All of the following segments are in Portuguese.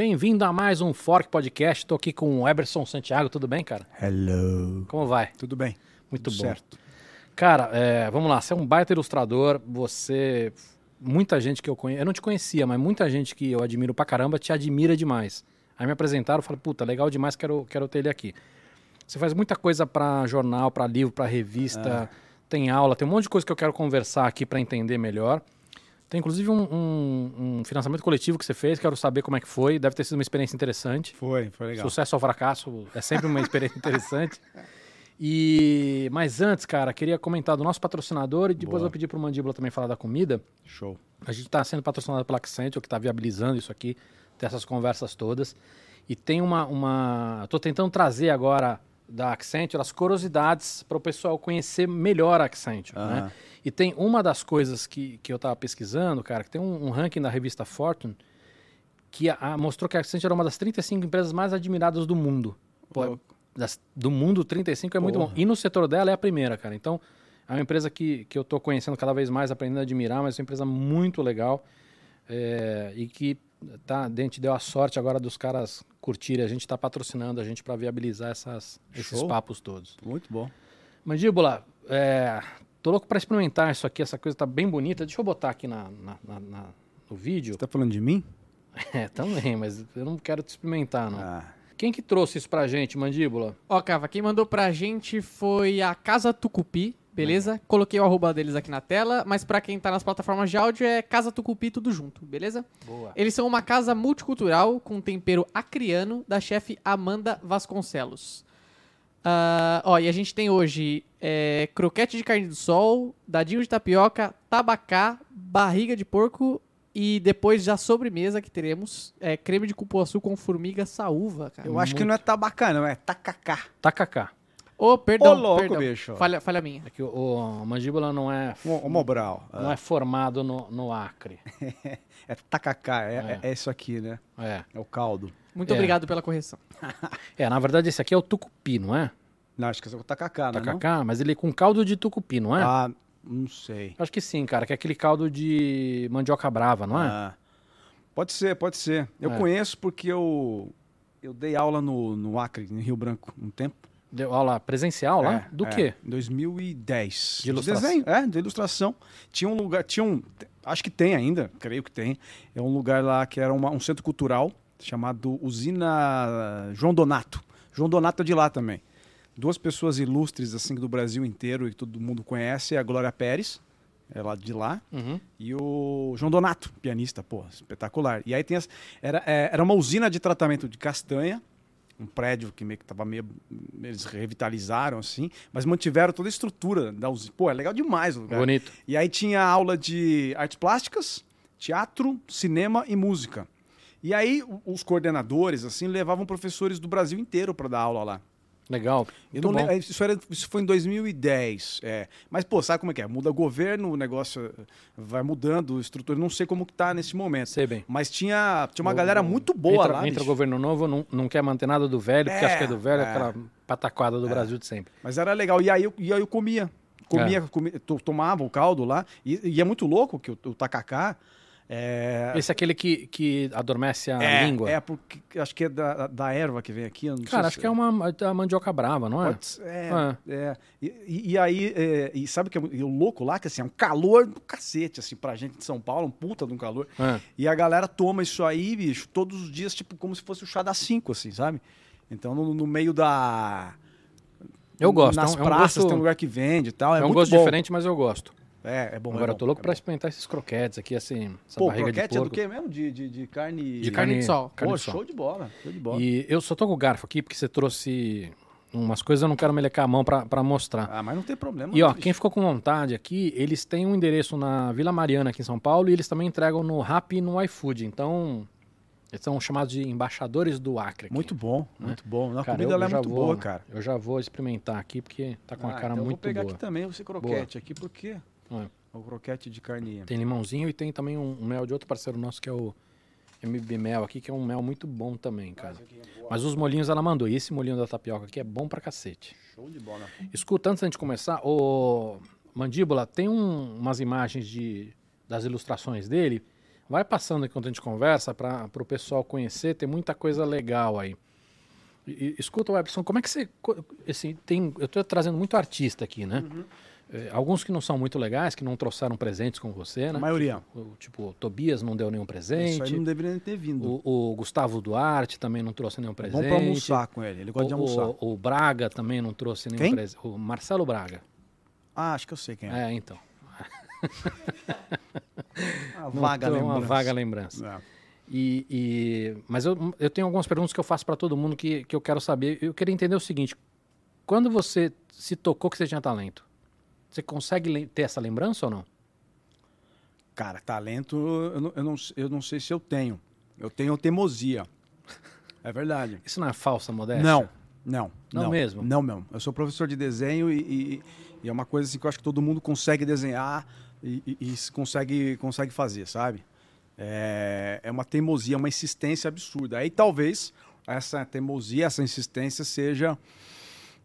Bem-vindo a mais um Fork Podcast. Estou aqui com o Eberson Santiago. Tudo bem, cara? Hello. Como vai? Tudo bem? Muito Tudo bom. Certo. Cara, é, vamos lá. Você é um baita ilustrador. Você. Muita gente que eu conheço. Eu não te conhecia, mas muita gente que eu admiro pra caramba te admira demais. Aí me apresentaram e falei, puta, legal demais, quero, quero ter ele aqui. Você faz muita coisa pra jornal, pra livro, pra revista, tem aula, tem um monte de coisa que eu quero conversar aqui pra entender melhor. Tem inclusive um, um- um financiamento coletivo que você fez, quero saber como é que foi. Deve ter sido uma experiência interessante. Foi, foi legal. Sucesso ou fracasso é sempre uma experiência interessante. E mas antes, cara, queria comentar do nosso patrocinador e depois Boa. eu pedir pro Mandíbula também falar da comida. Show. A gente está sendo patrocinado pela Accenture, que está viabilizando isso aqui, ter essas conversas todas. E tem uma. uma... Estou tentando trazer agora da Accenture as curiosidades para o pessoal conhecer melhor a Accenture. Né? Aham. E tem uma das coisas que, que eu estava pesquisando, cara, que tem um, um ranking da revista Fortune que a- a- mostrou que a Accenture era uma das 35 empresas mais admiradas do mundo. Pô, das- do mundo, 35 é muito bom. Porra. E no setor dela é a primeira, cara. Então, é uma empresa que, que eu estou conhecendo cada vez mais, aprendendo a admirar, mas é uma empresa muito legal. é, e que tá, a gente deu a sorte agora dos caras curtirem. A gente está patrocinando a gente para viabilizar essas, esses papos todos. Muito bom. Mandíbula, é, tô louco para experimentar isso aqui. Essa coisa tá bem bonita. Deixa eu botar aqui na, na- na- na- no vídeo. Você tá falando de mim? É, também, mas eu não quero te experimentar, não. Ah, Quem que trouxe isso pra gente, Mandíbula? Ó, Cava, quem mandou pra gente foi a Casa Tucupi, beleza? Coloquei o arroba deles aqui na tela, mas pra quem tá nas plataformas de áudio é Casa Tucupi tudo junto, beleza? Boa. Eles são uma casa multicultural com tempero acriano da chefe Amanda Vasconcelos. Ah, ó, e a gente tem hoje é, croquete de carne do sol, dadinho de tapioca, tabacá, barriga de porco e depois já sobremesa que teremos é, creme de cupuaçu com formiga saúva, cara. eu acho que não é tabacá, não. É tacacá. Tacacá. Ô, perdão, Ô, louco, perdão. bicho. Falha, falha minha. É que o, o Mandíbula não é, ô Mobral. não é formado no, no Acre. É tacacá. É, é- é isso aqui, né? É. É o caldo. Muito É. obrigado pela correção. É, na verdade esse aqui é o tucupi, não é? Não, acho que esse é o tacacá, né? Tacacá, mas ele é com caldo de tucupi, não é? Ah, não sei. Acho que sim, cara, que é aquele caldo de mandioca brava, não é? Ah, pode ser, pode ser. Eu É. conheço porque eu, eu dei aula no, no Acre, em Rio Branco, um tempo. Deu aula presencial lá? É, Do é, quê? Em 2010. De ilustração? desenho, é, de ilustração. Tinha um lugar, tinha um, acho que tem ainda, creio que tem. É um lugar lá que era uma- um centro cultural chamado Usina João Donato. João Donato é de lá também. Duas pessoas ilustres assim do Brasil inteiro e que todo mundo conhece, é a Glória Pérez, é lá de lá, Uhum. e o João Donato, pianista, pô, espetacular. E aí tem as, era, é, era uma usina de tratamento de castanha, um prédio que meio que tava meio. Eles revitalizaram, assim, mas mantiveram toda a estrutura da usina. Pô, é legal demais o lugar. Bonito. E aí tinha aula de artes plásticas, teatro, cinema e música. E aí os coordenadores, assim, levavam professores do Brasil inteiro para dar aula lá. Legal. Lembro- isso, era- isso foi em 2010. É. Mas, pô, sabe como é que é? Muda governo, o negócio vai mudando, estrutura. Não sei como que tá nesse momento. Sei bem. Mas tinha, tinha uma O- galera muito boa entra, lá. Entra bicho. governo novo, não, não quer manter nada do velho, porque É, acha que é do velho, é. aquela pataquada do Brasil de sempre. Mas era legal. E aí eu, e aí eu comia. Comia, É. comia- to- tomava o caldo lá. E, e é muito louco que o, o tacacá. É, Esse é aquele que, que adormece a é, língua. É, porque acho que é da, da erva que vem aqui. Cara, se- acho que é uma a mandioca brava, não é? Ser, É, é. E, e- e aí, é, e sabe o que é o louco lá, que assim, é um calor do cacete, assim, pra gente de São Paulo, um puta de um calor. É. E a galera toma isso aí, bicho, todos os dias, tipo, como se fosse o chá das 5, assim, sabe? Então, no, no meio da. Eu gosto, Nas é um- é um praças gosto- tem um lugar que vende e tal. É, É, um muito gosto bom. diferente, mas eu gosto. É, é bom. Agora é eu tô bom, louco é pra bom. experimentar esses croquetes aqui, assim, essa Pô, barriga de croquete é porco. do quê mesmo? De, de, de carne. De Carne de sol. carne Pô, de sol. show de bola. Show de bola. E eu só tô com o garfo aqui porque você trouxe umas coisas, eu não quero melecar a mão pra, pra mostrar. Ah, mas não tem problema. E ó, não, quem bicho. ficou com vontade aqui, eles têm um endereço na Vila Mariana aqui em São Paulo e eles também entregam no Rappi e no iFood. Então, eles são chamados de embaixadores do Acre. aqui. Muito bom, muito bom. A comida eu- é eu muito vou- boa, cara. Eu já vou experimentar aqui porque tá com uma Ah, cara então eu muito vou pegar boa. aqui também esse croquete aqui, porque É. o croquete de carne. Tem limãozinho e tem também um, um mel de outro parceiro nosso que é o MB Mel aqui, que é um mel muito bom também, cara. Mas os molhinhos ela mandou. E esse molhinho da tapioca aqui é bom pra cacete. Show de bola. Escuta, antes da gente começar, o Mandíbula tem um- umas imagens de, das ilustrações dele, Vai passando enquanto a gente conversa para o pessoal conhecer, tem muita coisa legal aí. E- escuta, Webson, como é que você. Assim, tem, eu estou trazendo muito artista aqui, né? É, alguns que não são muito legais, que não trouxeram presentes com você, né? A maioria. O, tipo, o Tobias não deu nenhum Isso aí presente. não deveria ter vindo. O, o Gustavo Duarte também não trouxe nenhum presente. Vamos pra almoçar com ele. Ele gosta de O- almoçar. O, o Braga também não trouxe nenhum presente. O Marcelo Braga. Ah, acho que eu sei quem é. É, então. Uma vaga lembrança. Uma vaga lembrança. É. E, e- mas eu, eu tenho algumas perguntas que eu faço para todo mundo que, que eu quero saber. Eu queria entender o seguinte: quando você se tocou que você tinha talento, você consegue ter essa lembrança ou não? Cara, talento eu não, eu, não, eu não sei se eu tenho. Eu tenho teimosia. É verdade. Isso não é falsa modéstia? Não, não. Não mesmo? Não mesmo. Eu sou professor de desenho e, e- e é uma coisa assim que eu acho que todo mundo consegue desenhar e, e- e se consegue, consegue fazer, sabe? É, é uma teimosia, uma insistência absurda. Aí talvez essa teimosia, essa insistência seja.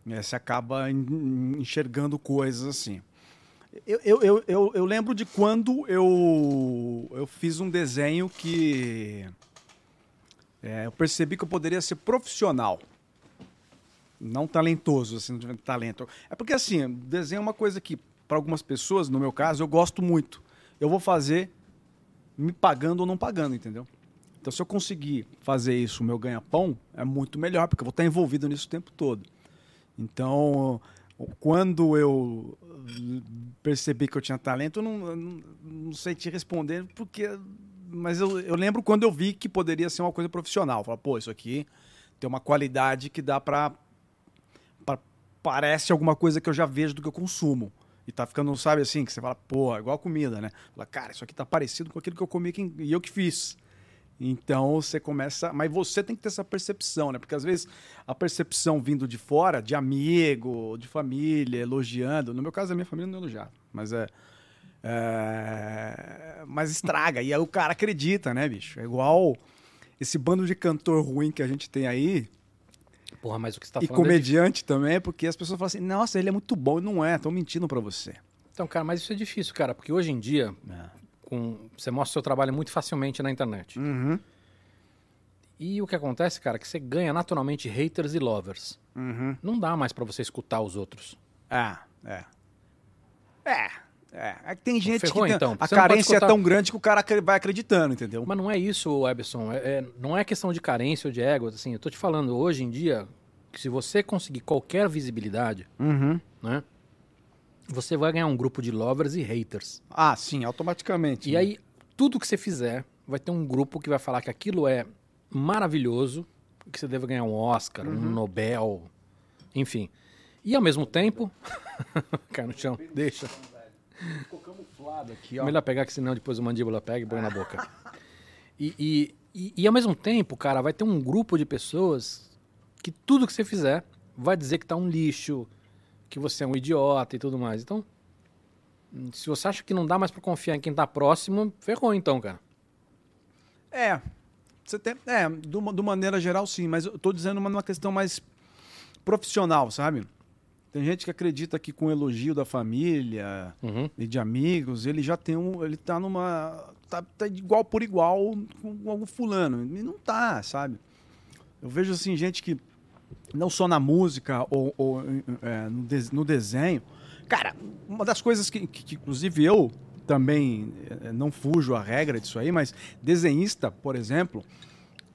Eh, Você acaba en- enxergando coisas assim. Eu, eu, eu, eu, lembro de quando eu, eu fiz um desenho que é, eu percebi que eu poderia ser profissional. Não talentoso, assim, não talento. É porque, assim, desenho é uma coisa que, para algumas pessoas, no meu caso, eu gosto muito. Eu vou fazer me pagando ou não pagando, entendeu? Então, se eu conseguir fazer isso, o meu ganha-pão, é muito melhor, porque eu vou estar envolvido nisso o tempo todo. Então, quando eu percebi que eu tinha talento, eu não, não, não sei te responder, porque. Mas eu, eu lembro quando eu vi que poderia ser uma coisa profissional. Falar, pô, isso aqui tem uma qualidade que dá pra- parece alguma coisa que eu já vejo do que eu consumo. E tá ficando, sabe assim, que você fala, pô, é igual comida, né? Fala, cara, isso aqui tá parecido com aquilo que eu comi aqui em- e eu que fiz. Então você começa. Mas você tem que ter essa percepção, né? Porque às vezes a percepção vindo de fora, de amigo, de família, elogiando. No meu caso, a minha família não elogiava. Mas é. é, Mas estraga. e aí o cara acredita, né, bicho? É igual esse bando de cantor ruim que a gente tem aí. Porra, mas o que você tá e falando. é comediante também, porque as pessoas falam assim: nossa, ele é muito bom. E não é, estão mentindo pra você. Então, cara, mas isso é difícil, cara, porque hoje em dia, com... você mostra o seu trabalho muito facilmente na internet. Uhum. E o que acontece, cara, é que você ganha naturalmente haters e lovers. Uhum. Não dá mais pra você escutar os outros. É, é. É, é. É que tem gente Ferrou, que tem- então, a carência é tão grande que o cara vai acreditando, entendeu? Mas não é isso, Webson. É, é- não é questão de carência ou de ego. Assim, eu tô te falando, hoje em dia, que se você conseguir qualquer visibilidade, Uhum. né? Você vai ganhar um grupo de lovers e haters. Ah, sim, automaticamente. E né? aí, tudo que você fizer, vai ter um grupo que vai falar que aquilo é maravilhoso, que você deve ganhar um Oscar, um Nobel, enfim. E ao mesmo tempo. Cai no chão, deixa. Ficou camuflado aqui, ó. Melhor pegar que senão depois o mandíbula pega e põe na boca. E, e, e, e ao mesmo tempo, cara, vai ter um grupo de pessoas que tudo que você fizer vai dizer que tá um lixo, que você é um idiota e tudo mais. Então, se você acha que não dá mais pra confiar em quem tá próximo, ferrou então, cara. É. Você tem, é, de uma, de maneira geral, sim, mas eu tô dizendo uma, numa questão mais profissional, sabe? Tem gente que acredita que com o elogio da família Uhum. e de amigos, ele já tem um. Ele tá numa. Tá, tá de igual por igual com algum fulano. E não tá, sabe? Eu vejo assim, gente que não só na música ou, ou, é, no, des- no desenho. Cara, uma das coisas que, que- que, inclusive eu também é, não fujo à regra disso aí, mas desenhista, por exemplo,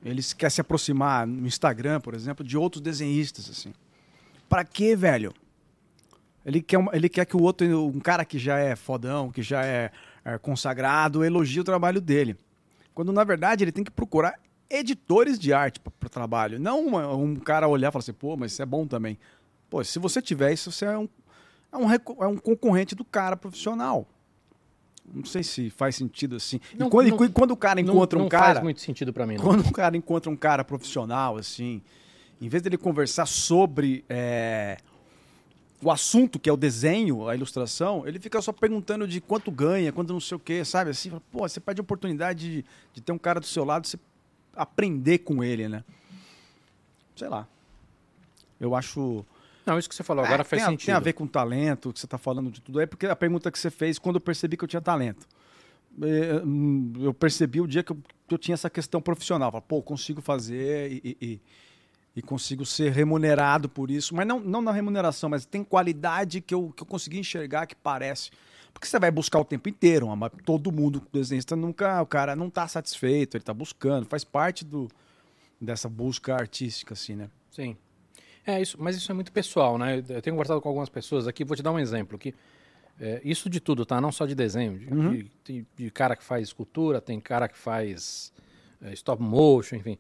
ele quer se aproximar no Instagram, por exemplo, de outros desenhistas, assim. Pra quê, velho? Ele quer, ele quer que o outro, um cara que já é fodão, que já é, é consagrado, elogie o trabalho dele. Quando, na verdade, ele tem que procurar editores de arte para o trabalho. Não uma- um cara olhar e falar assim, pô, mas isso é bom também. Pô, se você tiver isso, você é um, é um, é um concorrente do cara profissional. Não sei se faz sentido assim. E Não- quando, não- e quando o cara Não- encontra não, um cara. faz muito sentido pra mim, não. Quando o cara encontra um cara profissional, assim, em vez dele conversar sobre é, o assunto, que é o desenho, a ilustração, ele fica só perguntando de quanto ganha, quanto não sei o quê, sabe? Assim, pô, você perde a oportunidade de, de ter um cara do seu lado, você aprender com ele, né? Sei lá. Eu acho. Não, isso que você falou agora É, faz tem, a, sentido. tem a ver com talento, que você tá falando de tudo aí, porque a pergunta que você fez, quando eu percebi que eu tinha talento. eh, hum, eu percebi o dia que eu, que eu tinha essa questão profissional. Falei, pô, consigo fazer e, e- e consigo ser remunerado por isso. Mas não, não na remuneração, mas tem qualidade que eu, que eu consegui enxergar que parece. Porque você vai buscar o tempo inteiro, mas todo mundo, desenhista, nunca, o cara não está satisfeito, ele está buscando, faz parte do, dessa busca artística, assim, né? Sim. É isso, mas isso é muito pessoal, né? Eu- tenho conversado com algumas pessoas aqui, vou te dar um exemplo que é, isso de tudo, tá? Não só de desenho, de, Uhum. de- de- de cara que faz escultura, tem cara que faz é, stop motion, enfim.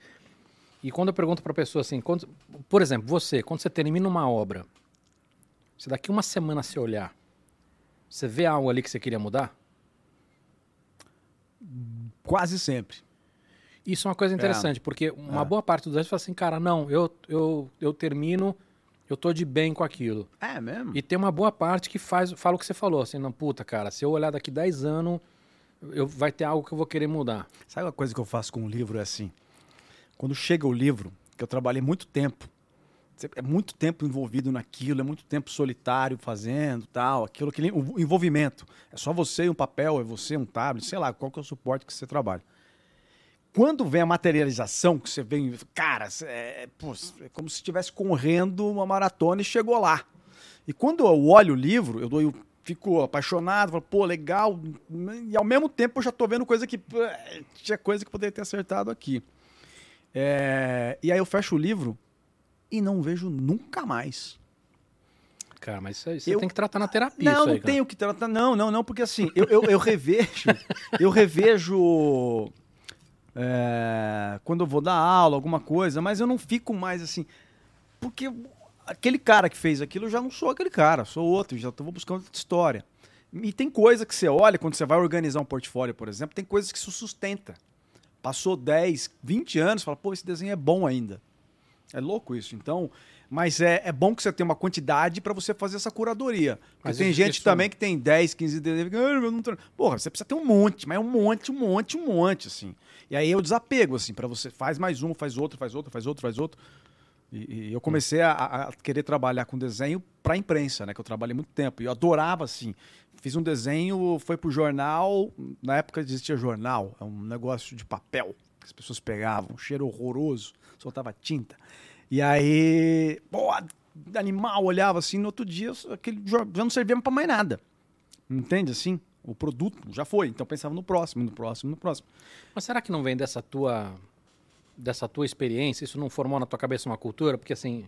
E quando eu pergunto pra pessoa assim, quando- por exemplo, você, quando você termina uma obra, se daqui uma semana você olhar, você vê algo ali que você queria mudar? Quase sempre. Isso é uma coisa interessante, porque uma É. boa parte dos fala assim, cara, não, eu, eu, eu termino, eu tô de bem com aquilo. É mesmo? E tem uma boa parte que faz, fala o que você falou, assim, não, puta, cara, se eu olhar daqui 10 anos, eu, vai ter algo que eu vou querer mudar. Sabe uma coisa que eu faço com um livro? É assim. Quando chega o livro, que eu trabalhei muito tempo, é muito tempo envolvido naquilo, é muito tempo solitário fazendo, tal, aquilo, aquele o envolvimento. É só você e um papel, é você um tablet, sei lá, qual que é o suporte que você trabalha. Quando vem a materialização, que você vem, cara, é, pô, é como se estivesse correndo uma maratona e chegou lá. E quando eu olho o livro, eu, dou, eu fico apaixonado, falo, pô, legal. E ao mesmo tempo eu já tô vendo coisa que. pô, Tinha coisa que poderia ter acertado aqui. É, e aí eu fecho o livro e não vejo nunca mais. Cara, mas isso aí você Eu- tem que tratar na terapia não, aí, não tenho que tratar. Não, não, não, porque assim, eu, eu, eu revejo. eu revejo. é, quando eu vou dar aula, alguma coisa, mas eu não fico mais assim. Porque aquele cara que fez aquilo, eu já não sou aquele cara, sou outro, já tô, vou buscando outra história. E tem coisa que você olha, quando você vai organizar um portfólio, por exemplo, tem coisas que se sustenta. Passou 10, 20 anos, fala, pô, esse desenho é bom ainda. É louco isso. Então, mas é, é bom que você tenha uma quantidade para você fazer essa curadoria. Porque Mas tem gente isso- também que tem 10, 15 desenhos. "Ah, eu não tô-" Porra, você precisa ter um monte, mas é um monte, um monte, um monte, assim. E aí eu desapego, assim, para você faz mais um, faz outro, faz outro, faz outro, faz outro. E, e eu comecei a, a querer trabalhar com desenho para imprensa, né? Que eu trabalhei muito tempo. E eu adorava, assim. Fiz um desenho, foi pro jornal. Na época existia jornal, é um negócio de papel que as pessoas pegavam, um cheiro horroroso, soltava tinta. E aí, pô, animal, olhava assim, no outro dia aquele já não servia para mais nada. Entende assim? O produto já foi, então pensava no próximo, no próximo, no próximo. Mas será que não vem dessa tua dessa tua experiência? Isso não formou na tua cabeça uma cultura? Porque assim,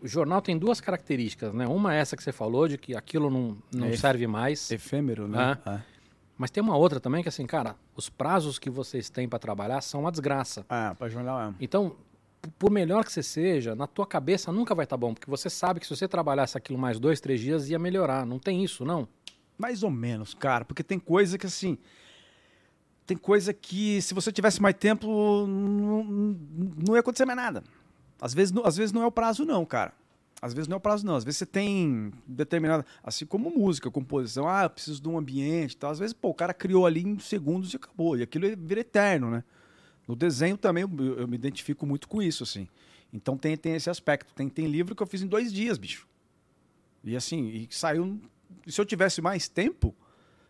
o jornal tem duas características, né? Uma é essa que você falou de que aquilo não, não É. serve mais, Efêmero, né? Mas tem uma outra também que assim, cara, os prazos que vocês têm para trabalhar são uma desgraça. Ah, para jornal é. Então, por melhor que você seja, na tua cabeça nunca vai estar bom, porque você sabe que se você trabalhasse aquilo mais dois, três dias ia melhorar. Não tem isso, não? Mais ou menos, cara, porque tem coisa que assim. Tem coisa que se você tivesse mais tempo, não, não ia acontecer mais nada. Às vezes, às vezes não é o prazo, não, cara. Às vezes não é o prazo, não. Às vezes você tem determinada. Assim como música, composição, ah, eu preciso de um ambiente e tal. Às vezes, pô, o cara criou ali em segundos e acabou. E aquilo vira eterno, né? No desenho também eu, eu me identifico muito com isso, assim. Então tem, tem esse aspecto. Tem, tem livro que eu fiz em dois dias, bicho. E assim, e saiu. Se eu tivesse mais tempo,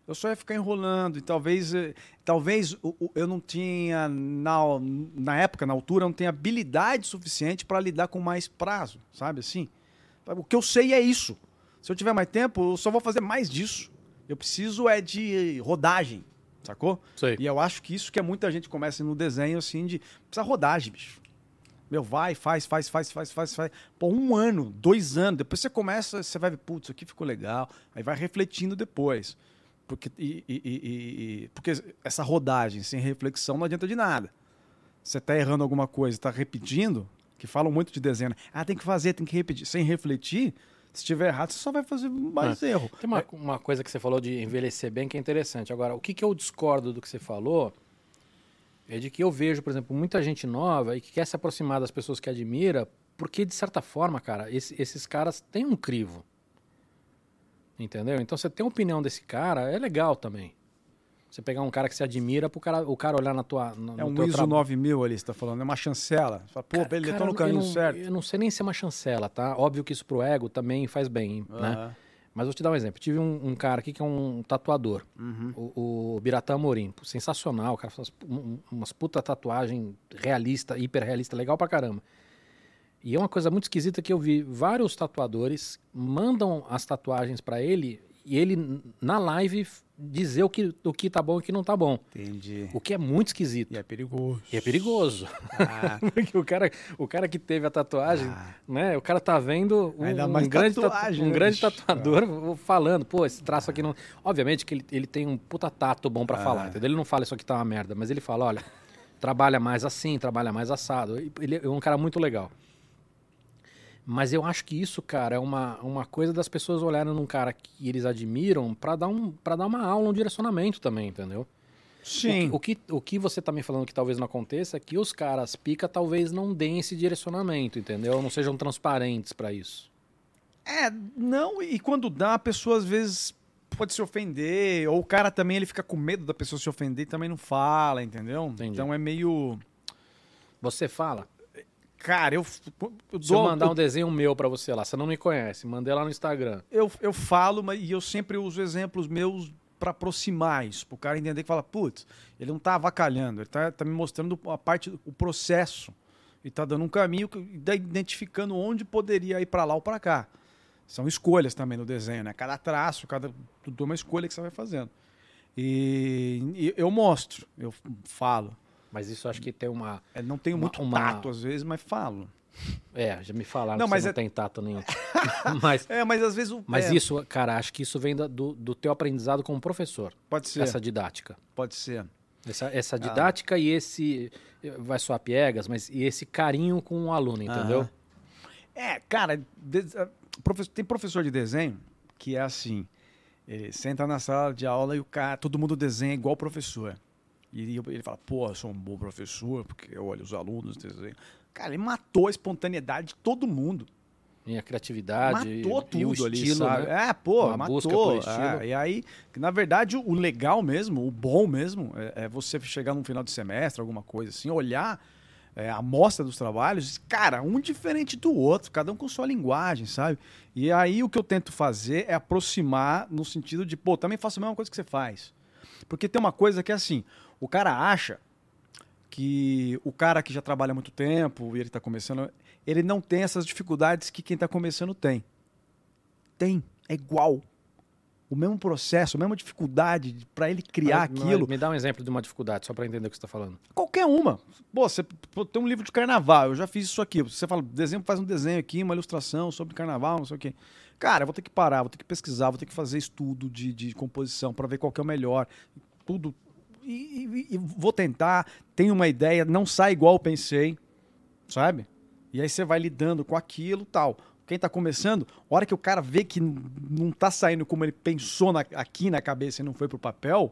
eu só ia ficar enrolando. E talvez, eh, talvez eu não tinha, na, na época, na altura, eu não tinha habilidade suficiente para lidar com mais prazo, sabe assim? O que eu sei é isso. Se eu tiver mais tempo, eu só vou fazer mais disso. Eu preciso é de rodagem, sacou? Sei. E eu acho que isso que é muita gente começa no desenho, assim, de. Precisa rodagem, bicho. Meu, vai, faz, faz, faz, faz, faz, faz. Pô, um ano, dois anos. Depois você começa, você vai ver, putz, isso aqui ficou legal. Aí vai refletindo depois. Porque, e, e- e- e- porque essa rodagem sem reflexão não adianta de nada. Você tá errando alguma coisa, tá repetindo, que falam muito de desenho. né? Ah, tem que fazer, tem que repetir. Sem refletir, se estiver errado, você só vai fazer mais erro. Tem uma, uma coisa que você falou de envelhecer bem que é interessante. Agora, o que, que eu discordo do que você falou é de que eu vejo, por exemplo, muita gente nova e que quer se aproximar das pessoas que admira, porque, de certa forma, cara, esse- esses caras têm um crivo. Entendeu? Então, você tem a opinião desse cara, é legal também. Você pegar um cara que se admira, pro cara, o cara olhar na tua. No, É um ISO traba- 9000 ali, você tá falando. É uma chancela. Você fala, pô, Cara, cara, tô no eu caminho não- certo. Eu não sei nem se é uma chancela, tá? Óbvio que isso pro ego também faz bem, né? Aham. Mas vou te dar um exemplo. Tive um, um cara aqui que é um tatuador, Uhum. o, o Biratã Amorim. Sensacional, o cara faz um- umas puta tatuagem realista, hiper realista, legal pra caramba. E é uma coisa muito esquisita que eu vi vários tatuadores mandam as tatuagens pra ele e ele na live dizer o que, o que tá bom e o que não tá bom. Entendi. O que é muito esquisito. E é perigoso. E é perigoso. Ah, Porque o cara, o cara que teve a tatuagem, Ah. né? O cara tá vendo um, um grande, tatu- tatuagem, um né, grande tatuador falando, pô, esse traço aqui não. Obviamente que ele, ele tem um puta tato bom pra Ah. falar, entendeu? Ele não fala isso aqui tá uma merda, mas ele fala, olha, trabalha mais assim, trabalha mais assado. Ele é um cara muito legal. Mas eu acho que isso, cara, é uma, uma coisa das pessoas olharem num cara que eles admiram pra dar, um, pra dar uma aula, um direcionamento também, entendeu? sim. O que, o que, o que você tá me falando que talvez não aconteça é que os caras pica talvez não deem esse direcionamento, entendeu? Não sejam transparentes pra isso. É, não, e quando dá, a pessoa às vezes pode se ofender, ou o cara também ele fica com medo da pessoa se ofender e também não fala, entendeu? Entendi. Então é meio. Você fala. Cara, eu, eu, Se eu dou- mandar eu, um desenho meu pra você lá, você não me conhece, mandei lá no Instagram. eu, eu falo, mas e eu sempre uso exemplos meus pra aproximar isso, pro cara entender que fala, putz, ele não tá avacalhando, ele tá, tá me mostrando a parte, o processo, e tá dando um caminho, identificando onde poderia ir pra lá ou pra cá. São escolhas também no desenho, né? Cada traço, cada tudo é uma escolha que você vai fazendo. E, e eu mostro, eu falo. Mas isso acho que tem uma. É, não tenho Uma- muito uma- tato às vezes, mas falo. É, já me falaram Não, mas é- não tem tato nenhum. mas É, mas às vezes o- mas é, isso, cara, acho que isso vem do, do teu aprendizado como professor. pode ser, Essa didática. pode ser. Essa, essa Ah. didática e esse. Vai soar piegas, mas e esse carinho com o aluno, entendeu? Aham. É, cara, de- a- profe- tem professor de desenho que é assim, ele senta na sala de aula e o cara, todo mundo desenha igual o professor. E ele fala, pô, eu sou um bom professor, porque eu olho os alunos. Cara, ele matou a espontaneidade de todo mundo. E a criatividade. matou e, e o tudo ali, estilo, sabe? né? É, pô, Uma matou. estilo. é. e aí, na verdade, o, legal mesmo, o bom mesmo, é, é você chegar num final de semestre, alguma coisa assim, olhar é, a amostra dos trabalhos, cara, um diferente do outro, cada um com sua linguagem, sabe? E aí o que eu tento fazer é aproximar no sentido de, pô, também faço a mesma coisa que você faz. Porque tem uma coisa que é assim, o cara acha que o cara que já trabalha há muito tempo e ele está começando, ele não tem essas dificuldades que quem está começando tem. Tem, é igual. O mesmo processo, a mesma dificuldade para ele criar Mas- aquilo. Me dá um exemplo de uma dificuldade, só pra entender o que você tá falando. Qualquer uma. Pô, você tem um livro de carnaval, eu já fiz isso aqui. Você fala, desenho, faz um desenho aqui, uma ilustração sobre carnaval, não sei o quê. Cara, eu vou ter que parar, vou ter que pesquisar, vou ter que fazer estudo de, de composição para ver qual que é o melhor. Tudo. E, e- e vou tentar, tenho uma ideia, não sai igual pensei, sabe? E aí você vai lidando com aquilo tal. Quem tá começando, a hora que o cara vê que não tá saindo como ele pensou na- aqui na cabeça e não foi pro papel,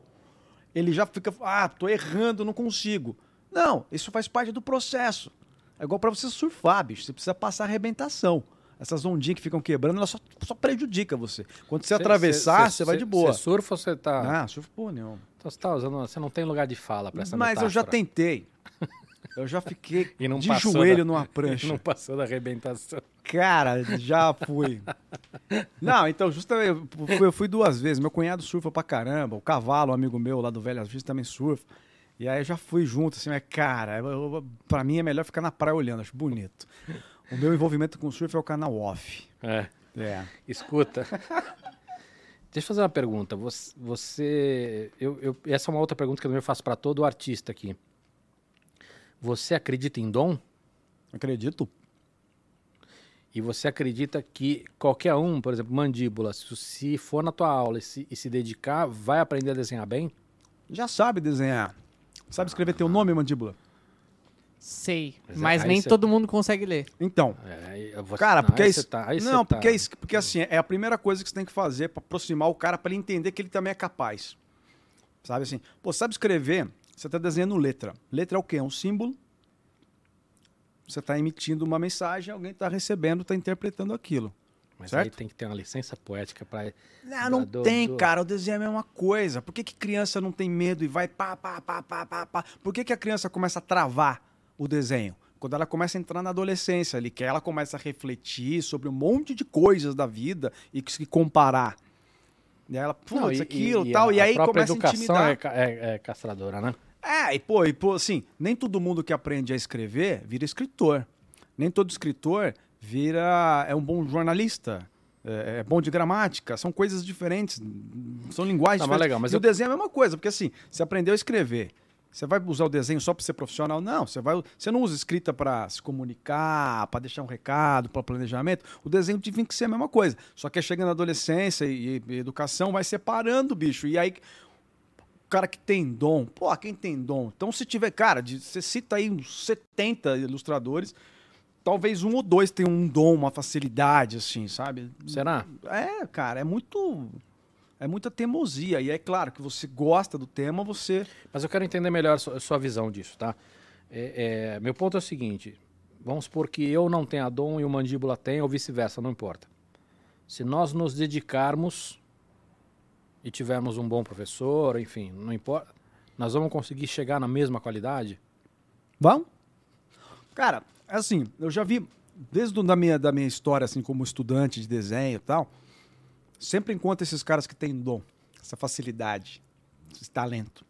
ele já fica, ah, tô errando, não consigo. Não, isso faz parte do processo. É igual pra você surfar, bicho. Você precisa passar arrebentação. Essas ondinhas que ficam quebrando, elas só, só prejudica você. Quando você, atravessar, você, vai de boa. Você surfa ou você tá. Ah, surf porra nenhuma. Então você tá usando. Você não tem lugar de fala pra essa Mas eu já metáfora. tentei. Eu já fiquei E não de joelho da- numa prancha. Não passou da arrebentação. Cara, já fui. Não, então, justamente, eu fui, duas vezes. Meu cunhado surfa pra caramba. O cavalo, um amigo meu lá do Velhas Vistas, também surfa. E aí eu já fui junto, assim, mas, cara, eu- pra mim é melhor ficar na praia olhando, acho bonito. O meu envolvimento com surf é o canal off. É. É. Escuta. Deixa eu fazer uma pergunta. Você. você- eu, eu- essa é uma outra pergunta que eu também faço pra todo artista aqui. Você acredita em dom? Acredito. E você acredita que qualquer um, por exemplo, mandíbula, se, se for na tua aula e se, e se dedicar, vai aprender a desenhar bem? Já sabe desenhar. Sabe escrever teu nome, mandíbula? Sei, Mas é- mas nem todo mundo consegue ler. Então, É, vou- Cara, não, porque é aí isso. você tá- aí não, tá- porque é isso, porque assim, é a primeira coisa que você tem que fazer pra aproximar o cara pra ele entender que ele também é capaz. Sabe assim? Pô, sabe escrever? Você tá desenhando letra. Letra é o quê? É um símbolo. Você tá emitindo uma mensagem, alguém tá recebendo, tá interpretando aquilo. Mas certo? aí tem que ter uma licença poética pra. Não, não do- tem, do- cara. O desenho é a mesma coisa. Por que, que criança não tem medo e vai pá, pá, pá, pá, pá, pá? Por que, que a criança começa a travar o desenho? quando ela começa a entrar na adolescência ali, que ela começa a refletir sobre um monte de coisas da vida e que se comparar. E aí ela, putz, aquilo e, e tal, a, e aí a começa a educação intimidar. é, é- é castradora, né? É, e pô, e pô, assim, nem todo mundo que aprende a escrever vira escritor. Nem todo escritor vira é um bom jornalista. É, é bom de gramática, são coisas diferentes, são linguagens Tá, mas diferentes. legal, mas e eu- o desenho é a mesma coisa, porque assim, você aprendeu a escrever, você vai usar o desenho só para ser profissional? Não, você vai, você não usa escrita para se comunicar, para deixar um recado, para planejamento. O desenho tem que ser a mesma coisa. Só que chega na adolescência e, e educação vai separando, bicho. E aí o cara que tem dom, pô, quem tem dom? Então, se tiver, cara, de- você cita aí uns 70 ilustradores, talvez um ou dois tenham um dom, uma facilidade, assim, sabe? Será? É, cara, é muito. É muita teimosia. E é claro que você gosta do tema, você. Mas eu quero entender melhor a sua, a sua visão disso, tá? É- é, meu ponto é o seguinte: vamos supor que eu não tenha dom e o mandíbula tem, ou vice-versa, não importa. Se nós nos dedicarmos e tivermos um bom professor, enfim, não importa, nós vamos conseguir chegar na mesma qualidade? Vamos? Cara, assim, eu já vi, desde da minha, da minha história, assim, como estudante de desenho e tal, sempre encontro esses caras que têm dom, essa facilidade, esse talento.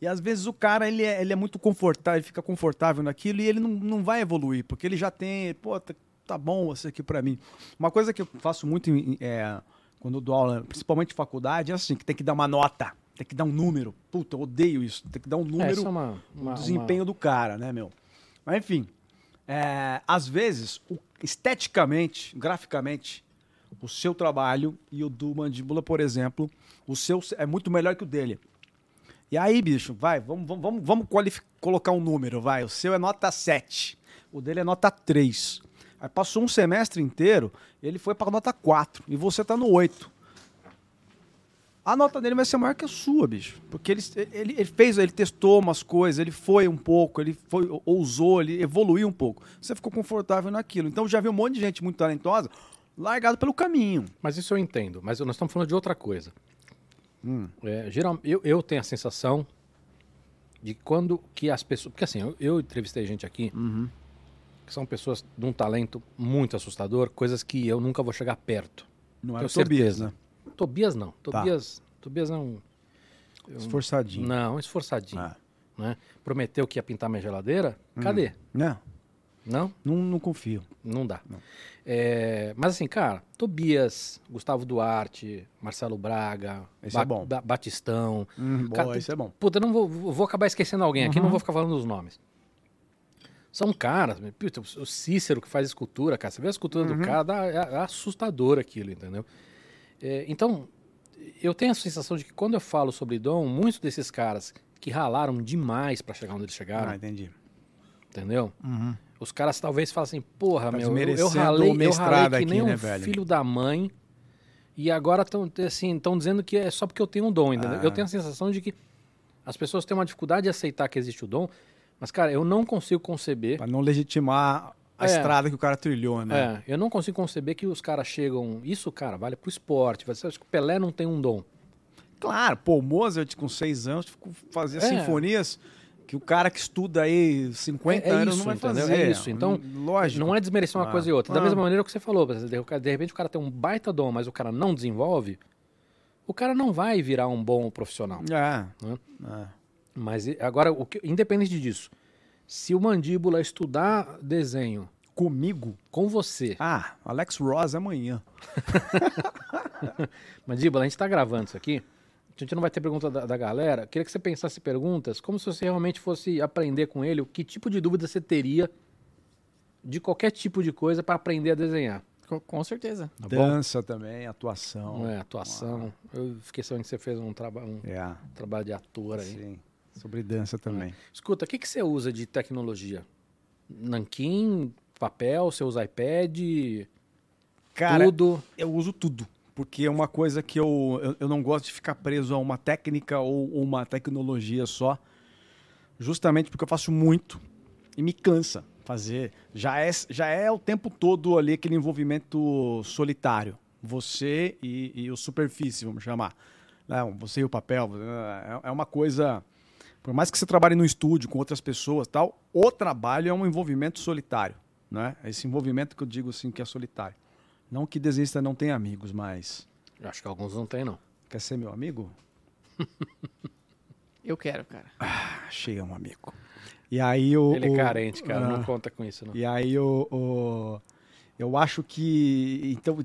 E às vezes o cara, ele é, ele é muito confortável, ele fica confortável naquilo e ele não, não vai evoluir, porque ele já tem, pô, tá, tá bom isso aqui pra mim. Uma coisa que eu faço muito é, quando dou aula, principalmente faculdade, é assim, que tem que dar uma nota, tem que dar um número. Puta, eu odeio isso, tem que dar um É, número isso é uma, uma- desempenho do cara, né, meu? Mas enfim, é, às vezes, o- esteticamente, graficamente, o seu trabalho e o do Mandíbula, por exemplo, o seu é muito melhor que o dele. E aí, bicho, vai, vamos, vamos, vamos, colocar um número, vai. O seu é nota 7, o dele é nota 3. Aí passou um semestre inteiro, ele foi para nota 4 e você tá no 8 a nota dele vai ser maior que a sua, bicho. Porque ele, ele, ele fez, ele testou umas coisas, ele foi um pouco, ele foi, ousou, ele evoluiu um pouco. Você ficou confortável naquilo. Então já vi um monte de gente muito talentosa largado pelo caminho. Mas isso eu entendo, mas nós estamos falando de outra coisa. Hum. É, geral, eu, eu tenho a sensação de quando que as pessoas. Porque assim, eu, eu entrevistei gente aqui Uhum. que são pessoas de um talento muito assustador, coisas que eu nunca vou chegar perto. Não é o Tobias, né? Tobias não. Tá. Tobias, Tobias é um. Esforçadinho. Não, esforçadinho. Ah. Né? Prometeu que ia pintar minha geladeira? Cadê? Não, Não? não, não confio. Não dá. É, mas assim, cara, Tobias, Gustavo Duarte, Marcelo Braga, Esse é bom. Ba- Batistão. Hum, Cara, boa, isso é bom. Puta, não vou, vou acabar esquecendo alguém aqui, Uhum. não vou ficar falando os nomes. São caras, puta, o Cícero que faz escultura, cara, você vê a escultura Uhum. do cara, dá, é, é assustador aquilo, entendeu? É, então, eu tenho a sensação de que quando eu falo sobre dom, muitos desses caras que ralaram demais pra chegar onde eles chegaram, Ah, entendi. entendeu? Uhum. Os caras talvez falem assim, porra, Tá meu, eu, ralei, eu ralei que aqui, nem um né, velho? filho da mãe e agora estão assim, tão dizendo que é só porque eu tenho um dom, entendeu? Ah. Eu tenho a sensação de que as pessoas têm uma dificuldade de aceitar que existe o dom, mas, cara, eu não consigo conceber... Pra não legitimar a É. estrada que o cara trilhou, né? É, eu não consigo conceber que os caras chegam... Isso, cara, vale pro esporte. Você acha que o Pelé não tem um dom? Claro, pô, o Mozart com seis anos fazia É. sinfonias que o cara que estuda aí 50 É- é anos isso, não vai entendeu? fazer. É isso. Então, lógico. Não é desmerecer uma Ah. coisa e outra. Da Ah. mesma maneira que você falou, de repente o cara tem um baita dom, mas o cara não desenvolve, o cara não vai virar um bom profissional. É. Né? é. Mas agora, o que- independente disso, se o mandíbula estudar desenho Comigo? com você, Ah, Alex Ross amanhã. mandíbula, a gente tá gravando isso aqui, a gente não vai ter pergunta da, da galera, queria que você pensasse perguntas como se você realmente fosse aprender com ele, o que tipo de dúvida você teria de qualquer tipo de coisa para aprender a desenhar. Com, com certeza. Tá bom? Dança também, atuação. É, atuação. Eu fiquei sabendo que você fez um, traba um É, trabalho de ator aí. sim. Sobre dança também. Escuta, o que, que você usa de tecnologia? Nanquim, papel, você usa iPad, Cara, tudo. eu uso tudo. Porque é uma coisa que eu, eu, eu não gosto de ficar preso a uma técnica ou uma tecnologia só. Justamente porque eu faço muito e me cansa fazer. Já é, já é o tempo todo ali aquele envolvimento solitário. Você e, e o superfície, vamos chamar. Não, você e o papel. É, é uma coisa. Por mais que você trabalhe no estúdio com outras pessoas tal, o trabalho é um envolvimento solitário. Né? Esse envolvimento que eu digo assim que é solitário. Não que desenhista não tenha amigos, mas. Eu acho que alguns não tem, não. Quer ser meu amigo? Eu quero, cara. Achei um amigo. E aí o. Ele é carente, cara. Ah. Não conta com isso, não. E aí o, o- eu acho que então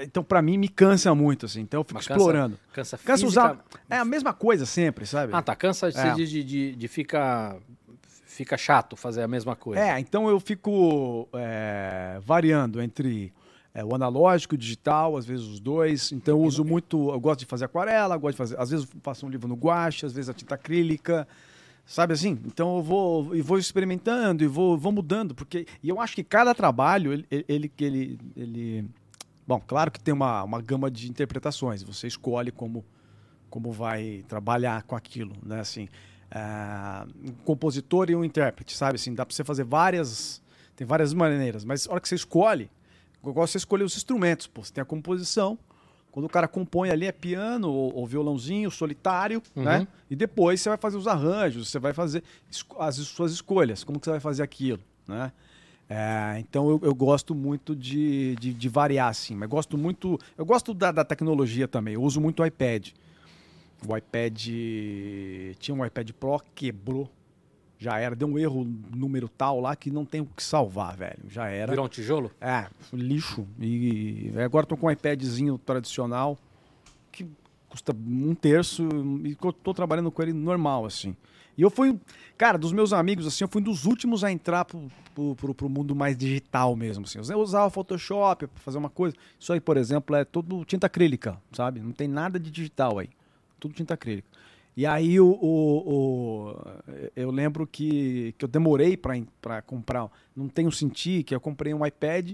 então para mim me cansa muito assim. Então eu fico Mas cansa- explorando. Cansa, Cansa física- usar é a mesma coisa sempre, sabe? Ah, tá. Cansa de, É. de, de, de, de fica, fica chato fazer a mesma coisa. É, então eu fico é, variando entre é, o analógico o digital, às vezes os dois. Então eu uso muito, eu gosto de fazer aquarela, gosto de fazer, às vezes faço um livro no guache, às vezes a tinta acrílica, sabe assim? Então eu vou e vou experimentando e vou, vou mudando, porque e eu acho que cada trabalho ele ele ele, ele bom, claro que tem uma, uma gama de interpretações, você escolhe como como vai trabalhar com aquilo, né? Assim, ah, um compositor e um intérprete, sabe? Assim, dá para você fazer várias, tem várias maneiras, mas a hora que você escolhe, eu gosto de você escolher os instrumentos, pô, você tem a composição, quando o cara compõe ali é piano ou, ou violãozinho solitário, Uhum. né? E depois você vai fazer os arranjos, você vai fazer as suas escolhas, como que você vai fazer aquilo, né? É, então eu, eu gosto muito de, de, de variar assim, mas gosto muito, eu gosto da, da tecnologia também. Eu uso muito o iPad. O iPad tinha um iPad Pro quebrou, já era, deu um erro número tal lá que não tem o que salvar, velho. Já era. Virou um tijolo? É, lixo. E agora tô com um iPadzinho tradicional que custa um terço e tô trabalhando com ele normal, assim. E eu fui, cara, dos meus amigos, assim, eu fui um dos últimos a entrar pro, pro, pro, mundo mais digital mesmo, assim. Eu usava Photoshop pra fazer uma coisa. Isso aí, por exemplo, é todo tinta acrílica, sabe? Não tem nada de digital aí. Tudo tinta acrílica. E aí o, o- o- eu lembro que, que eu demorei para comprar, não tenho sentir que eu comprei um iPad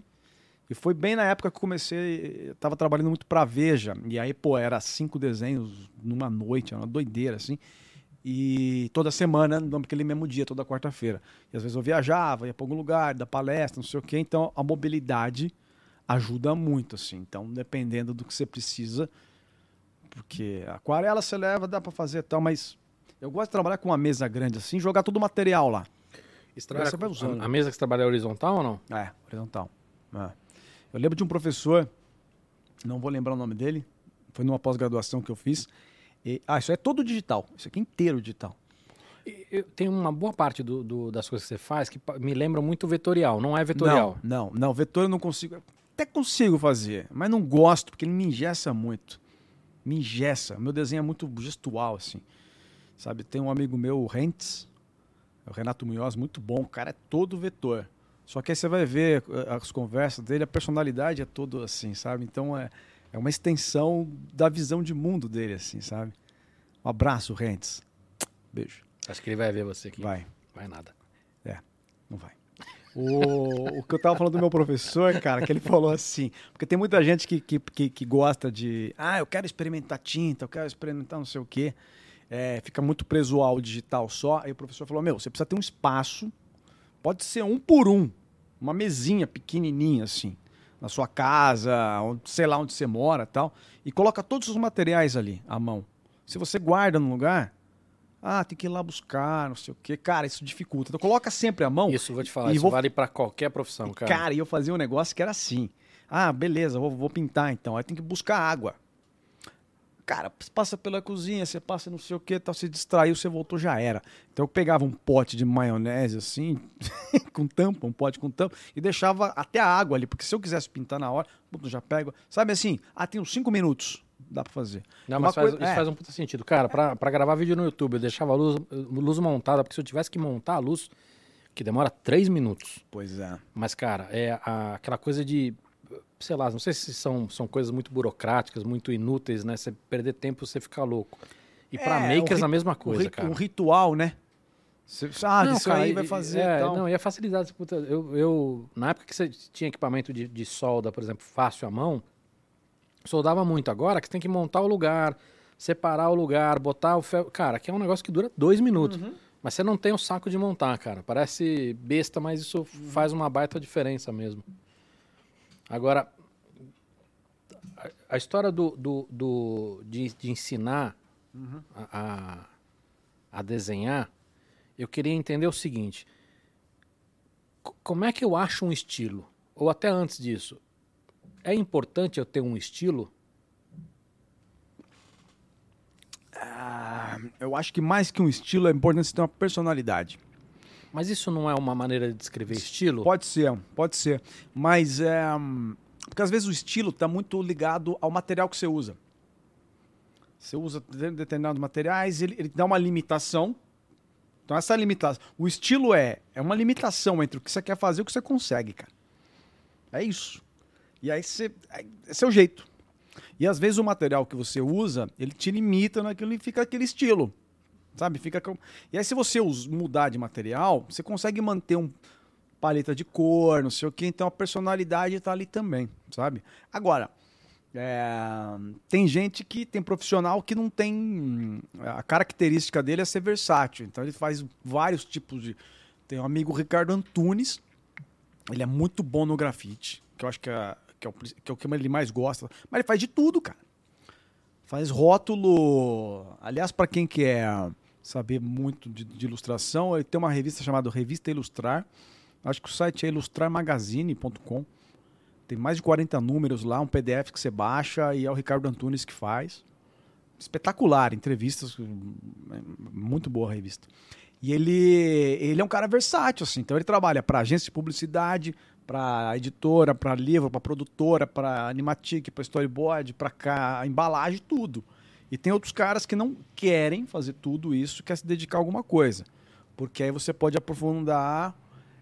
e foi bem na época que eu comecei, eu tava trabalhando muito pra Veja, e aí, pô, era cinco desenhos numa noite, era uma doideira, assim, e toda semana, naquele mesmo dia, toda quarta-feira. E às vezes eu viajava, ia pra algum lugar, dar palestra, não sei o quê, então a mobilidade ajuda muito, assim, então dependendo do que você precisa, porque aquarela você leva, dá pra fazer e tal, mas eu gosto de trabalhar com uma mesa grande assim, jogar todo o material lá. Usando. a, a mesa que você trabalha é horizontal ou não? É, horizontal. É. Eu lembro de um professor, não vou lembrar o nome dele, foi numa pós-graduação que eu fiz. e- ah, isso é todo digital. Isso aqui é inteiro digital. Eu- Tem uma boa parte do, do- das coisas que você faz que me lembra muito vetorial. Não é vetorial. Não, não, não. Vetor eu não consigo. Até consigo fazer, mas não gosto, porque ele me engessa muito. Me engessa. Meu desenho é muito gestual, assim. Sabe, tem um amigo meu, o Rentes, o Renato Munhoz, muito bom. O cara é todo vetor. Só que aí você vai ver eh, as conversas dele, a personalidade é todo assim, sabe? Então é, é uma extensão da visão de mundo dele, assim, sabe? Um abraço, Rentes. Beijo. Acho que ele vai ver você aqui. Vai. Vai nada. O, o que eu tava falando do meu professor, cara, que ele falou assim, porque tem muita gente que, que, que, que gosta de, ah, eu quero experimentar tinta, eu quero experimentar não sei o quê, é, fica muito preso ao digital só, aí o professor falou, meu, você precisa ter um espaço, pode ser um por um, uma mesinha pequenininha assim, na sua casa, sei lá onde você mora tal, e coloca todos os materiais ali à mão. Se você guarda num lugar, ah, tem que ir lá buscar, não sei o quê. Cara, isso dificulta. Então coloca sempre à mão. Isso, vou te falar, isso vou- vale pra qualquer profissão, cara. Cara, e eu fazia um negócio que era assim. Ah, beleza, vou, vou pintar então. Aí tem que buscar água. Cara, você passa pela cozinha, você passa não sei o que, tal, você distraiu, você voltou, já era. Então eu pegava um pote de maionese assim, com tampa, um pote com tampa, e deixava até a água ali, porque se eu quisesse pintar na hora, já pego. Sabe assim, ah, tem uns 5 minutos, dá pra fazer. Não, mas faz- coisa- isso é. faz um puta sentido. Cara, pra, pra gravar vídeo no YouTube, eu deixava a luz, luz montada, porque se eu tivesse que montar a luz, que demora três minutos. Pois é. Mas, cara, é a- aquela coisa de. Sei lá, não sei se são, são coisas muito burocráticas, muito inúteis, né? Você perder tempo, você ficar louco. E pra É, makers ri- a mesma Um, coisa, ri- cara. um ritual, né? Você, ah, Não, isso cara, aí vai fazer é, e tal. Não, e a facilidade. puta, eu, eu, na época que você tinha equipamento de, de solda, por exemplo, fácil à mão, soldava muito. Agora que você tem que montar o lugar, separar o lugar, botar o ferro. Cara, que é um negócio que dura dois minutos. Uhum. Mas você não tem o saco de montar, cara. Parece besta, mas isso faz uma baita diferença mesmo. Agora, a, história do, do, do- de, de ensinar Uhum. a, a- desenhar, eu queria entender o seguinte: co- como é que eu acho um estilo? Ou até antes disso, é importante eu ter um estilo? Ah, eu acho que mais que um estilo é importante você ter uma personalidade. Mas isso não é uma maneira de descrever estilo? Pode ser, pode ser. Mas é. Porque às vezes o estilo está muito ligado ao material que você usa. Você usa de- determinados materiais, ele, ele dá uma limitação. Então, essa limitação. O estilo é, é uma limitação entre o que você quer fazer e o que você consegue, cara. É isso. E aí você. é- o jeito. E às vezes o material que você usa, ele te limita naquilo e fica aquele estilo. Sabe? Fica com... E aí, se você mudar de material, você consegue manter um paleta de cor, não sei o que, então a personalidade tá ali também, sabe? Agora, é, tem gente que tem profissional que não tem. A característica dele é ser versátil. Então ele faz vários tipos de. Tem um amigo Ricardo Antunes, ele é muito bom no grafite, que eu acho que é, que é, o, que é o que ele mais gosta. Mas ele faz de tudo, cara. Faz rótulo. Aliás, para quem quer saber muito de, de ilustração, ele tem uma revista chamada Revista Ilustrar. Acho que o site é ilustrarmagazine.com. Tem mais de 40 números lá, um PDF que você baixa e é o Ricardo Antunes que faz. Espetacular, entrevistas, é muito boa a revista. E ele, ele é um cara versátil, assim. Então ele trabalha para agência de publicidade, para editora, para livro, para produtora, para animatic, para storyboard, para embalagem, tudo. E tem outros caras que não querem fazer tudo isso, quer se dedicar a alguma coisa. Porque aí você pode aprofundar.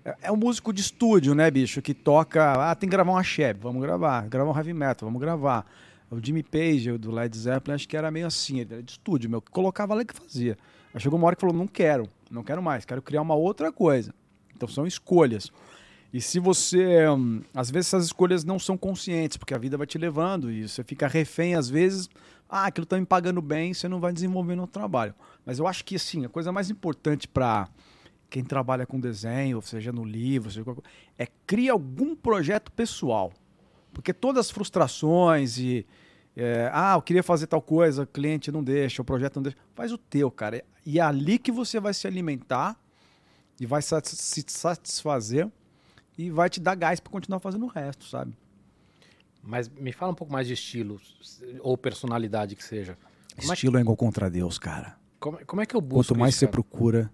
É, é um músico de estúdio, né, bicho? Que toca. Ah, tem que gravar uma Cheb, vamos gravar. Gravar um heavy metal, vamos gravar. O Jimmy Page, do Led Zeppelin, acho que era meio assim, ele era de estúdio, meu, colocava lá que fazia. Aí chegou uma hora que falou: não quero, não quero mais, quero criar uma outra coisa. Então são escolhas. E se você. hum, Às vezes essas escolhas não são conscientes, porque a vida vai te levando e você fica refém, às vezes. Ah, aquilo tá me pagando bem, você não vai desenvolvendo o trabalho. Mas eu acho que, assim, a coisa mais importante para quem trabalha com desenho, seja no livro, seja coisa, é criar algum projeto pessoal. Porque todas as frustrações e. é, ah, eu queria fazer tal coisa, o cliente não deixa, o projeto não deixa. Faz o teu, cara. E é ali que você vai se alimentar e vai se satisfazer e vai te dar gás para continuar fazendo o resto, sabe? Mas me fala um pouco mais de estilo, ou personalidade que seja. Como é, Estilo é igual contra Deus, cara. como, como é que eu busco Quanto mais isso, você cara? procura,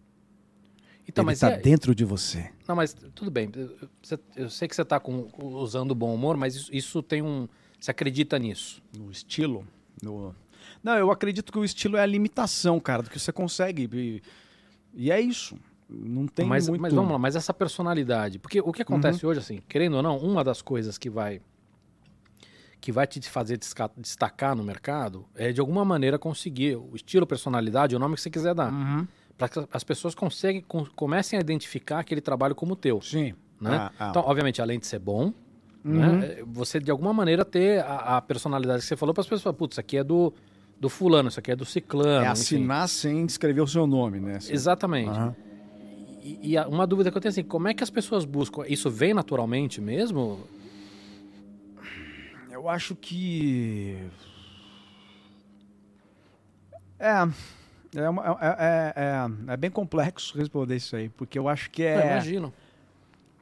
Então, ele mas tá é- dentro de você. Não, mas tudo bem. Eu sei que você está usando bom humor, mas isso, isso tem um. Você acredita nisso? No estilo? No... Não, eu acredito que o estilo é a limitação, cara, do que você consegue. E, e é isso. Não tem mas, muito... mas vamos lá, mas essa personalidade. Porque o que acontece hoje, assim, querendo ou não, uma das coisas que vai. que vai te fazer destacar no mercado é de alguma maneira conseguir o estilo, personalidade, o nome que você quiser dar. Uhum. Para que as pessoas conseguem, com- comecem a identificar aquele trabalho como teu. Sim. né? Ah, ah. Então, obviamente, além de ser bom, Uhum. né, você de alguma maneira ter a, a personalidade que você falou para as pessoas, putz, isso aqui é do, do fulano, isso aqui é do ciclano. É enfim. assinar sem escrever o seu nome, né? Exatamente. Aham. E, e uma dúvida que eu tenho é assim, como é que as pessoas buscam? Isso vem naturalmente mesmo? Eu acho que. É. É, é, é, é, é bem complexo responder isso aí, porque eu acho que Eu é. imagino.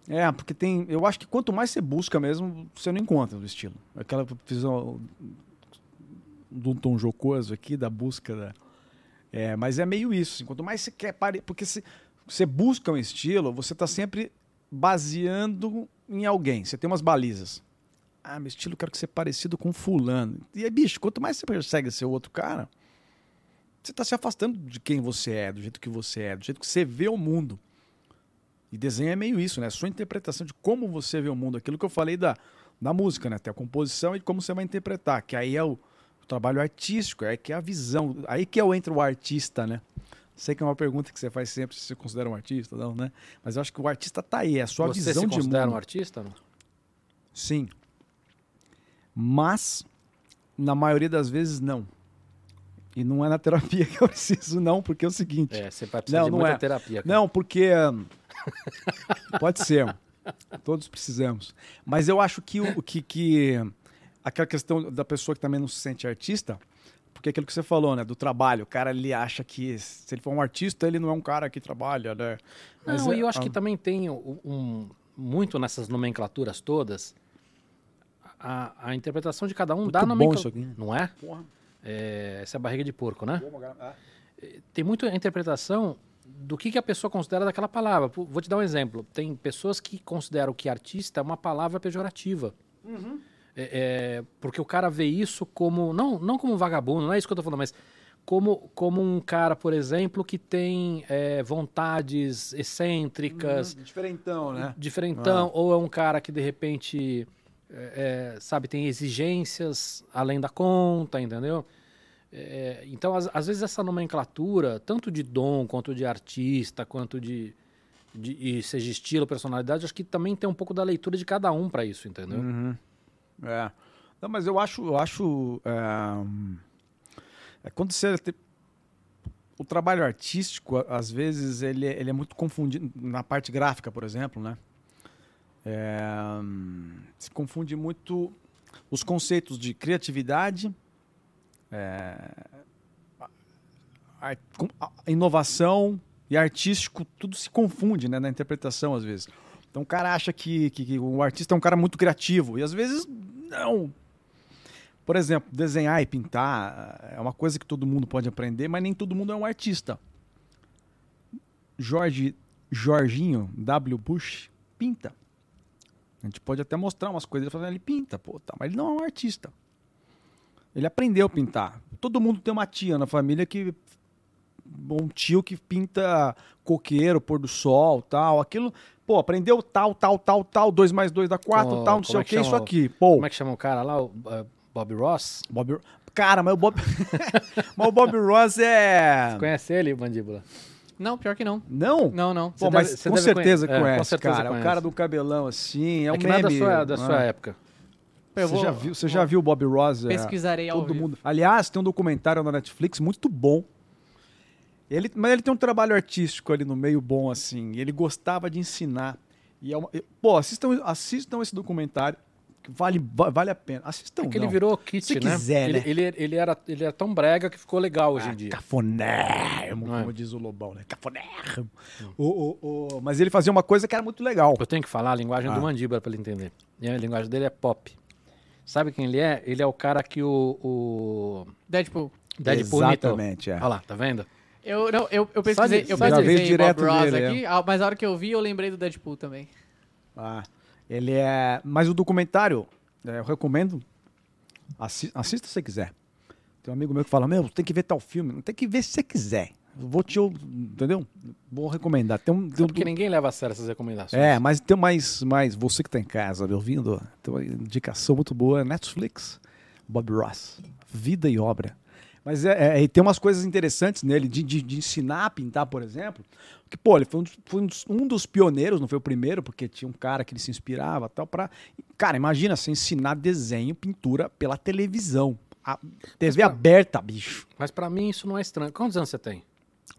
É, porque tem. Eu acho que quanto mais você busca mesmo, você não encontra o estilo. Aquela um, um tom jocoso aqui da busca da. É, mas é meio isso. assim, quanto mais você quer. Pare... Porque se você busca um estilo, você está sempre baseando em alguém. Você tem umas balizas. Ah, meu estilo eu quero que seja parecido com fulano. E aí, bicho, quanto mais você persegue ser outro cara, você está se afastando de quem você é, do jeito que você é, do jeito que você vê o mundo. E desenho é meio isso, né? Sua interpretação de como você vê o mundo. Aquilo que eu falei da, da música, né? Tem a composição e como você vai interpretar. Que aí é o, o trabalho artístico, é que é a visão. Aí que eu entro o artista, né? Sei que é uma pergunta que você faz sempre se você considera um artista, não, né? Mas eu acho que o artista tá aí, é a sua você visão se de considera mundo. um artista? Não? Sim. Mas, na maioria das vezes, não. E não é na terapia que eu preciso, não, porque é o seguinte. É, você vai precisar Não, de não é. terapia. cara. Não, porque. hum, Pode ser. Todos precisamos. Mas eu acho que o que, que aquela questão da pessoa que também não se sente artista, porque é aquilo que você falou, né? Do trabalho. O cara, ele acha que se ele for um artista, ele não é um cara que trabalha, né? Mas Não, é- e eu acho ah, que também tem um, um- muito nessas nomenclaturas todas a, a interpretação de cada um Muito bom nomenclatura. isso aqui. Não é? Porra. É, Essa é a barriga de porco, né? Bom, ah. Tem muito a interpretação do que, que a pessoa considera daquela palavra. Vou te dar um exemplo. Tem pessoas que consideram que artista é uma palavra pejorativa. É, é, porque o cara vê isso como. Não, não como um vagabundo, não é isso que eu tô falando, mas como, como um cara, por exemplo, que tem é, vontades excêntricas, Diferentão, né? diferentão, ou é um cara que de repente, é, é, sabe, tem exigências além da conta, entendeu? É, então, às, às vezes, essa nomenclatura, tanto de dom, quanto de artista, quanto de, de e seja estilo, personalidade, acho que também tem um pouco da leitura de cada um para isso, entendeu? Uhum. É. Não, mas eu acho. Eu acho é, é quando você. te- O trabalho artístico, às vezes, ele, ele é muito confundido. Na parte gráfica, por exemplo, né? É, se confunde muito os conceitos de criatividade, é, inovação e artístico, tudo se confunde né, na interpretação, às vezes. Então o cara acha que, que- que o artista é um cara muito criativo. E às vezes, não. Por exemplo, desenhar e pintar é uma coisa que todo mundo pode aprender, mas nem todo mundo é um artista. Jorge, Jorginho W. Bush pinta. A gente pode até mostrar umas coisas, ele ele pinta, pô, tá, mas ele não é um artista. Ele aprendeu a pintar. Todo mundo tem uma tia na família que um tio que pinta coqueiro, pôr do sol, tal, aquilo, pô, aprendeu tal, tal, tal, tal, 2 mais 2 dá 4, Como- tal, não sei é o que que, isso aqui. Pô, Como é que chama o cara lá? O, eh, Bob Ross? Bob... Cara, mas o Bob... mas o Bob Ross é... Conhece ele, Mandíbula? Não, pior que não. Não? Não, não. Pô, Você mas deve- você com certeza é, com conhece, certeza cara. conhece. O cara do cabelão assim, é, É, um que não é meme. da sua, da sua época. Eu Você, vou- já viu, você já viu o Bob Ross? é, Pesquisarei ao Todo vivo. mundo. Aliás, tem um documentário na Netflix muito bom. Ele, mas ele tem um trabalho artístico ali no meio bom, assim. Ele gostava de ensinar. E é uma, e- pô, assistam, assistam esse documentário. Que vale, va- vale a pena. Assistam. É que ele não. virou kit, Se né? quiser, ele, né? ele, ele era, ele era tão brega que ficou legal hoje Ah, em dia. Cafonérrimo, Não é? como diz o Lobão, né? Cafonérrimo. O, o, o- mas ele fazia uma coisa que era muito legal. Eu tenho que falar a linguagem Ah. do Mandíbula pra ele entender. E a linguagem dele é pop. Sabe quem ele é? Ele é o cara que o, o Deadpool. Deadpool. Exatamente, é. Olha lá, tá vendo? Eu, não, eu, eu pesquisei, de- eu pesquisei Bob Ross dele, aqui, ah, mas a hora que eu vi, eu lembrei do Deadpool também. Ah, ele é. Mas o documentário, é, eu recomendo. Assi- assista se você quiser. Tem um amigo meu que fala: Meu, tem que ver tal filme. Não tem que ver se você quiser. Vou te. Entendeu? Vou recomendar. Tem um. Tem um Porque ninguém leva a sério essas recomendações. é, mas tem mais, mais. Você que tá em casa me ouvindo, tem uma indicação muito boa: Netflix, Bob Ross. Vida e obra. Mas é, é, tem umas coisas interessantes nele, de, de, de ensinar a pintar, por exemplo. Que, pô, ele foi um dos, foi um dos- um dos pioneiros, não foi o primeiro, porque tinha um cara que ele se inspirava tal, pra. Cara, imagina você ensinar desenho, pintura pela televisão. A TV aberta, bicho. Mas pra mim isso não é estranho. Quantos anos você tem?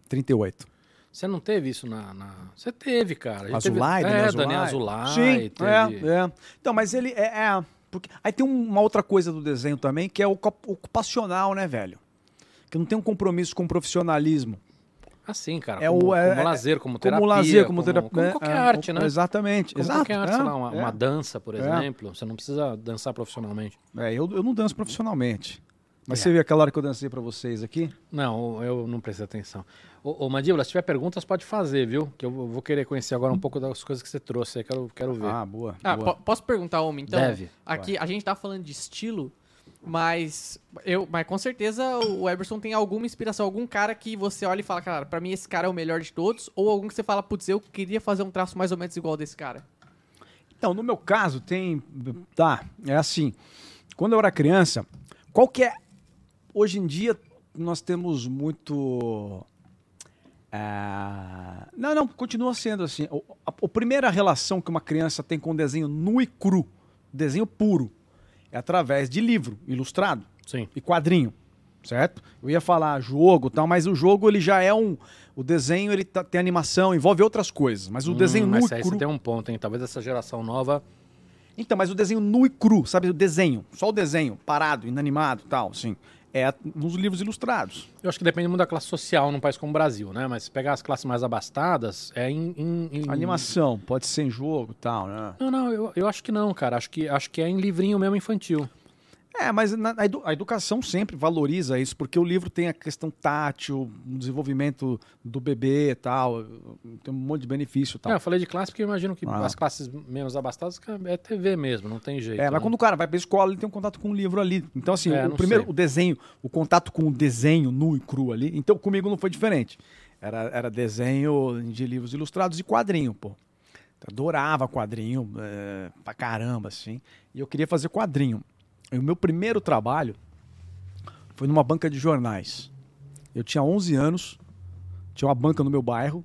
38. Você não teve isso na. na- Você teve, cara. Azulay, teve... É, Azulay. Daniel Azulay. Sim, teve... é, é. Então, mas ele é, é, porque aí tem uma outra coisa do desenho também, que é o ocup- ocupacional, né, velho? Que não tem um compromisso com o profissionalismo. Assim, cara. É como, o- é- como é- lazer, como terapia. como lazer, como, terapia. Como né? qualquer É, arte, né? Exatamente. Como exato. qualquer arte, é, sei lá, uma, é. uma dança, por É. exemplo. Você não precisa dançar profissionalmente. É, eu, eu não danço profissionalmente. Mas É. você viu aquela hora que eu dancei pra vocês aqui? Não, eu não prestei atenção. Ô, ô Mandíbula, se tiver perguntas, pode fazer, viu? Que eu vou querer conhecer agora um pouco das coisas que você trouxe aí. Quero, quero ver. Ah, boa. Ah, boa. po- posso perguntar uma, então? Deve. Aqui, a gente tá falando de estilo, mas eu, mas com certeza o Eberson tem alguma inspiração, algum cara que você olha e fala, cara, pra mim esse cara é o melhor de todos, ou algum que você fala, putz, eu queria fazer um traço mais ou menos igual desse cara. Então, no meu caso, tem. Tá, é assim. Quando eu era criança, qual que é. Hoje em dia, nós temos muito. ah, Não, não, continua sendo assim. O- A, a primeira relação que uma criança tem com o desenho nu e cru, desenho puro, é através de livro ilustrado Sim. e quadrinho, certo? Eu ia falar jogo e tal, mas o jogo ele já é um. O desenho ele tá- tem animação, envolve outras coisas. Mas o desenho Hum, nu mas e aí cru. você tem um ponto, hein? Talvez essa geração nova. Então, mas o desenho nu e cru, sabe? O desenho, só o desenho, parado, inanimado tal, assim. É nos livros ilustrados. Eu acho que depende muito da classe social num país como o Brasil, né? Mas se pegar as classes mais abastadas, é em. em- em- Animação, pode ser em jogo e tal, né? Não, não, eu, eu acho que não, cara. Acho que, acho que é em livrinho mesmo infantil. É, mas na- a, edu- a educação sempre valoriza isso, porque o livro tem a questão tátil, o desenvolvimento do bebê e tal, tem um monte de benefício tal. É, eu falei de classe porque eu imagino que Ah. as classes menos abastadas é TV mesmo, não tem jeito. É, mas né? quando o cara vai pra escola, ele tem um contato com o livro ali. Então, assim, É, o primeiro, sei. o desenho, o contato com o desenho nu e cru ali. Então, comigo não foi diferente. Era, era desenho de livros ilustrados e quadrinho, pô. Adorava quadrinho é, pra caramba, assim. E eu queria fazer quadrinho. E o meu primeiro trabalho foi numa banca de jornais. Eu tinha 11 anos, tinha uma banca no meu bairro.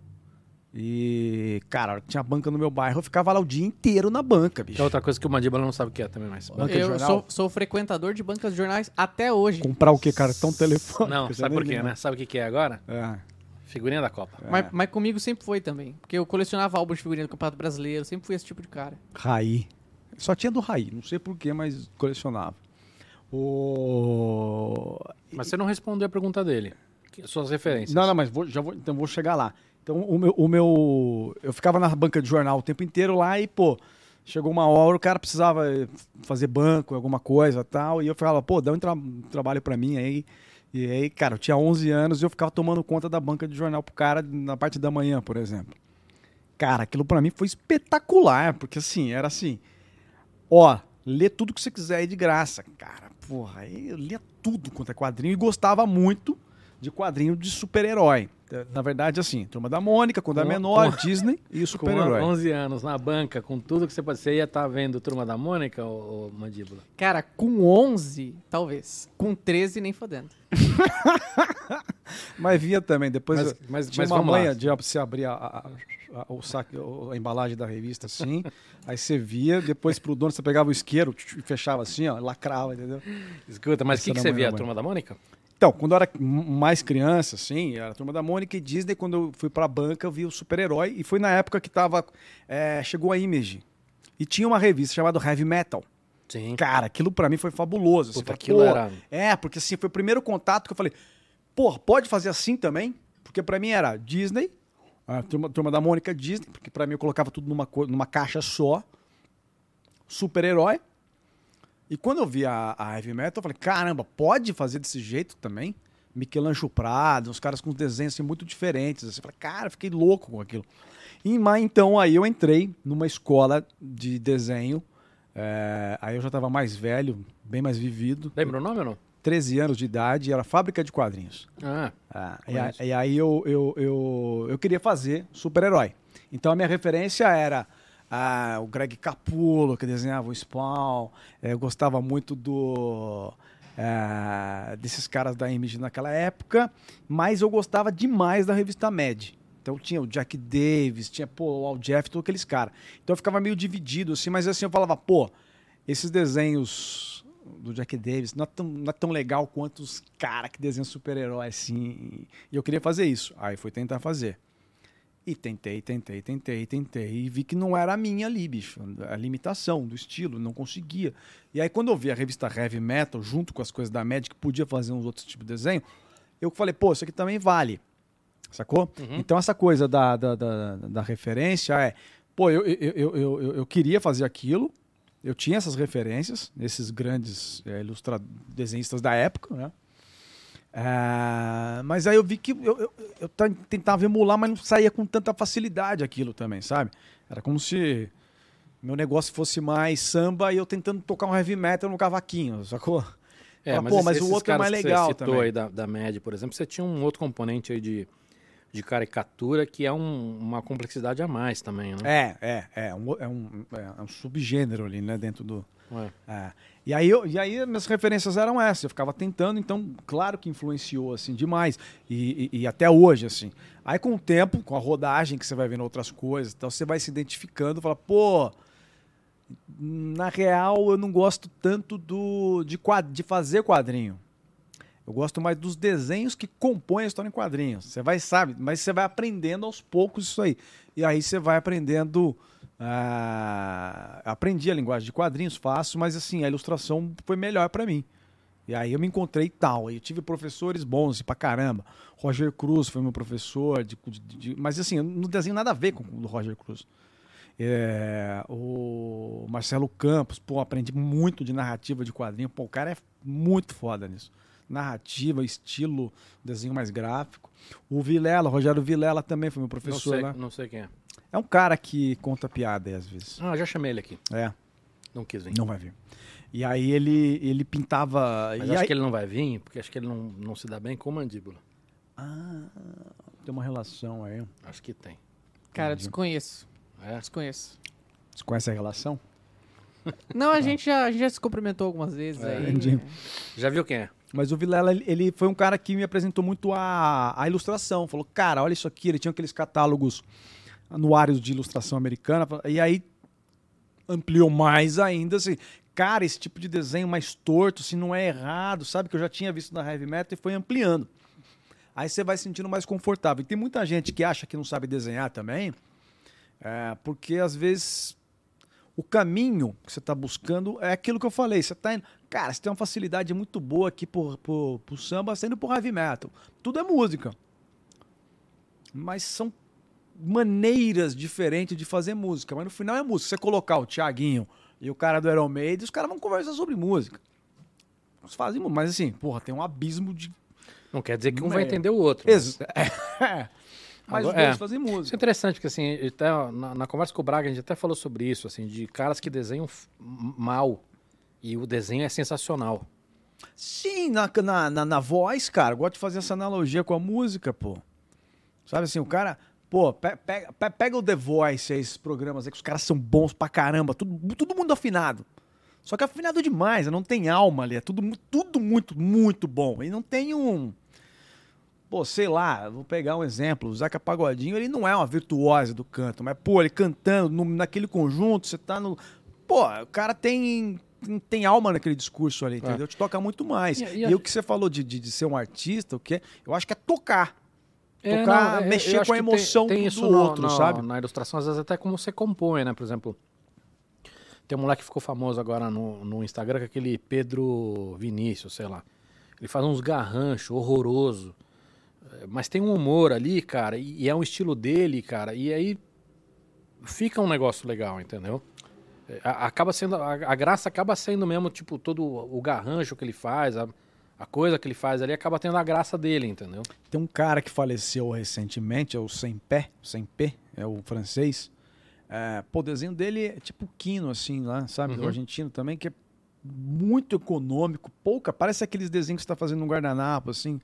E, cara, tinha banca no meu bairro, eu ficava lá o dia inteiro na banca, bicho. Que é outra coisa que o Mandíbula não sabe o que é também, mas. Banca Eu sou, sou frequentador de bancas de jornais até hoje. Comprar o que, Cartão telefone. Não, sabe por quê, né? Sabe o que que é agora? É. Figurinha da Copa. Mas, mas comigo sempre foi também. Porque eu colecionava álbuns de figurinha do Campeonato Brasileiro, sempre fui esse tipo de cara. Raí. Só tinha do Raí, não sei porquê, mas colecionava. O... Mas você não respondeu a pergunta dele. Suas referências. Não, não, mas vou, já vou, então vou chegar lá. Então, o meu, o meu. Eu ficava na banca de jornal o tempo inteiro lá e, pô, chegou uma hora, o cara precisava fazer banco, alguma coisa tal. E eu falava, pô, dá um, tra- trabalho pra mim aí. E aí, cara, eu tinha 11 anos e eu ficava tomando conta da banca de jornal pro cara na parte da manhã, por exemplo. Cara, aquilo pra mim foi espetacular, porque assim, era assim. Ó, lê tudo que você quiser aí de graça. Cara, porra, aí eu lia tudo quanto é quadrinho e gostava muito de quadrinho de super-herói. Na verdade, assim, Turma da Mônica, quando era Com- menor, com- Disney e Com super-herói. 11 anos na banca, com tudo que você pode ser, ia estar vendo Turma da Mônica, ou Mandíbula? Cara, com 11, talvez. Com 13, nem fodendo. Mas via também, depois Mas- mas- tinha mas uma vamos lá. manha de você abrir a, a- a- o saco, a embalagem da revista assim, aí você via, depois pro dono você pegava o isqueiro e fechava assim, ó, lacrava, entendeu? Escuta, mas o que, que você via? A. Turma da Mônica? Então, quando eu era mais criança, assim, era a Turma da Mônica e Disney, quando eu fui pra banca, eu vi o super-herói, e foi na época que tava, é, chegou a Image, e tinha uma revista chamada Heavy Metal. Sim. Cara, aquilo pra mim foi fabuloso. assim, Puta, falei, aquilo era- É, porque assim, foi o primeiro contato que eu falei, pô, pode fazer assim também? Porque pra mim era Disney, a turma, turma da Mônica Disney, porque pra mim eu colocava tudo numa, numa caixa só, super-herói. E quando eu vi a, a Heavy Metal, eu falei, caramba, pode fazer desse jeito também? Michelangelo Prado, uns caras com desenhos assim, muito diferentes. Assim, eu falei, cara, fiquei louco com aquilo. E, mas então aí eu entrei numa escola de desenho. é, aí eu já estava mais velho, bem mais vivido. Lembra o nome ou não? 13 anos de idade, era fábrica de quadrinhos. Ah, Ah, e, a- e aí eu, eu, eu, eu queria fazer super-herói. Então a minha referência era ah, o Greg Capullo, que desenhava o Spawn. Eh, Eu gostava muito do ah, desses caras da Image naquela época, mas eu gostava demais da revista Mad. Então tinha o Jack Davis, tinha pô, o Al Jeff, todos aqueles caras. Então eu ficava meio dividido, assim, mas assim eu falava, pô, esses desenhos do Jack Davis não é tão, não é tão legal quanto os caras que desenham super-herói assim. E eu queria fazer isso. Aí fui tentar fazer. E tentei, tentei, tentei, tentei. E vi que não era a minha ali, bicho. A limitação do estilo, não conseguia. E aí, quando eu vi a revista Heavy Metal, junto com as coisas da Magic, que podia fazer uns outros tipos de desenho, eu falei, pô, isso aqui também vale. Sacou? Então, essa coisa da, da, da, da referência é, pô, eu, eu, eu, eu- eu queria fazer aquilo, eu tinha essas referências, esses grandes é, desenhistas da época, né? É, mas aí eu vi que eu, eu, eu ta- tentava emular, mas não saía com tanta facilidade aquilo também, sabe? Era como se meu negócio fosse mais samba e eu tentando tocar um heavy metal no cavaquinho, sacou? é, Fala, mas, pô, mas o outro é mais que legal você citou também. aí da, da MED, por exemplo, você tinha um outro componente aí de, de caricatura que é um- uma complexidade a mais também, né? É, é, é, um, é, um, é um subgênero ali, né, dentro do... É. É. E aí, eu, e aí minhas referências eram essas, eu ficava tentando, então, claro que influenciou, assim, demais. E, e- e até hoje, assim. Aí com o tempo, com a rodagem, que você vai vendo outras coisas, então você vai se identificando, fala, pô, na real eu não gosto tanto do de, quad, de fazer quadrinho. Eu gosto mais dos desenhos que compõem a história em quadrinhos. Você vai, sabe, mas você vai aprendendo aos poucos isso aí. E aí você vai aprendendo. ah, aprendi a linguagem de quadrinhos, fácil, mas assim, a ilustração foi melhor para mim. E aí eu me encontrei tal. Aí eu tive professores bons pra caramba. Roger Cruz foi meu professor. de- de- de- mas assim, não desenho nada a ver com o do Roger Cruz. É, o Marcelo Campos, pô, aprendi muito de narrativa de quadrinho. Pô, o cara é muito foda nisso. Narrativa, estilo, desenho mais gráfico. O Vilela, Rogério Vilela também foi meu Não professor sei, lá. não sei quem é. É um cara que conta piada aí, às vezes. Ah, já chamei ele aqui. É, Não quis vir. não vai vir. E aí ele, ele pintava. Mas e acho aí- que ele não vai vir, porque acho que ele não, não se dá bem com mandíbula. Ah, tem uma relação aí. Acho que tem. Cara, Entendi. desconheço. É? Desconheço. Você conhece a relação? Não, a gente já, a gente já se cumprimentou algumas vezes É, aí. entendi. Já viu quem é? Mas o Vilela, ele- foi um cara que me apresentou muito a, a ilustração. Falou, cara, olha isso aqui. Ele tinha aqueles catálogos anuários de ilustração americana. E aí ampliou mais ainda, assim. Cara, esse tipo de desenho mais torto, se não é errado, sabe? Que eu já tinha visto na Heavy Metal e foi ampliando. Aí você vai se sentindo mais confortável. E tem muita gente que acha que não sabe desenhar também, é, porque às vezes o caminho que você está buscando é aquilo que eu falei. Você tá indo. Cara, você tem uma facilidade muito boa aqui pro, pro, pro samba, sendo pro heavy metal. Tudo é música. Mas são maneiras diferentes de fazer música. Mas no final é música. Você colocar o Thiaguinho e o cara do Iron Maiden, os caras vão conversar sobre música. Eles fazem, mu- mas assim, porra, tem um abismo de. Não quer dizer que um Não vai é. entender o outro. mas- Ex- É. Mas os Agora- dois é. fazem Isso é música. interessante, porque assim, até, na, na conversa com o Braga, a gente até falou sobre isso, assim, de caras que desenham mal. E o desenho é sensacional. Sim, na, na, na, na voz, cara. Eu gosto de fazer essa analogia com a música, pô. Sabe assim, o cara. Pô, pe- pega, pe- pega o The Voice, esses programas aí que os caras são bons pra caramba. Tudo, todo mundo afinado. Só que afinado demais, não tem alma ali. É tudo, tudo muito, muito bom. E não tem um. Pô, sei lá, vou pegar um exemplo. O Zeca Pagodinho, ele não é uma virtuose do canto, mas, pô, ele cantando no- naquele conjunto, você tá no. Pô, o cara tem. tem- Tem alma naquele discurso ali, entendeu? Te toca muito mais. E- E, e a- o que você falou de, de, de ser um artista, o que é? Eu acho que é tocar. É, Tocar, não, é, mexer com a que tem- emoção tem, do no- outro, no- sabe? Na ilustração, às vezes até como você compõe, né? Por exemplo, tem um moleque que ficou famoso agora no, no Instagram, que é aquele Pedro Vinícius, sei lá. Ele faz uns garranchos horroroso. Mas tem um humor ali, cara, e, e é um estilo dele, cara, e aí fica um negócio legal, entendeu? É, a- acaba sendo, a, a graça acaba sendo mesmo, tipo, todo o garrancho que ele faz, a, a coisa que ele faz ali, acaba tendo a graça dele, entendeu? Tem um cara que faleceu recentemente, é o Sem Pé, Sem Pé, é o francês. É, pô, o desenho dele é tipo Quino, assim, lá, sabe? Do Uhum. argentino também, que é muito econômico, pouca, parece aqueles desenhos que você tá fazendo no guardanapo, assim.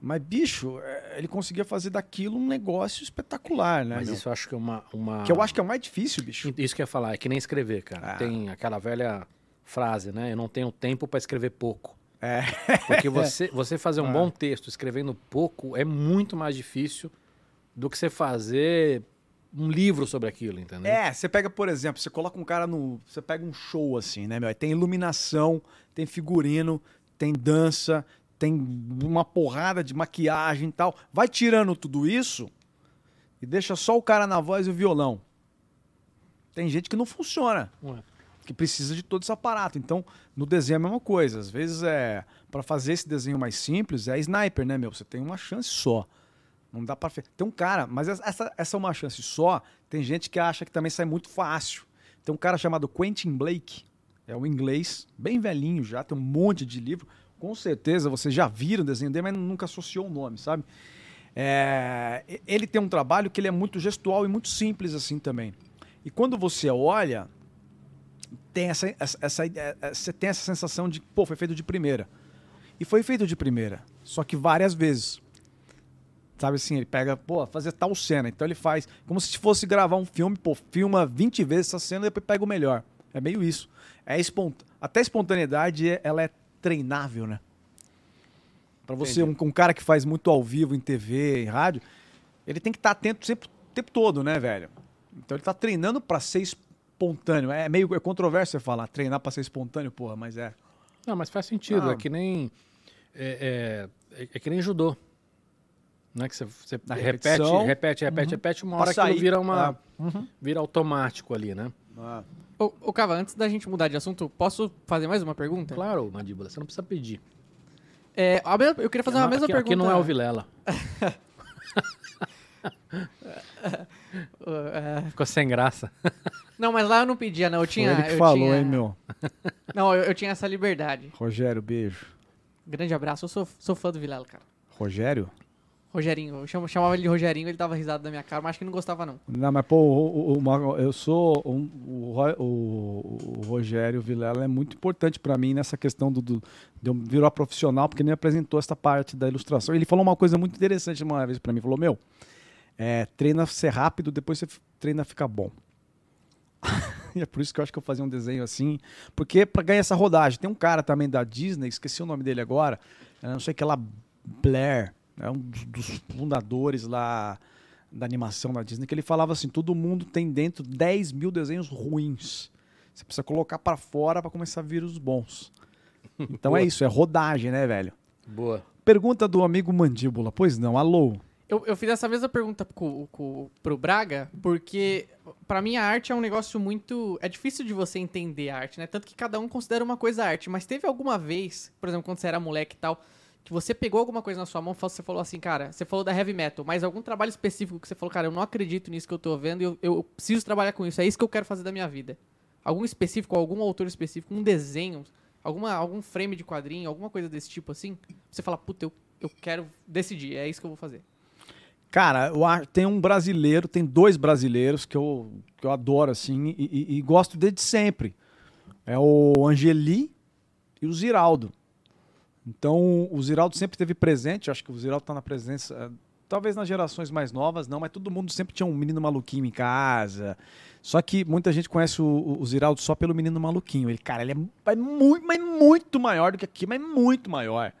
Mas, bicho, é, ele conseguia fazer daquilo um negócio espetacular, né? Mas meu? isso eu acho que é uma, uma... Que eu acho que é o mais difícil, bicho. Isso que eu ia falar, é que nem escrever, cara. Ah. Tem aquela velha frase, né? Eu não tenho tempo para escrever pouco. É. Porque você, você fazer um Ah. bom texto escrevendo pouco é muito mais difícil do que você fazer um livro sobre aquilo, entendeu? É, você pega, por exemplo, você coloca um cara no. Você pega um show assim, né, meu? Aí Tem iluminação, tem figurino, tem dança, tem uma porrada de maquiagem e tal. Vai tirando tudo isso e deixa só o cara na voz e o violão. Tem gente que não funciona, Ué. que precisa de todo esse aparato. Então, no desenho é a mesma coisa. Às vezes é. para fazer esse desenho mais simples, é sniper, né, meu? Você tem uma chance só. Não dá pra. fe- Tem um cara, mas essa, essa é uma chance só. Tem gente que acha que também sai muito fácil. Tem um cara chamado Quentin Blake, é um inglês, bem velhinho já, tem um monte de livro. Com certeza vocês já viram o desenho dele, mas nunca associou o nome, sabe? É, ele tem um trabalho que ele é muito gestual e muito simples assim também. E quando você olha, tem essa, essa, essa você tem essa sensação de, pô, foi feito de primeira. E foi feito de primeira, só que várias vezes. Sabe assim, ele pega, pô, fazer tal cena. Então ele faz como se fosse gravar um filme, pô, filma 20 vezes essa cena e depois pega o melhor. É meio isso. É espont... Até a espontaneidade, é- ela é treinável, né? Pra você, um, um cara que faz muito ao vivo em TV, em rádio, ele tem que estar atento sempre, o tempo todo, né, velho? Então ele tá treinando pra ser espontâneo. É meio é controverso você falar, treinar pra ser espontâneo, porra, mas é. Não, mas faz sentido. Ah. É que nem. É, é, é- é que nem judô. Não é que você, repete, repete, repete, repete, uma hora sair. vira uma. Ah, uhum. vira automático ali, né? Ah. Ô, ô, Cava, antes da gente mudar de assunto, posso fazer mais uma pergunta? Claro, Mandíbula, você não precisa pedir. É, a mesma- eu queria fazer uma aqui, mesma aqui pergunta. não é o Vilela. Ficou sem graça. Não, mas lá eu não pedia, não. Eu tinha. Foi ele que falou, tinha- hein, meu? Não, eu, eu tinha essa liberdade. Rogério, beijo. Grande abraço. Eu sou, sou fã do Vilela, cara. Rogério? Rogerinho. Eu chamava ele de Rogerinho, ele dava risada da minha cara, mas acho que não gostava, não. Não, mas pô, o, o- o eu sou. um- o, o- Rogério Vilela é muito importante pra mim nessa questão do, do, de eu virar profissional, porque ele me apresentou essa parte da ilustração. Ele falou uma coisa muito interessante uma vez pra mim: falou, meu, é, treina ser rápido, depois você treina ficar bom. é por isso que eu acho que eu fazia um desenho assim, porque pra ganhar essa rodagem, tem um cara também da Disney, esqueci o nome dele agora, não sei que lá, Blair, é um dos, fundadores lá da animação da Disney, que ele falava assim: todo mundo tem dentro 10 mil desenhos ruins. Você precisa colocar pra fora pra começar a vir os bons. Então é isso, é rodagem, né, velho? Boa. Pergunta do amigo Mandíbula. Pois não, alô. Eu, eu fiz essa mesma pergunta com, com, pro Braga, porque pra mim a arte é um negócio muito. É difícil de você entender a arte, né? Tanto que cada um considera uma coisa arte. Mas teve alguma vez, por exemplo, quando você era moleque e tal, que você pegou alguma coisa na sua mão você falou assim, cara, você falou da heavy metal, mas algum trabalho específico que você falou, cara, eu não acredito nisso que eu tô vendo eu, eu preciso trabalhar com isso, é isso que eu quero fazer da minha vida. Algum específico, algum autor específico, um desenho, alguma, algum frame de quadrinho, alguma coisa desse tipo assim, você fala, puta, eu, eu quero decidir, é isso que eu vou fazer. Cara, eu acho- tem um brasileiro, tem dois brasileiros que eu, que eu adoro, assim, e, e- e gosto desde sempre. É o Angeli e o Ziraldo. Então, o Ziraldo sempre esteve presente, acho que o Ziraldo está na presença, eh, talvez nas gerações mais novas, não, mas todo mundo sempre tinha um menino maluquinho em casa. Só que muita gente conhece o, o- o Ziraldo só pelo menino maluquinho. Ele, cara, ele é, é muito, mas muito maior do que aqui, mas muito maior.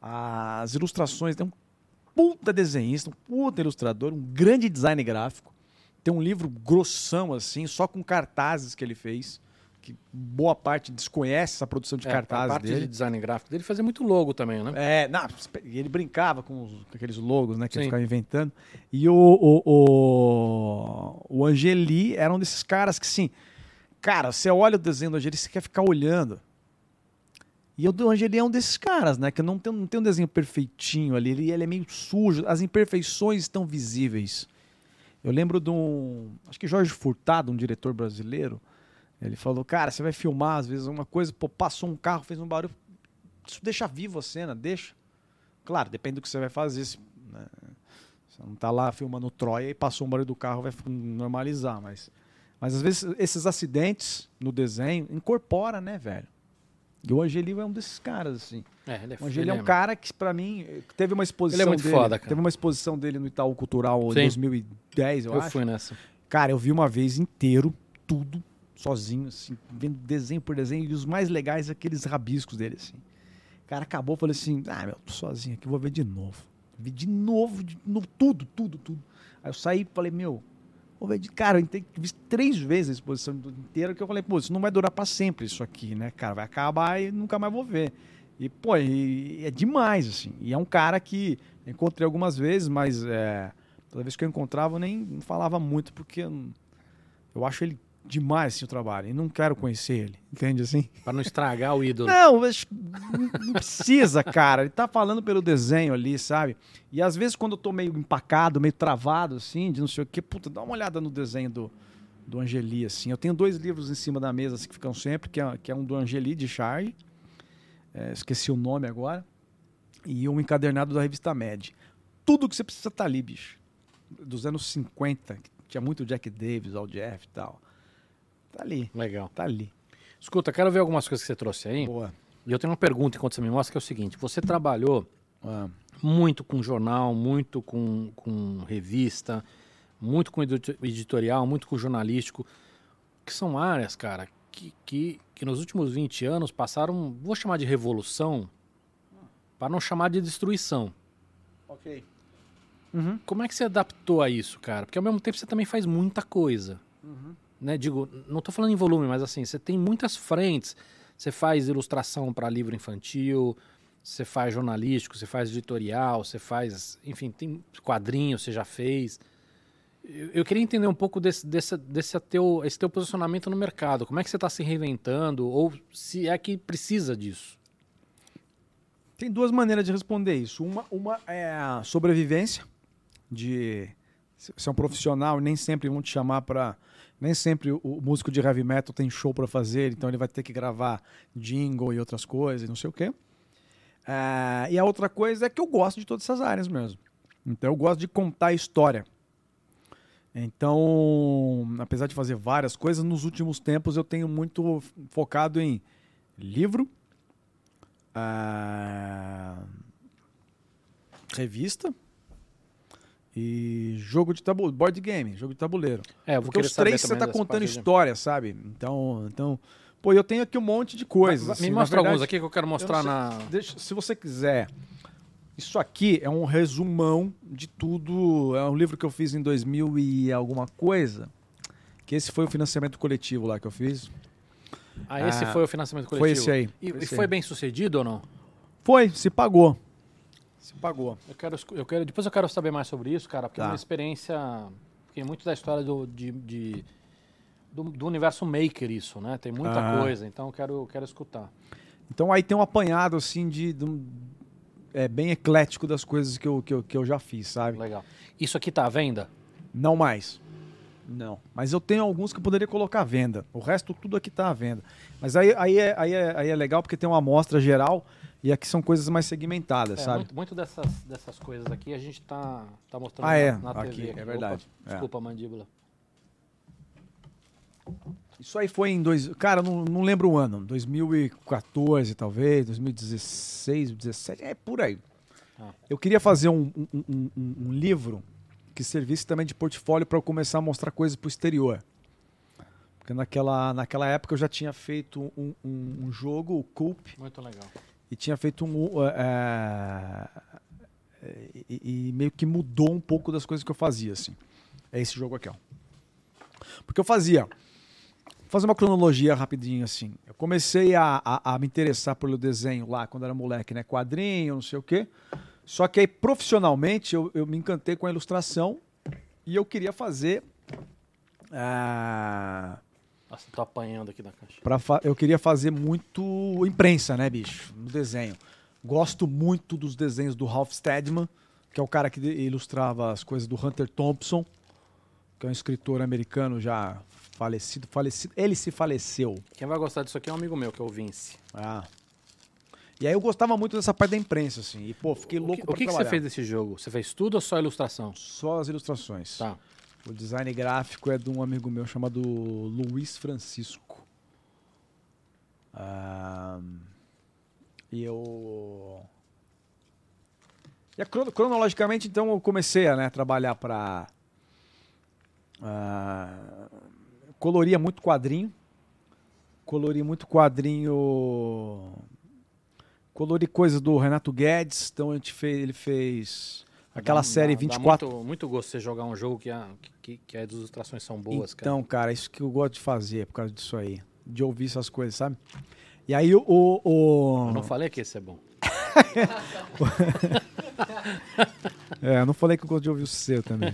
As ilustrações, tem um puta desenhista, um puta ilustrador, um grande design gráfico. Tem um livro grossão, assim, só com cartazes que ele fez. Que boa parte desconhece essa produção de É, a cartazes parte dele. de design gráfico dele fazia muito logo também, né? É, não, ele brincava com, os- com aqueles logos, né, que ele Sim. ficava inventando. E o, o, o, o Angeli era um desses caras que, sim, cara, você olha o desenho do Angeli, você quer ficar olhando. E o do Angeli é um desses caras, né, que não tem, não tem um desenho perfeitinho ali, ele, ele é meio sujo, as imperfeições estão visíveis. Eu lembro de um, acho que Jorge Furtado, um diretor brasileiro, ele falou, cara, você vai filmar, às vezes, uma coisa, pô, passou um carro, fez um barulho, isso deixa vivo a cena, deixa. Claro, depende do que você vai fazer. se, né, Você não tá lá filmando Troia e passou um barulho do carro, vai normalizar, mas... Mas às vezes esses acidentes no desenho incorpora, né, velho? E o Angelino é um desses caras, assim. É, ele é O Angelino é um ele cara que, pra mim, teve uma exposição Ele é muito dele. foda, cara. Teve uma exposição dele no Itaú Cultural em Sim. 2010, eu, Eu acho. fui nessa. Cara, eu vi uma vez inteiro, tudo, sozinho, assim, vendo desenho por desenho, e os mais legais, aqueles rabiscos dele, assim. Cara, acabou, falei assim, ah, meu, tô sozinho aqui, vou ver de novo. Vi de novo, de novo, tudo, tudo, tudo. Aí eu saí e falei, meu, vou ver de... Cara, eu vi três vezes a exposição inteira, que eu falei, pô, isso não vai durar pra sempre, isso aqui, né, cara? Vai acabar e nunca mais vou ver. E, pô, e- e é demais, assim. E é um cara que encontrei algumas vezes, mas é, toda vez que eu encontrava eu nem falava muito, porque eu, eu acho ele demais, assim, o trabalho. E não quero conhecer ele, entende, assim? Pra não estragar o ídolo. Não, não precisa, cara. Ele tá falando pelo desenho ali, sabe? E às vezes quando eu tô meio empacado, meio travado, assim, de não sei o quê, puta, dá uma olhada no desenho do, do Angeli, assim. Eu tenho dois livros em cima da mesa assim, que ficam sempre, que é, que é um do Angeli, de Charge, é, esqueci o nome agora, e um encadernado da revista Med. Tudo que você precisa tá ali, bicho. Dos anos 50, que tinha muito Jack Davis, Al Jeff e tal. Tá ali, Legal. tá ali. Escuta, quero ver algumas coisas que você trouxe aí. Boa. E eu tenho uma pergunta enquanto você me mostra, que é o seguinte. Você trabalhou Ah, muito com jornal, muito com, com revista, muito com edito- editorial, muito com jornalístico, que são áreas, cara, que, que, que nos últimos 20 anos passaram, vou chamar de revolução, para não chamar de destruição. ok. Como é que você adaptou a isso, cara? Porque ao mesmo tempo você também faz muita coisa. Né? Digo, não estou falando em volume, mas assim, você tem muitas frentes. Você faz ilustração para livro infantil, você faz jornalístico, você faz editorial, você faz, enfim, tem quadrinhos, você já fez. Eu, eu queria entender um pouco desse, desse, desse teu, esse teu posicionamento no mercado. Como é que você está se reinventando? Ou se é que precisa disso? Tem duas maneiras de responder isso. Uma, uma é a sobrevivência, de ser um profissional, nem sempre vão te chamar para. Nem sempre o, músico de heavy metal tem show para fazer, então ele vai ter que gravar jingle e outras coisas, não sei o quê. É, e a outra coisa é que eu gosto de todas essas áreas mesmo. Então eu gosto de contar história. Então, apesar de fazer várias coisas, nos últimos tempos eu tenho muito focado em livro, ah, revista e jogo de tabuleiro, board game, jogo de tabuleiro. É, Porque os três você tá contando história, sabe? Então, então, pô, eu tenho aqui um monte de coisas. Me assim, na mostra verdade, alguns aqui que eu quero mostrar eu não na. Deixa- se você quiser. Isso aqui é um resumão de tudo. É um livro que eu fiz em 2000 e alguma coisa. Que esse foi o financiamento coletivo lá que eu fiz. Ah, esse Ah, foi o financiamento coletivo. Foi esse aí. E, Foi e esse foi aí. bem sucedido ou não? Foi, se pagou. Se pagou. Eu quero, eu quero, depois eu quero saber mais sobre isso, cara, porque é Tá. uma experiência. Fiquei muito da história do, de, de- do, do universo maker, isso, né? Tem muita Aham. coisa, então eu quero, eu quero escutar. Então aí tem um apanhado assim de. de um- é bem eclético das coisas que eu, que eu, que eu já fiz, sabe? Legal. Isso aqui tá à venda? Não mais. Não. Mas eu tenho alguns que eu poderia colocar à venda. O resto tudo aqui está à venda. Mas aí, aí, é, aí, é, aí é legal porque tem uma amostra geral e aqui são coisas mais segmentadas, É, sabe? muito, muito dessas, dessas coisas aqui a gente tá, tá mostrando Ah, é. na, na Aqui, TV. é verdade. Opa, É. desculpa, mandíbula. Isso aí foi em dois. Cara, não, não lembro o ano. 2014, talvez, 2016, 2017, é por aí. Ah. Eu queria fazer um, um, um- um- livro que servisse também de portfólio para eu começar a mostrar coisas para o exterior. Porque naquela, naquela época eu já tinha feito um, jogo, o Coop, Muito legal. E tinha feito um. uh, é, e, e meio que mudou um pouco das coisas que eu fazia, assim. É esse jogo aqui, ó. Porque eu fazia. Vou fazer uma cronologia rapidinho, assim. Eu comecei a, a, a me interessar pelo desenho lá quando era moleque, né? Quadrinho, não sei o quê. Só que aí, profissionalmente, eu, eu me encantei com a ilustração e eu queria fazer. ah, Nossa, tô apanhando aqui na caixa. Pra fa- eu queria fazer muito imprensa, né, bicho? No desenho. Gosto muito dos desenhos do Ralph Steadman, que é o cara que ilustrava as coisas do Hunter Thompson, que é um escritor americano já falecido. falecido. Ele se faleceu. Quem vai gostar disso aqui é um amigo meu, que é o Vince. Ah. E aí eu gostava muito dessa parte da imprensa, assim. E, pô, fiquei O louco que, pra o que, que você fez desse jogo? Você fez tudo ou só ilustração? Só as ilustrações. Tá. O design gráfico é de um amigo meu chamado Luiz Francisco. Ah, e eu. E crono- cronologicamente, então, eu comecei a né, trabalhar para. coloria muito quadrinho. Colori muito quadrinho. Colori coisas do Renato Guedes. Então a gente fez, ele fez aquela Dá- série dá- 24 Dá muito, muito gosto você jogar um jogo que, a, que, que as ilustrações são boas, cara. então, cara, isso que eu gosto de fazer por causa disso aí. De ouvir essas coisas, sabe? E aí o. o, Eu não falei que esse é bom. É, eu não falei que eu gosto de ouvir o seu também.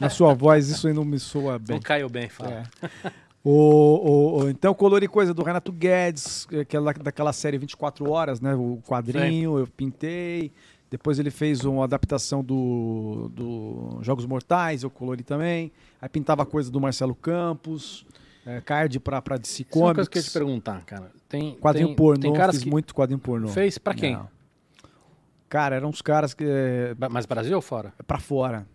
Na sua voz, isso aí não me soa bem. Não caiu bem, fala. É. O, o, o- então, colori coisa do Renato Guedes, aquela, daquela série 24 horas, né? O quadrinho, eu pintei. Depois ele fez uma adaptação do, do Jogos Mortais, eu colori também. Aí pintava coisa do Marcelo Campos, é, card pra, pra DC Isso é uma Comics. coisa que eu ia te perguntar, cara. Tem, Quadrinho tem, pornô, tem caras fiz que... muito quadrinho pornô. Fez pra quem? Não. Cara, eram uns caras que. É, Mas Brasil ou fora? pra fora.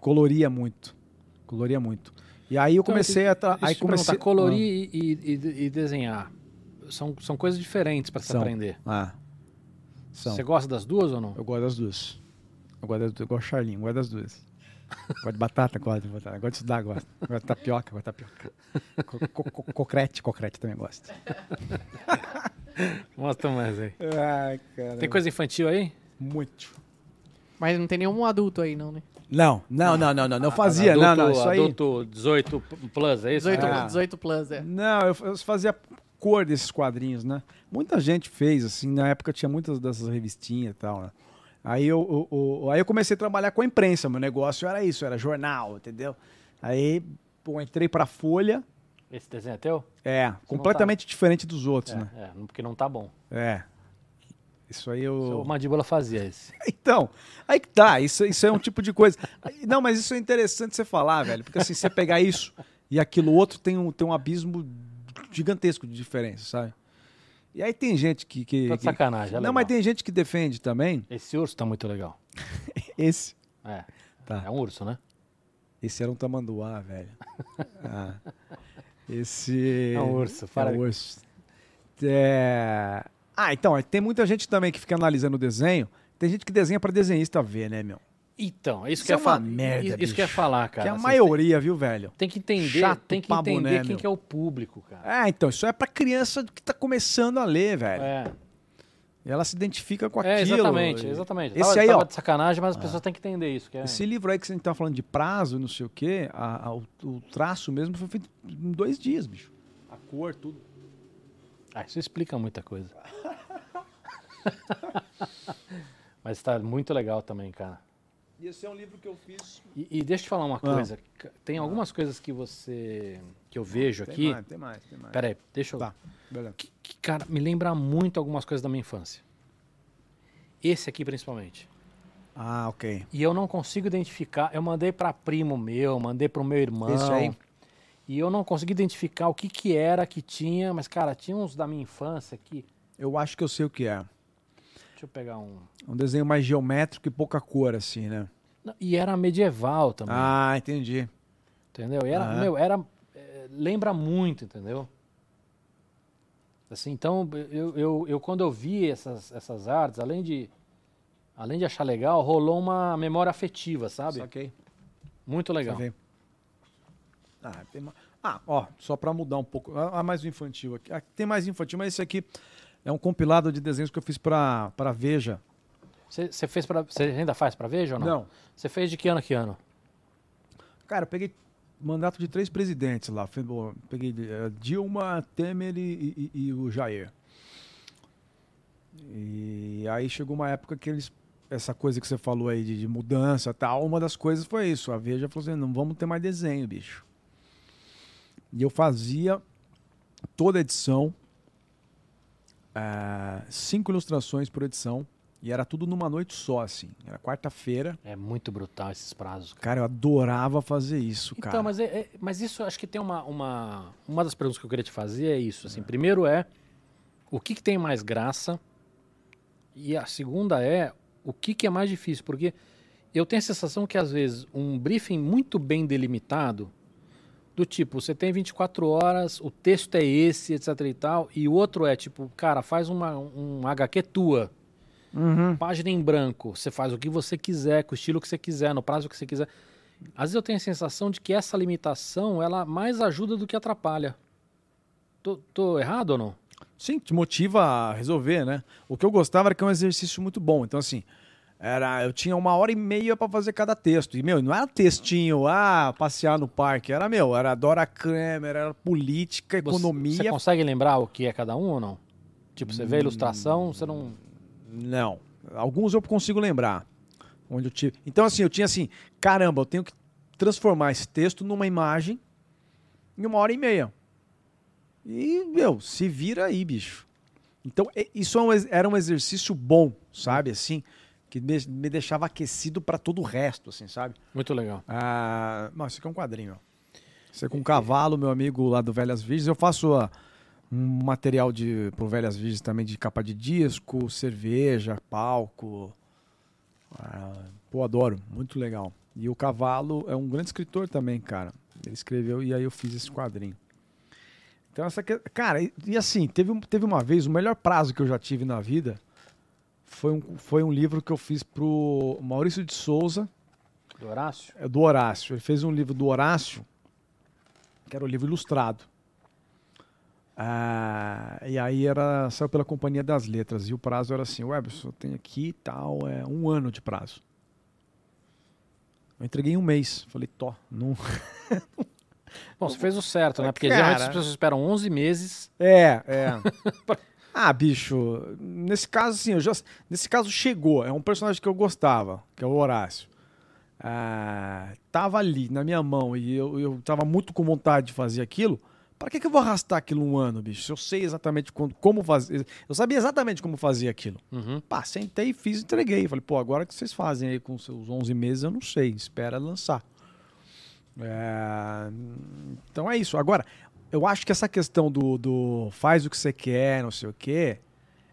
Coloria muito. Coloria muito. E aí eu comecei a. tra- Aí comecei. colorir e, e- e desenhar são, são coisas diferentes pra se São. aprender. Ah. São. Você gosta das duas ou não? Eu gosto das duas. Eu gosto das duas. Eu gosto de Charlinho, eu gosto das duas. gosto de batata, gosto de batata. Gosto de estudar, gosto. Gosto de tapioca, gosto de tapioca. Co- co- co- Cocrete, cocrete também gosto. Mostra mais aí. Ai, cara. Tem coisa infantil aí? Muito. Mas não tem nenhum adulto aí, não, né? Não, não, não, não, não. Não fazia, adulto, não, não. Isso aí. Adulto 18 plus, é isso? 18, Ah. 18 plus, é. Não, eu, eu fazia cor desses quadrinhos, né? Muita gente fez, assim, na época tinha muitas dessas revistinhas e tal, né? Aí eu, eu- eu- aí eu comecei a trabalhar com a imprensa, meu negócio era isso, era jornal, entendeu? Aí, pô, entrei pra Folha, Esse desenho é teu? é, completamente diferente dos outros, É, né? é, porque não tá bom. É. Isso aí O eu... Mandíbula fazia esse. Então, aí que tá, isso, isso é um tipo de coisa. Não, mas isso é interessante você falar, velho, porque assim, você pegar isso e aquilo outro tem um, tem um abismo gigantesco de diferença, sabe? E aí tem gente que... que, Tô de que- sacanagem, é Não, mas tem gente que defende também Esse urso tá muito legal. esse. É. Tá. É um urso, né? Esse era um tamanduá, velho. Ah. Esse. É um urso, para É de- um urso. É... Ah, então, tem muita gente também que fica analisando o desenho. Tem gente que desenha pra desenhista ver, né, meu? Então, isso, Isso que é é uma merda, Isso, bicho. que ia falar, cara. que é a Vocês maioria, viu, velho? Tem, tem que entender, Chato tem que entender boné, quem que é o público, cara. É, então, isso é pra criança que tá começando a ler, velho. É, E ela se identifica com é, aquilo. exatamente, exatamente. Esse tava, aí, tava ó. de sacanagem, mas as pessoas têm que entender isso. Que é... Esse livro aí que você tá falando de prazo, não sei o quê, a- a- o, o traço mesmo foi feito em dois dias, bicho. A cor, tudo. Ah, isso explica muita coisa. mas tá muito legal também, cara. E esse é um livro que eu fiz. E, e deixa eu te falar uma Ah. coisa. c- Tem algumas coisas que você. que eu vejo Tem aqui. mais, tem mais, tem mais. Pera aí, deixa eu. Tá, beleza. Que, que, cara, me lembra muito algumas coisas da minha infância. Esse aqui, principalmente. Ah, ok. E eu não consigo identificar. Eu mandei pra primo meu, mandei pro meu irmão. Esse aí? E eu não consegui identificar o que que era que tinha, mas, cara, tinha uns da minha infância aqui. Eu acho que eu sei o que é. Deixa eu pegar um. Um desenho mais geométrico e pouca cor, assim, né? E era medieval também. Ah, entendi. Entendeu? E era, meu, era. eh, lembra muito, entendeu? Assim, então, eu, eu, eu quando eu vi essas, essas artes, além de. Além de achar legal, rolou uma memória afetiva, sabe? Saquei. Muito legal. Saquei. Ah, tem ma- ah, ó, só pra mudar um pouco. Ah, ah, mais um infantil aqui. Ah, tem mais infantil, mas esse aqui é um compilado de desenhos que eu fiz pra, pra Veja. Você fez para. Você ainda faz pra Veja ou não? Não. Você fez de que ano a que ano? Cara, eu peguei mandato de três presidentes lá. Peguei eh, Dilma, Temer e, e- e o Jair. E aí chegou uma época que eles. Essa coisa que você falou aí de, de mudança e tal, uma das coisas foi isso. A Veja falou assim: não vamos ter mais desenho, bicho. E eu fazia toda edição, ah, cinco ilustrações por edição, e era tudo numa noite só, assim. Era quarta-feira. É muito brutal esses prazos. cara. Cara, eu adorava fazer isso, cara. Então, mas, é, é- mas isso acho que tem uma, uma. Uma das perguntas que eu queria te fazer é isso. Assim, Primeiro é o que, que tem mais graça? E a segunda é o que, que é mais difícil? Porque eu tenho a sensação que, às vezes, um briefing muito bem delimitado, do tipo, você tem 24 horas, o texto é esse, etc e tal, e o outro é tipo, cara, faz uma, um HQ tua. Uhum. página em branco, você faz o que você quiser, com o estilo que você quiser, no prazo que você quiser. Às vezes eu tenho a sensação de que essa limitação, ela mais ajuda do que atrapalha. Tô, tô errado ou não? Sim, te motiva a resolver, né? O que eu gostava era que é um exercício muito bom. Então, assim, era, eu tinha uma hora e meia pra fazer cada texto. E, meu, não era textinho, ah, passear no parque. Era, meu, era Dora Kramer, era política, Você- economia. Você consegue lembrar o que é cada um ou não? Tipo, você vê a ilustração, você não. Não. Alguns eu consigo lembrar. Onde eu tive. Então, assim, eu tinha assim, caramba, eu tenho que transformar esse texto numa imagem em uma hora e meia. E, meu, se vira aí, bicho. Então, isso é era um exercício bom, sabe? Assim, que me, me deixava aquecido para todo o resto, assim, sabe? Muito legal. Ah, não, isso aqui é um quadrinho. ó. Isso é com um cavalo, meu amigo lá do Velhas Virgens. Eu faço ah, um material de, pro Velhas Virgens também de capa de disco, cerveja, palco. Ah, pô, adoro. Muito legal. E o cavalo é um grande escritor também, cara. Ele escreveu e aí eu fiz esse quadrinho. Então, essa que... cara, e, e assim, teve, teve uma vez, o melhor prazo que eu já tive na vida foi um, foi um livro que eu fiz pro Maurício de Souza, Do Horácio? é do Horácio. Ele fez um livro do Horácio, que era o livro ilustrado. Ah, e aí era saiu pela Companhia das Letras. E o prazo era assim, Webson, eu tenho aqui e tal, é um ano de prazo. Eu entreguei em um mês. Falei, tó, não. Bom, você fez o certo, né? Porque Cara. geralmente as pessoas esperam 11 meses. É, é. Ah, bicho, nesse caso, assim, eu já, nesse caso chegou. É um personagem que eu gostava, que é o Horácio. Ah, tava ali na minha mão e eu, eu tava muito com vontade de fazer aquilo. Para que, que eu vou arrastar aquilo um ano, bicho? Se eu sei exatamente quando, como fazer. Eu sabia exatamente como fazer aquilo. Uhum. Pá, sentei, fiz, entreguei. Falei, pô, agora que vocês fazem aí com seus 11 meses, eu não sei. Espera lançar. É, Então é isso. Agora, eu acho que essa questão do, do faz o que você quer, não sei o quê,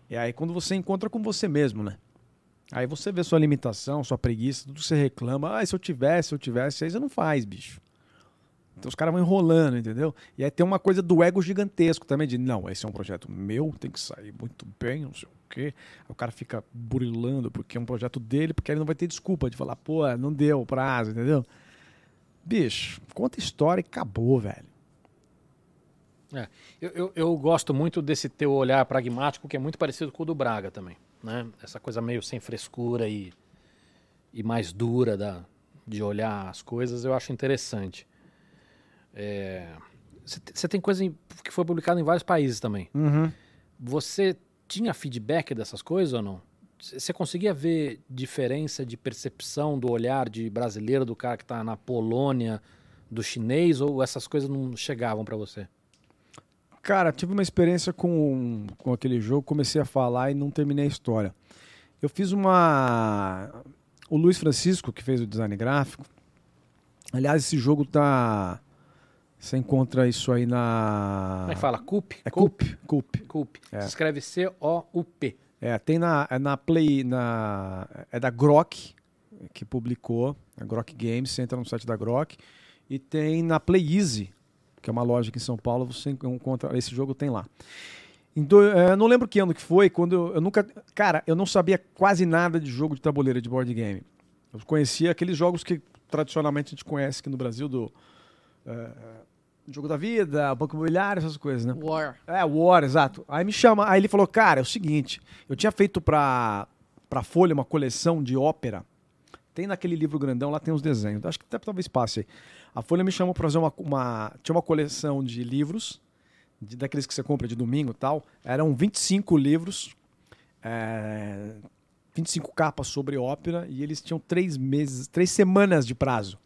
é aí quando você encontra com você mesmo, né? Aí você vê sua limitação, sua preguiça, tudo que você reclama. Ah, se eu tivesse, se eu tivesse, aí você não faz, bicho. Então os caras vão enrolando, entendeu? E aí tem uma coisa do ego gigantesco também, de não, esse é um projeto meu, tem que sair muito bem, não sei o quê. Aí o cara fica burilando porque é um projeto dele, porque ele não vai ter desculpa de falar, pô, não deu o prazo, entendeu? Bicho, conta história e acabou, velho. Eu, eu, eu gosto muito desse teu olhar pragmático, que é muito parecido com o do Braga também. Né? Essa coisa meio sem frescura e, e mais dura da, de olhar as coisas, eu acho interessante. Você tem coisa em- que foi publicada em vários países também. Uhum. Você tinha feedback dessas coisas ou não? Você conseguia ver diferença de percepção do olhar de brasileiro, do cara que está na Polônia, do chinês, ou essas coisas não chegavam para você? Cara, tive uma experiência com, com aquele jogo, comecei a falar e não terminei a história. Eu fiz uma. O Luiz Francisco, que fez o design gráfico. Aliás, esse jogo tá. Você encontra isso aí na. Como é que fala? CUP? É Coop. Coop. CUP. É. Se escreve C-O-U-P. É, tem na, é na Play. Na, é da Grok, que publicou. A Grok Games, você entra no site da Grok. E tem na Play Easy, que é uma loja aqui em São Paulo, você encontra. Esse jogo tem lá. Do- é, não lembro que ano que foi, quando eu, eu nunca. Cara, eu não sabia quase nada de jogo de tabuleiro, de board game. Eu conhecia aqueles jogos que tradicionalmente a gente conhece aqui no Brasil, do. é, Jogo da Vida, Banco Imobiliário, essas coisas, né? War. É, War, exato. Aí me chama, aí ele falou, cara, é o seguinte, eu tinha feito pra, pra Folha uma coleção de ópera. Tem naquele livro grandão, lá tem os desenhos. Acho que até talvez passe aí. A Folha me chamou pra fazer uma, uma. Tinha uma coleção de livros, de- daqueles que você compra de domingo e tal. Eram 25 livros, é, 25 capas sobre ópera, e eles tinham três meses, três semanas de prazo.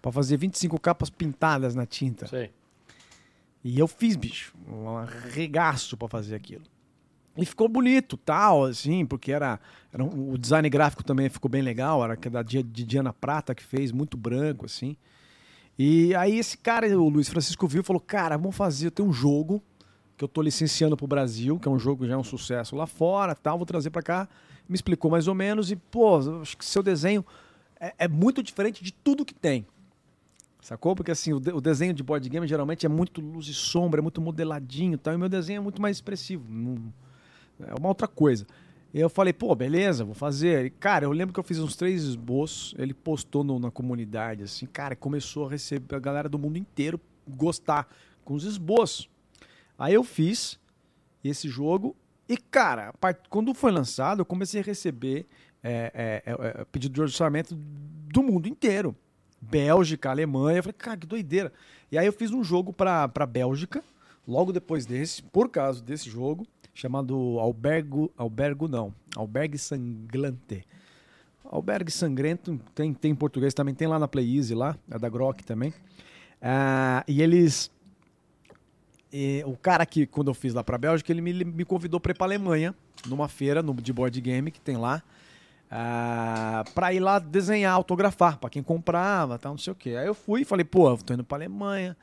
Pra fazer 25 capas pintadas na tinta. Sei. E eu fiz, bicho, um arregaço pra fazer aquilo. E ficou bonito, tal, assim, porque era, era um- o design gráfico também ficou bem legal, era da Diana Prata que fez, muito branco, assim. E aí esse cara, o Luiz Francisco viu e falou, cara, vamos fazer, eu tenho um jogo que eu tô licenciando pro Brasil, que é um jogo que já é um sucesso lá fora, tal, vou trazer pra cá. Me explicou mais ou menos e, pô, acho que seu desenho é, é muito diferente de tudo que tem. Sacou? Porque assim, o, de- o desenho de board game geralmente é muito luz e sombra, é muito modeladinho tal, e meu desenho é muito mais expressivo. não- é uma outra coisa. Eu falei, pô, beleza, vou fazer. E, cara, eu lembro que eu fiz uns três esboços, ele postou no- na comunidade, assim, cara, começou a receber a galera do mundo inteiro gostar com os esboços. Aí eu fiz esse jogo e, cara, part- quando foi lançado, eu comecei a receber é, é, é, é, pedido de orçamento do mundo inteiro. Bélgica, Alemanha. Eu falei, cara, que doideira. E aí eu fiz um jogo pra, pra Bélgica, logo depois desse, por causa desse jogo, chamado Albergo. Albergo não. Albergue Sanglante. Albergue Sangrento, tem, tem em português também, tem lá na Play Easy lá, é da Grok também. Ah, e eles. e o cara que, quando eu fiz lá pra Bélgica, ele me, me convidou pra ir pra Alemanha, numa feira no, de board game que tem lá, ah, pra ir lá desenhar, autografar, pra quem comprava, tal, não sei o quê. Aí eu fui e falei, pô, tô indo pra Alemanha,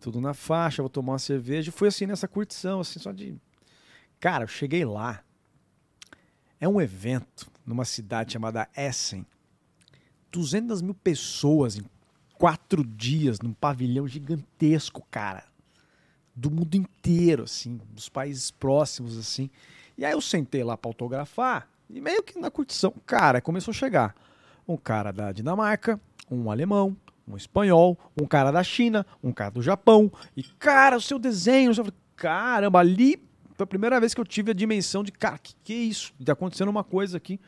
tudo na faixa, vou tomar uma cerveja. E fui assim nessa curtição, assim, só de. Cara, eu cheguei lá. É um evento numa cidade chamada Essen. 200 mil pessoas em quatro dias, num pavilhão gigantesco, cara. Do mundo inteiro, assim, dos países próximos, assim. E aí eu sentei lá pra autografar e meio que na curtição, cara, começou a chegar um cara da Dinamarca, um alemão, um espanhol, um cara da China, um cara do Japão. E, cara, o seu desenho, eu falei, caramba, ali foi a primeira vez que eu tive a dimensão de, cara, que que é isso? Tá acontecendo uma coisa aqui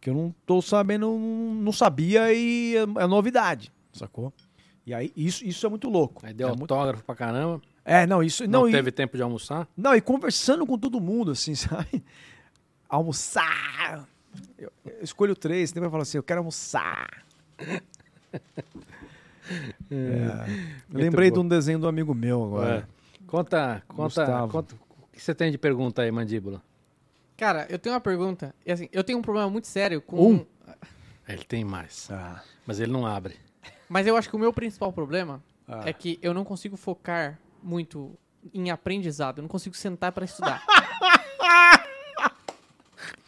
que eu não tô sabendo, não sabia e é, é novidade, sacou? E aí, isso, isso é muito louco. Aí deu é muito autógrafo pra caramba. É, não, isso. Não, Não, e, teve tempo de almoçar? não, e conversando com todo mundo, assim, sabe? Almoçar. Eu, eu escolho três, sempre falo assim, eu quero almoçar. É. Eu lembrei de bom. um desenho do amigo meu agora. É. Conta, conta, Gustavo. conta. O que você tem de pergunta aí, mandíbula? Cara, eu tenho uma pergunta. E, assim, eu tenho um problema muito sério com. Um? Ele tem mais, Ah. mas ele não abre. Mas eu acho que o meu principal problema Ah. é que eu não consigo focar muito em aprendizado. Eu não consigo sentar pra estudar.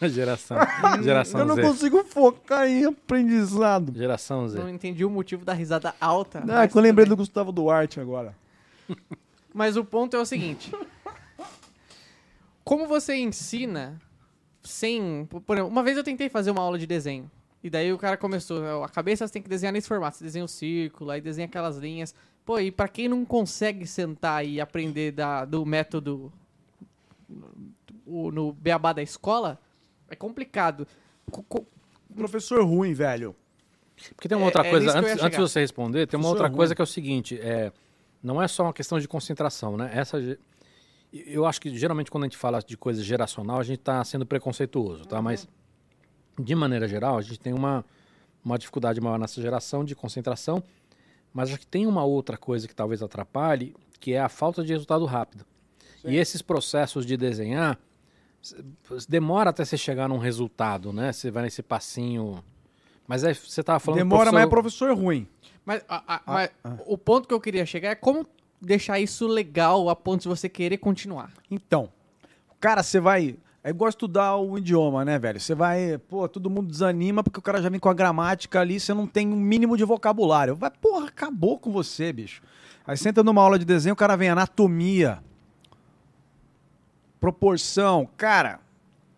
Geração, geração Eu não Z. consigo focar em aprendizado. Geração Z. não entendi o motivo da risada alta. Ah, mas que eu lembrei tudo do Gustavo Duarte agora. Mas o ponto é o seguinte: como você ensina sem. Por exemplo, uma vez eu tentei fazer uma aula de desenho. E daí o cara começou, a cabeça você tem que desenhar nesse formato. Você desenha o círculo, aí desenha aquelas linhas. Pô, e pra quem não consegue sentar e aprender da, do método no, no beabá da escola, é complicado. Co- co- Professor ruim, velho. Porque tem uma É- outra é coisa, ia antes, antes de você responder, tem uma Professor outra ruim. coisa que é o seguinte, é, não é só uma questão de concentração, né? Essa, ge- eu acho que geralmente quando a gente fala de coisa geracional, a gente está sendo preconceituoso, tá? Mas, de maneira geral, a gente tem uma, uma dificuldade maior nessa geração de concentração, mas acho que tem uma outra coisa que talvez atrapalhe, que é a falta de resultado rápido. E esses processos de desenhar, demora até você chegar num resultado, né? Você vai nesse passinho... Mas aí você estava falando... do Demora, mas é professor- professor ruim. Mas, a- a- mas o ponto que eu queria chegar é como deixar isso legal a ponto de você querer continuar. Então, cara, você vai. É igual estudar o idioma, né, velho? Você vai, pô, todo mundo desanima porque o cara já vem com a gramática ali, você não tem um mínimo de vocabulário. Vai, porra, acabou com você, bicho. Aí você entra numa aula de desenho, o cara vem anatomia, proporção. Cara,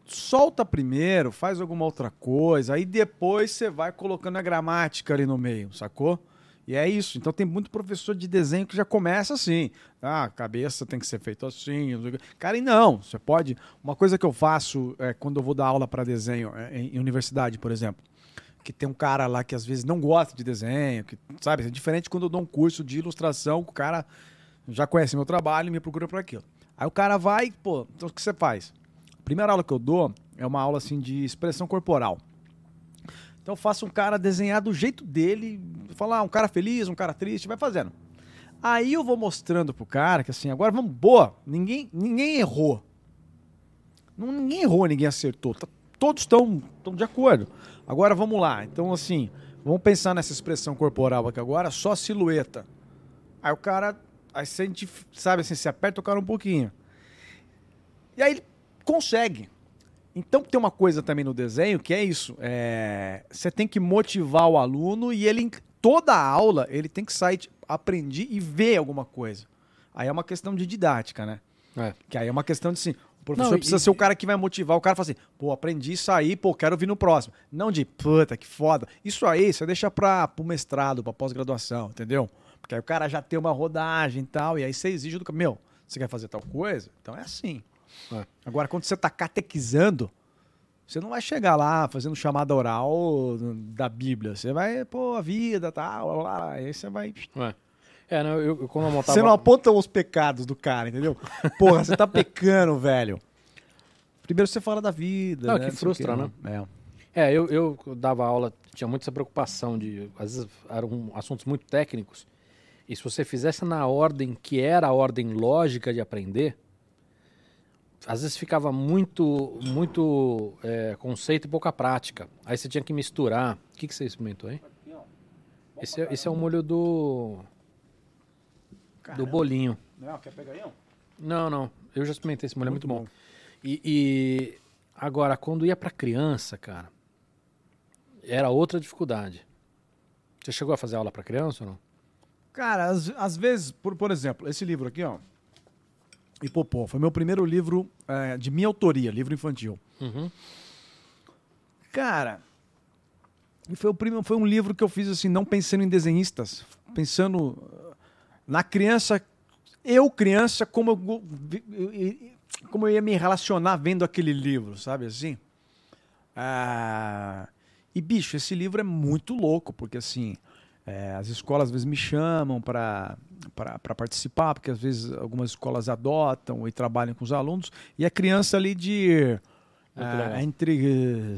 solta primeiro, faz alguma outra coisa, aí depois você vai colocando a gramática ali no meio, sacou? E é isso. Então tem muito professor de desenho que já começa assim. Ah, a cabeça tem que ser feita assim. Cara, e não. Você pode. Uma coisa que eu faço é, quando eu vou dar aula para desenho é, em, em universidade, por exemplo, que tem um cara lá que às vezes não gosta de desenho, que sabe, é diferente quando eu dou um curso de ilustração, o cara já conhece meu trabalho e me procura por aquilo. Aí o cara vai, pô, então o que você faz? A primeira aula que eu dou é uma aula assim de expressão corporal. Então eu faço um cara desenhar do jeito dele, falar um cara feliz, um cara triste, vai fazendo. Aí eu vou mostrando pro cara que assim, agora vamos, boa, ninguém, ninguém errou. Não, ninguém errou, ninguém acertou. Tá- todos estão de acordo. Agora vamos lá. Então assim, vamos pensar nessa expressão corporal aqui agora, só silhueta. Aí o cara, aí você sente, sabe assim, se aperta o cara um pouquinho. E aí ele consegue. Então tem uma coisa também no desenho que é isso. é, Você tem que motivar o aluno e ele, em toda a aula, ele tem que sair, tipo, aprendi e ver alguma coisa. Aí é uma questão de didática, né? É. Que aí é uma questão de assim, o professor Não, e- precisa ser o cara que vai motivar. O cara fala assim, pô, aprendi isso aí, pô, quero vir no próximo. Não de, puta, que foda. Isso aí você deixa pra, pro mestrado, pra pós-graduação, entendeu? Porque aí o cara já tem uma rodagem e tal, e aí você exige do cara, meu, você quer fazer tal coisa? Então é assim. É. Agora, quando você tá catequizando, você não vai chegar lá fazendo chamada oral da Bíblia. Você vai, pô, a vida, tal, lá, lá, aí você vai... É, é não, eu, eu quando eu montava... Você não aponta os pecados do cara, entendeu? Porra, você tá pecando, velho. Primeiro você fala da vida. Não, né? que frustra, né? É. É, eu, eu dava aula, tinha muita essa preocupação de, às vezes eram assuntos muito técnicos, e se você fizesse na ordem que era a ordem lógica de aprender, às vezes ficava muito, muito é, conceito e pouca prática. Aí você tinha que misturar. O que, que você experimentou aí? Esse é, esse é o molho do, do Caramba. bolinho. Não, quer pegar aí, ó? Não, não. Eu já experimentei esse molho, é muito bom. E, e agora, quando ia pra criança, cara, era outra dificuldade. Você chegou a fazer aula pra criança ou não? Cara, às, às vezes, por, por exemplo, esse livro aqui, ó. Hipopó, foi meu primeiro livro é, de minha autoria, livro infantil. Uhum. Cara, e foi, o foi um livro que eu fiz assim, não pensando em desenhistas, pensando uh, na criança, eu criança, como eu- como eu ia me relacionar vendo aquele livro, sabe assim? Ah, e bicho, esse livro é muito louco, porque assim, É, as escolas às vezes me chamam para participar, porque às vezes algumas escolas adotam e trabalham com os alunos, e a criança ali de legal. entre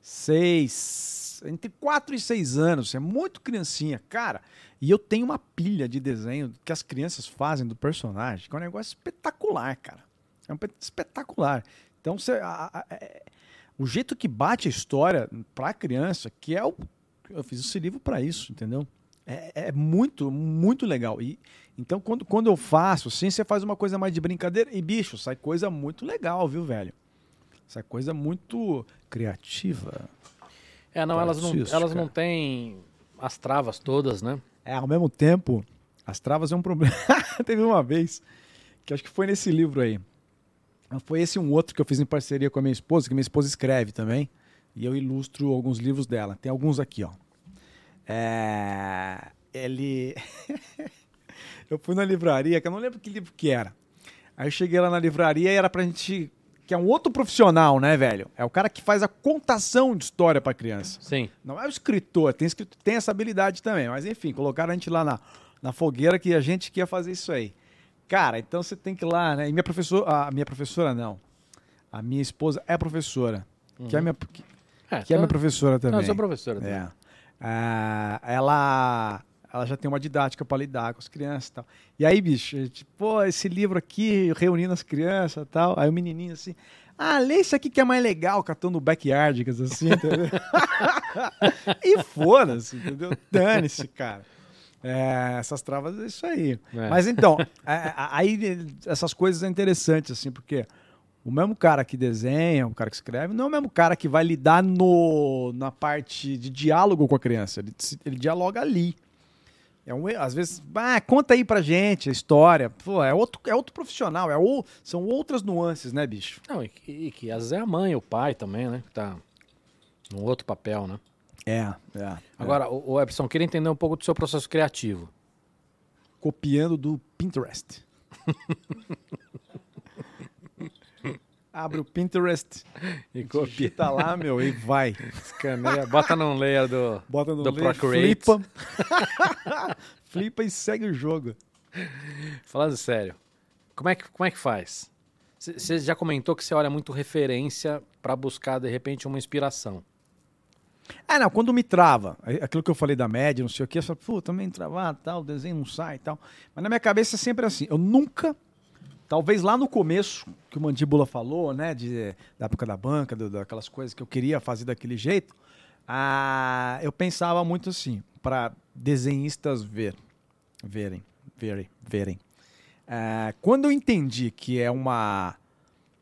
seis, entre quatro e seis anos, é muito criancinha, cara. E eu tenho uma pilha de desenho que as crianças fazem do personagem, que é um negócio espetacular, cara. É um pe- espetacular. Então, você, a- a- é- o jeito que bate a história pra criança, que é o. Eu fiz esse livro pra isso, entendeu? É, é muito, muito legal. E, então, quando, quando eu faço assim, você faz uma coisa mais de brincadeira e, bicho, sai coisa muito legal, viu, velho? Sai coisa muito criativa. É, não, elas não, elas não têm as travas todas, né? É, ao mesmo tempo, as travas é um problema. Teve uma vez, que acho que foi nesse livro aí. Foi esse um outro que eu fiz em parceria com a minha esposa, que minha esposa escreve também. E eu ilustro alguns livros dela. Tem alguns aqui, ó. É, Ele. eu fui na livraria, que eu não lembro que livro que era. Aí eu cheguei lá na livraria e era pra gente. Que é um outro profissional, né, velho? É o cara que faz a contação de história pra criança. Sim. Não é o escritor, tem, escritor, tem essa habilidade também. Mas enfim, colocaram a gente lá na, na fogueira que a gente que ia fazer isso aí. Cara, então você tem que ir lá, né? E minha professora. A minha professora não. A minha esposa é professora. Que é minha, que, É, que é tá- minha professora também. Não, eu sou professora. também. É. Ah, ela, ela já tem uma didática para lidar com as crianças e tal. E aí, bicho, gente, pô, esse livro aqui, reunindo as crianças e tal. Aí o menininho assim, ah, lê isso aqui que é mais legal, catando backyard, assim, entendeu? e foda-se, entendeu? Dane-se, cara. É, essas travas é isso aí. É. Mas então, é, aí essas coisas é interessantes, assim, porque o mesmo cara que desenha, o cara que escreve, não é o mesmo cara que vai lidar no, na parte de diálogo com a criança. Ele, ele dialoga ali. É um, às vezes, ah, conta aí pra gente a história. Pô, é outro, é outro profissional, é ou, são outras nuances, né, bicho? Não, e que, e que às vezes é a mãe, o pai também, né? Que tá num outro papel, né? É, é. Agora, o, o Epson, queria entender um pouco do seu processo criativo. copiando do Pinterest. Abre o Pinterest, E digita lá, meu, e vai. escaneia, bota num layer do... Bota no Do layer, Procreate. flipa. flipa e segue o jogo. Falando sério, como é que, como é que faz? Você já comentou que você olha muito referência pra buscar, de repente, uma inspiração. Ah, não, quando me trava, aquilo que eu falei da média, não sei o que, eu falo, pô, também travado, tal, o desenho não sai e tal. Mas na minha cabeça é sempre assim, eu nunca, talvez lá no começo, que o Mandíbula falou, né, de, da época da banca, do- daquelas coisas que eu queria fazer daquele jeito, ah, eu pensava muito assim, para desenhistas ver, verem, verem, verem. Ah, quando eu entendi que é uma,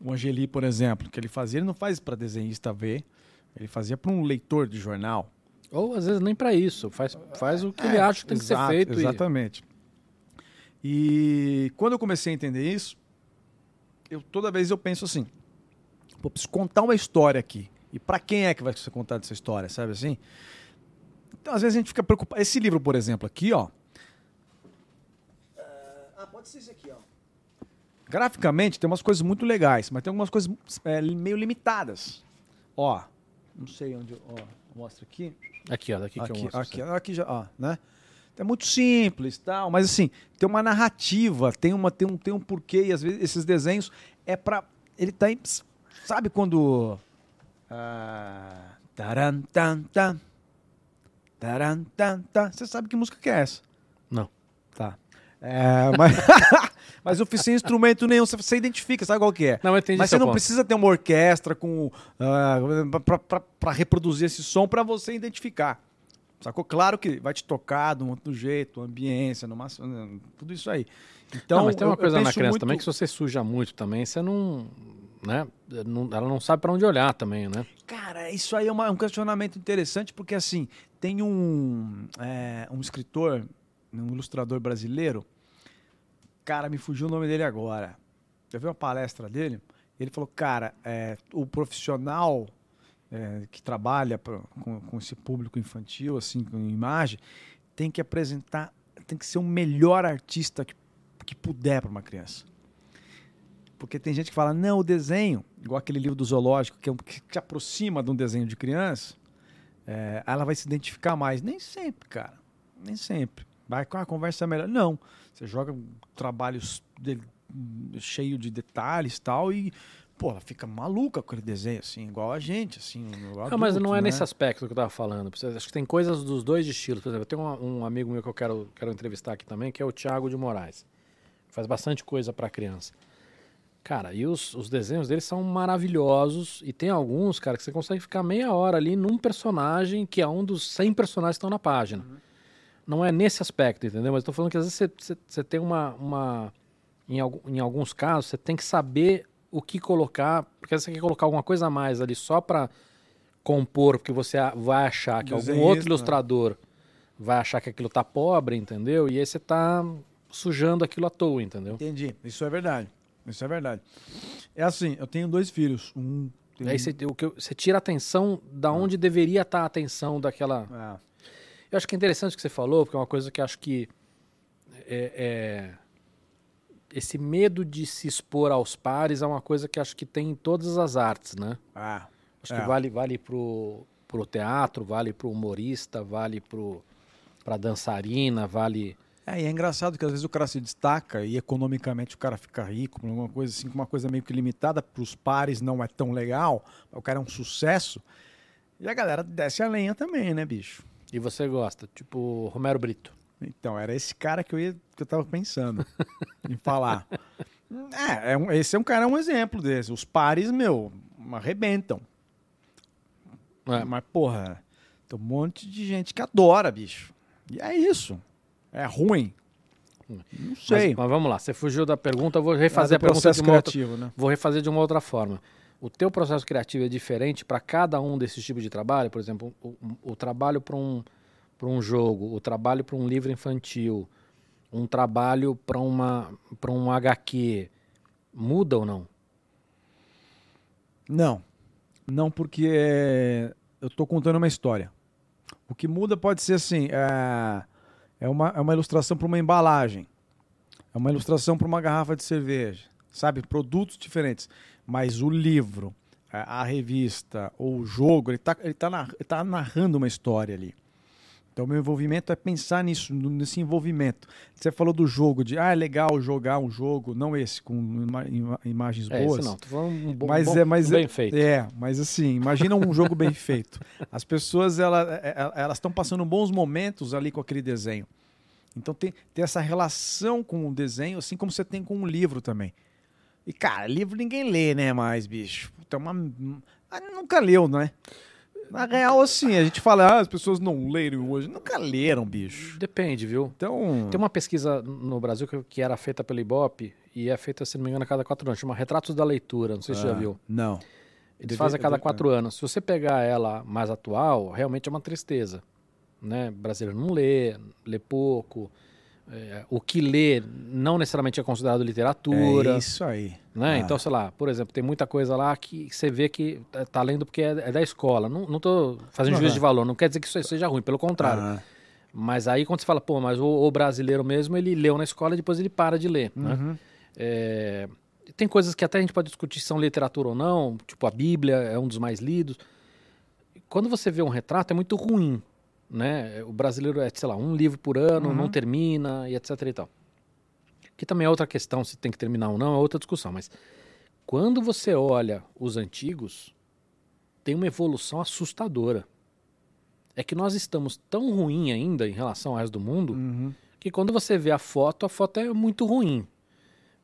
o Angeli, por exemplo, que ele fazia, ele não faz para desenhista ver, ele fazia para um leitor de jornal. Ou às vezes nem pra isso, faz, faz o que ele É, acha que tem que ser exato, feito. e- Exatamente. E quando eu comecei a entender isso, eu toda vez eu penso assim, pô, preciso contar uma história aqui. E para quem é que vai ser contada essa história, sabe assim? Então, às vezes a gente fica preocupado. Esse livro, por exemplo, aqui, ó. Ah, pode ser esse aqui, ó. Graficamente tem umas coisas muito legais, mas tem algumas coisas é, meio limitadas. Ó, não sei onde. Ó, mostra aqui Aqui, ó, daqui que eu aqui, mostro. aqui, aqui já, ó, né? É muito simples, tal, mas assim, tem uma narrativa, tem uma tem um tem um porquê e às vezes esses desenhos é pra ele tá em, sabe quando ah, taran, tan, tan, taran, tan, tan. você sabe que música que é essa? Não. Tá. É, mas mas eu fiz sem instrumento nenhum, você, você identifica, sabe qual que é? Não, entendi Mas você não ponto. precisa ter uma orquestra com ah, pra- pra pra reproduzir esse som para você identificar. Sacou? Claro que vai te tocar de um outro jeito, ambiência, numa, tudo isso aí. Então, não, mas tem uma eu- eu coisa na penso criança muito- também que se você suja muito também, você não. Né? não- ela não sabe pra onde olhar também, né? Cara, isso aí é uma- um questionamento interessante, porque assim, tem um, é, um escritor, um ilustrador brasileiro, cara, me fugiu o nome dele agora. Eu vi uma palestra dele, ele falou, cara, é, o profissional é, que trabalha pra- com, com esse público infantil, assim, com imagem, tem que apresentar, tem que ser o melhor artista que, que puder para uma criança. Porque tem gente que fala, não, o desenho, igual aquele livro do zoológico, que, é um, que se aproxima de um desenho de criança, é, ela vai se identificar mais. Nem sempre, cara. Nem sempre. Vai com a conversa melhor. Não. Você joga trabalhos de, cheio de detalhes tal e pô, ela fica maluca com aquele desenho, assim, igual a gente, assim. igual Não, mas não é né? nesse aspecto que eu tava falando. Acho que tem coisas dos dois estilos. Por exemplo, tenho um, um amigo meu que eu quero, quero entrevistar aqui também, que é o Thiago de Moraes. Faz bastante coisa pra criança. Cara, e os, os desenhos dele são maravilhosos. E tem alguns, cara, que você consegue ficar meia hora ali num personagem que é um dos 100 personagens que estão na página. Não é nesse aspecto, entendeu? Mas eu tô falando que às vezes você, você, você tem uma. uma em, em alguns casos, você tem que saber o que colocar. Porque você quer colocar alguma coisa a mais ali só pra compor, porque você vai achar que algum outro ilustrador vai achar que aquilo tá pobre, entendeu? E aí você tá sujando aquilo à toa, entendeu? Entendi. Isso é verdade. Isso é verdade. É assim, eu tenho dois filhos. Um. E tem- aí você, o que você tira a atenção da onde deveria estar a atenção daquela. Ah, Eu acho que é interessante o que você falou, porque é uma coisa que eu acho que é, é- esse medo de se expor aos pares é uma coisa que acho que tem em todas as artes, né? ah, Acho É. que vale, vale pro, pro teatro, vale pro humorista, vale pro, pra dançarina, vale. É, e é engraçado que às vezes o cara se destaca e economicamente o cara fica rico, alguma coisa assim, com uma coisa meio que limitada para os pares não é tão legal, o cara é um sucesso. E a galera desce a lenha também, né, bicho? E você gosta, tipo Romero Brito. Então, era esse cara que eu, ia, que eu tava pensando em falar. É, é um- esse é um cara, é um exemplo desse. Os pares, meu, arrebentam. É, Mas, porra, tem um monte de gente que adora, bicho. E é isso. É ruim. Não mas, sei. mas vamos lá, você fugiu da pergunta, eu vou refazer Mas é a pergunta de processo uma outra, criativo, né? Vou refazer de uma outra forma. O teu processo criativo é diferente para cada um desses tipos de trabalho? Por exemplo, o, o- o trabalho para um, pra um jogo, o trabalho para um livro infantil, um trabalho para uma para um HQ, muda ou não? Não. Não, porque é, eu tô contando uma história. O que muda pode ser assim: é, é, uma, é uma ilustração para uma embalagem, é uma ilustração para uma garrafa de cerveja, sabe? Produtos diferentes. Mas o livro, a, revista ou o jogo, ele tá, ele, tá ele tá narrando uma história ali. Então, meu envolvimento é pensar nisso, nesse envolvimento. Você falou do jogo, de ah, é legal jogar um jogo, não esse, com ima- ima- imagens É, boas. esse não, tô falando um bom, Mas bom- é, mas um bem é, feito. É, mas assim, imagina um jogo bem feito. As pessoas ela, é- é- elas estão passando bons momentos ali com aquele desenho. Então tem, tem essa relação com o desenho, assim como você tem com um livro também. E cara, livro ninguém lê, né, mais bicho. É uma ah, nunca leu, né? Na real, assim, a gente fala, ah, as pessoas não leram hoje. Nunca leram, bicho. Depende, viu? Então. Tem uma pesquisa no Brasil que, que era feita pelo Ibope e é feita, se não me engano, a cada quatro anos. Chama Retratos da Leitura, não sei se você já Ah, viu. Não. Eles fazem a cada quatro anos. Se você pegar ela mais atual, realmente é uma tristeza. Né? O brasileiro não lê, lê pouco. É, o que lê não necessariamente é considerado literatura. É isso aí. né? Ah. Então, sei lá, por exemplo, tem muita coisa lá que você vê que tá- tá lendo porque é, é da escola. Não, não tô fazendo Aham. juízo de valor, não quer dizer que isso seja ruim, pelo contrário. Ah, Mas aí quando você fala, pô, mas o, o brasileiro mesmo, ele leu na escola e depois ele para de ler, né? uhum. É, tem coisas que até a gente pode discutir se são literatura ou não, tipo a Bíblia é um dos mais lidos. Quando você vê um retrato é muito ruim, né? O brasileiro é, sei lá, um livro por ano, Uhum. não termina e etc e tal. Que também é outra questão, se tem que terminar ou não, é outra discussão, mas quando você olha os antigos, tem uma evolução assustadora. É que nós estamos tão ruim ainda em relação ao resto do mundo, Uhum. que quando você vê a foto, a foto é muito ruim.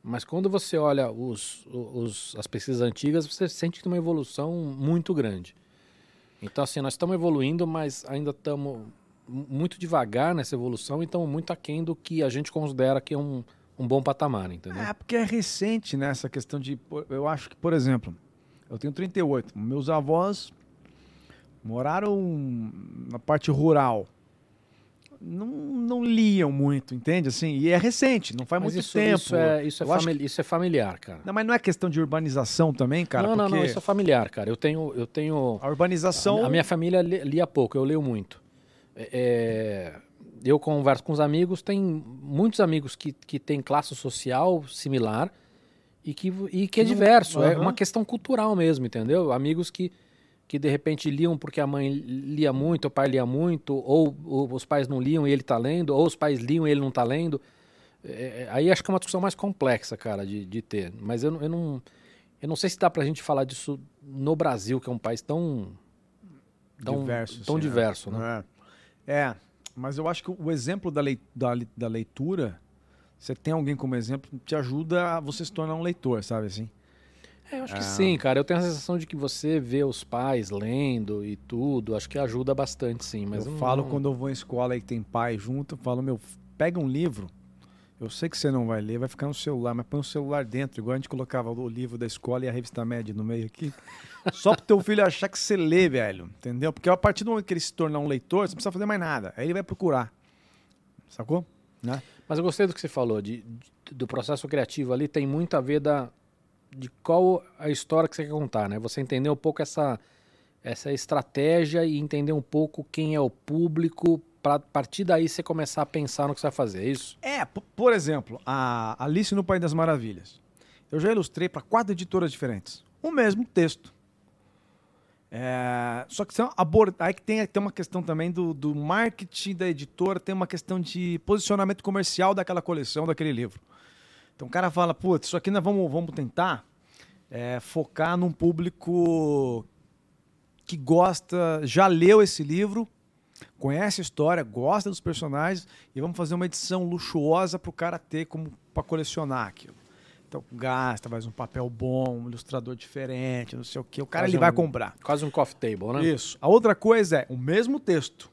Mas quando você olha os, os- as pesquisas antigas, você sente que tem uma evolução muito grande. Então, assim, nós estamos evoluindo, mas ainda estamos mu- muito devagar nessa evolução e estamos muito aquém do que a gente considera que é um, um bom patamar, entendeu? É, porque é recente, né, essa questão de... Eu acho que, por exemplo, eu tenho 38. Meus avós moraram na parte rural. Não, não liam muito, entende? Assim, e é recente, não faz mas muito isso, tempo. Isso é, isso, é famili- isso é familiar, cara. Não, mas não é questão de urbanização também, cara? não, não, não, porque isso é familiar, cara. Eu tenho, eu tenho A urbanização... A minha família li- lia pouco, eu leio muito. É, é, eu converso com os amigos, tem muitos amigos que, que têm classe social similar e que, e que é Não- diverso. É Aham. uma questão cultural mesmo, entendeu? Amigos que, que de repente liam porque a mãe lia muito, o pai lia muito, ou, ou os pais não liam e ele tá lendo, ou os pais liam e ele não tá lendo. É, é, aí acho que é uma discussão mais complexa, cara, de, de ter. Mas eu, não- eu não. Eu não sei se dá pra gente falar disso no Brasil, que é um país tão. tão diverso. Tão assim, diverso, né? É. É, mas eu acho que o exemplo da, lei- da, da leitura, você tem alguém como exemplo, te ajuda a você se tornar um leitor, sabe assim? É, eu acho que sim, cara. Eu tenho a sensação de que você vê os pais lendo e tudo, acho que ajuda bastante, sim. Mas eu falo não- quando eu vou em escola e tem pai junto, eu falo, meu, pega um livro. Eu sei que você não vai ler, vai ficar no celular, mas põe o celular dentro, igual a gente colocava o livro da escola e a revista média no meio aqui. Só pro teu filho achar que você lê, velho. Entendeu? Porque a partir do momento que ele se tornar um leitor, você não precisa fazer mais nada. Aí ele vai procurar. Sacou? Né? Mas eu gostei do que você falou, de, de- do processo criativo ali, tem muito a ver da, de qual a história que você quer contar, né? Você entender um pouco essa, essa estratégia e entender um pouco quem é o público, para partir daí você começar a pensar no que você vai fazer, é isso? É, por exemplo, a Alice no País das Maravilhas. Eu já ilustrei para quatro editoras diferentes. O mesmo texto. É, só que são abord... aí que tem, tem uma questão também do, do marketing da editora, tem uma questão de posicionamento comercial daquela coleção, daquele livro. Então o cara fala, putz, isso aqui nós vamos, vamos tentar é, focar num público que gosta, já leu esse livro, conhece a história, gosta dos personagens e vamos fazer uma edição luxuosa para o cara ter como para colecionar aquilo. Então gasta, faz um papel bom, um ilustrador diferente, não sei o que. O cara ele vai um- comprar. Quase um coffee table, né? Isso. A outra coisa é o mesmo texto.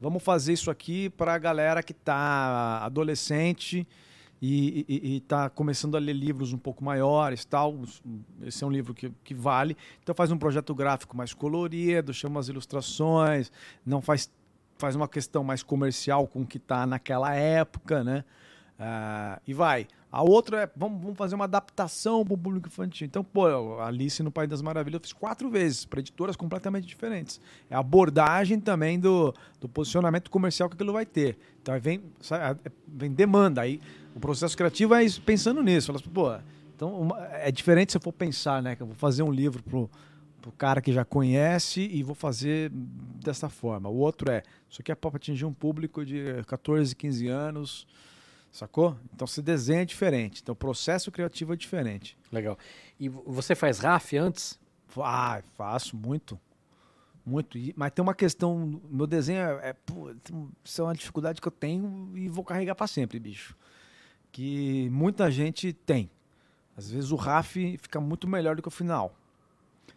Vamos fazer isso aqui para a galera que está adolescente e está começando a ler livros um pouco maiores, tal. Esse é um livro que, que vale. Então faz um projeto gráfico mais colorido, chama as ilustrações, não faz faz uma questão mais comercial com o que está naquela época, né? Ah, e vai. A outra é, vamos, vamos fazer uma adaptação para o público infantil. Então, pô, Alice no País das Maravilhas eu fiz quatro vezes, para editoras completamente diferentes. É a abordagem também do, do posicionamento comercial que aquilo vai ter. Então, vem, é- vem demanda. Aí o processo criativo é isso, pensando nisso. Fala assim, pô, então uma- é diferente se eu for pensar, né? Que eu vou fazer um livro pro, pro cara que já conhece e vou fazer dessa forma. O outro é, isso aqui é para atingir um público de 14, 15 anos, sacou? Então se desenha diferente. Então o processo criativo é diferente. Legal. E vo- você faz RAF antes? Ah, faço muito. Muito. Mas tem uma questão. Meu desenho é. é pô, isso é uma dificuldade que eu tenho e vou carregar para sempre, bicho. Que muita gente tem. Às vezes o RAF fica muito melhor do que o final.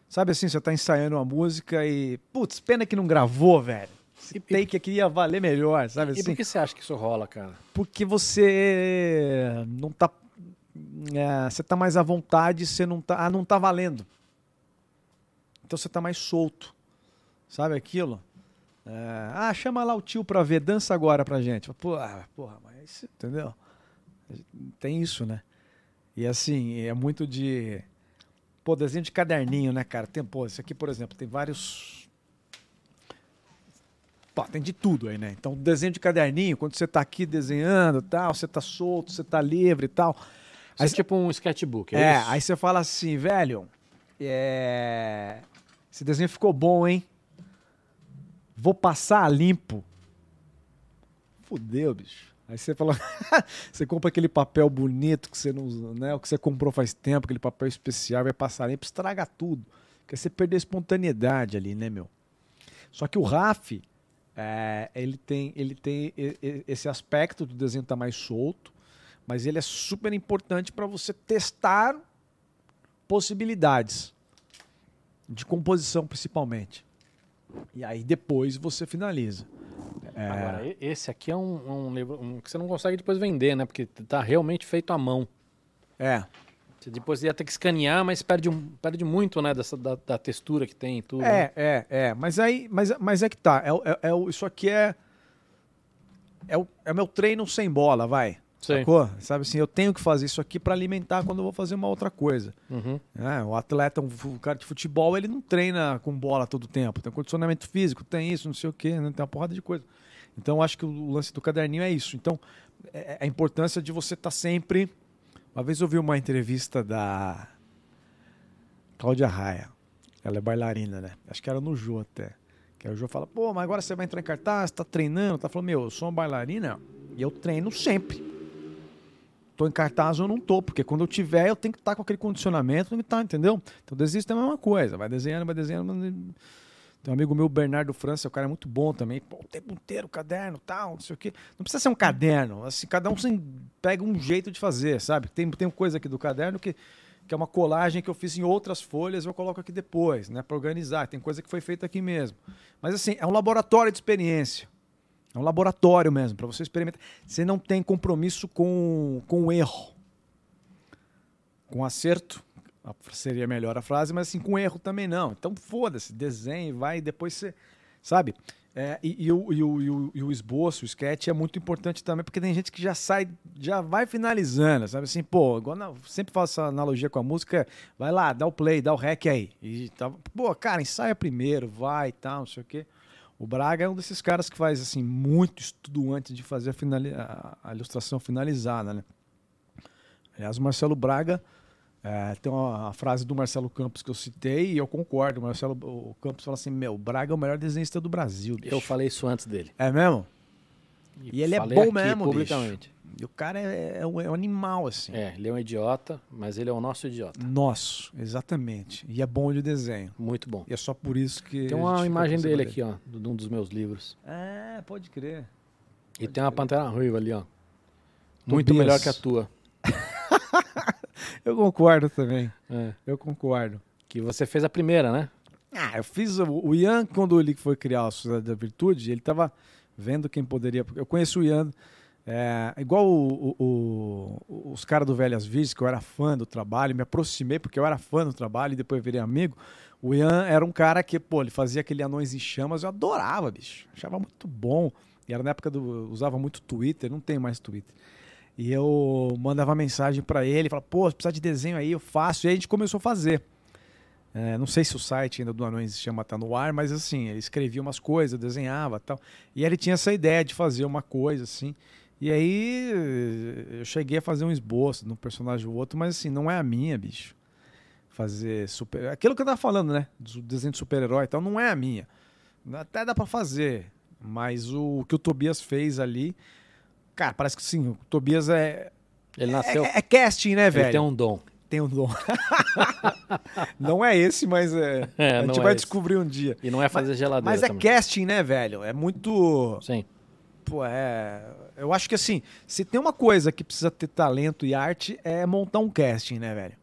Sabe assim, você tá ensaiando uma música e. Putz, pena que não gravou, velho. Esse E- take aqui ia valer melhor, sabe E assim? por que você acha que isso rola, cara? porque você não tá é, você tá mais à vontade, você não tá, ah, não tá valendo. Então você tá mais solto. Sabe aquilo? É, ah, chama lá o tio pra ver, dança agora pra gente. Ah, porra, mas entendeu? Tem isso, né? E assim, é muito de pô, desenho de caderninho, né, cara? Tem, pô, esse aqui, por exemplo, tem vários Pô, tem de tudo aí, né? Então, desenho de caderninho, quando você tá aqui desenhando tal, você tá solto, você tá livre e tal. Aí, Aí, tipo um sketchbook, é, é, isso? aí você fala assim, velho, é... esse desenho ficou bom, hein? Vou passar a limpo. Fudeu, bicho. Aí você fala, você compra aquele papel bonito que você não usa, né? O que você comprou faz tempo, aquele papel especial, vai passar limpo, estraga tudo. Porque você perdeu a espontaneidade ali, né, meu? Só que o RAF, é, ele tem, ele tem esse aspecto do desenho estar mais solto, mas ele é super importante para você testar possibilidades de composição, principalmente. E aí depois você finaliza. É, Agora, esse aqui é um, um livro um que você não consegue depois vender, né? Porque tá realmente feito à mão. é, Você depois ia ter que escanear, mas perde, um- perde muito, né? Dessa, da, da textura que tem e tudo. né? é, é, é. Mas aí, mas, mas é que tá. É, o- é, é o- isso aqui é é o é o meu treino sem bola, vai. Sim. Sacou? Sabe assim, eu tenho que fazer isso aqui para alimentar quando eu vou fazer uma outra coisa. Uhum. É, o atleta, um fu- cara de futebol, ele não treina com bola todo o tempo. Tem condicionamento físico, tem isso, não sei o quê, né? tem uma porrada de coisa. Então, eu acho que o lance do caderninho é isso. Então, é, é a importância de você estar sempre. Uma vez eu vi uma entrevista da Cláudia Raia. Ela é bailarina, né? Acho que era no Jô até. Que aí o Jô fala, pô, mas agora você vai entrar em cartaz, tá treinando, tá falando, meu, eu sou uma bailarina e eu treino sempre. Tô em cartaz ou não tô, porque quando eu tiver, eu tenho que estar com aquele condicionamento, tem que estar, entendeu? Então desiste é a mesma coisa, vai desenhando, vai desenhando. mas- Tem um amigo meu, Bernardo França, o cara é muito bom também. Pô, o tempo inteiro, caderno, tal, não sei o quê. Não precisa ser um caderno, assim, cada um pega um jeito de fazer, sabe? Tem, tem coisa aqui do caderno que, que é uma colagem que eu fiz em outras folhas, eu coloco aqui depois, né, para organizar. Tem coisa que foi feita aqui mesmo. Mas assim, é um laboratório de experiência. É um laboratório mesmo, para você experimentar. Você não tem compromisso com, com o erro. Com acerto, seria melhor a frase, mas assim, com erro também não. Então foda-se, desenhe, vai e depois você. Sabe? É, e, e o, e, o, e, o, esboço, o sketch é muito importante também, porque tem gente que já sai, já vai finalizando, sabe assim, pô, igual na- sempre faço essa analogia com a música, vai lá, dá o play, dá o rec aí. E tá, pô, cara, ensaia primeiro, vai e tal, não sei o quê. O Braga é um desses caras que faz assim muito estudo antes de fazer a, a- a ilustração finalizada, né? Aliás, o Marcelo Braga é, tem uma, a frase do Marcelo Campos que eu citei e eu concordo. O Marcelo o Campos fala assim: Meu, o Braga é o melhor desenhista do Brasil. bicho." Eu falei isso antes dele. É mesmo? E ele é bom mesmo, publicamente. E o cara é, é um, é um animal, assim. É, ele é um idiota, mas ele é o nosso idiota. Nosso, exatamente. E é bom de desenho. Muito bom. E é só por isso que. Tem uma imagem dele aqui, ó, de um dos meus livros. É, pode crer. E tem uma pantera ruiva ali, ó. Tobias. Muito melhor que a tua. Eu concordo também. É. Eu concordo. Que você fez a primeira, né? Ah, eu fiz. O, Ian, quando ele foi criar a Sociedade da Virtude, ele tava vendo quem poderia. Eu conheço o Ian. é, igual o- o- o- os caras do Velhas Virgens, que eu era fã do trabalho, me aproximei porque eu era fã do trabalho e depois virei amigo. O Ian era um cara que, pô, ele fazia aquele Anões em Chamas, eu adorava, bicho. Achava muito bom. E era na época do. Usava muito Twitter, não tem mais Twitter. E eu mandava mensagem pra ele, falava, pô, se precisar de desenho aí, eu faço. E aí a gente começou a fazer. É, não sei se o site ainda do Anões chama tá no ar, mas assim, ele escrevia umas coisas, desenhava tal. E ele tinha essa ideia de fazer uma coisa, assim. E aí eu cheguei a fazer um esboço de um personagem ou outro, mas assim, não é a minha, bicho. Fazer super. Aquilo que eu tava falando, né? Do desenho de super-herói e tal, não é a minha. Até dá pra fazer. Mas o que o Tobias fez ali. Cara, parece que sim, o Tobias é. Ele nasceu. É, é casting, né, velho? ele tem um dom. tem um dom. não é esse, mas é. É, a gente não vai é esse. descobrir um dia. E não é fazer geladeira. Mas é também. casting, né, velho? É muito. Sim. Pô, é. Eu acho que assim, se tem uma coisa que precisa ter talento e arte, é montar um casting, né, velho?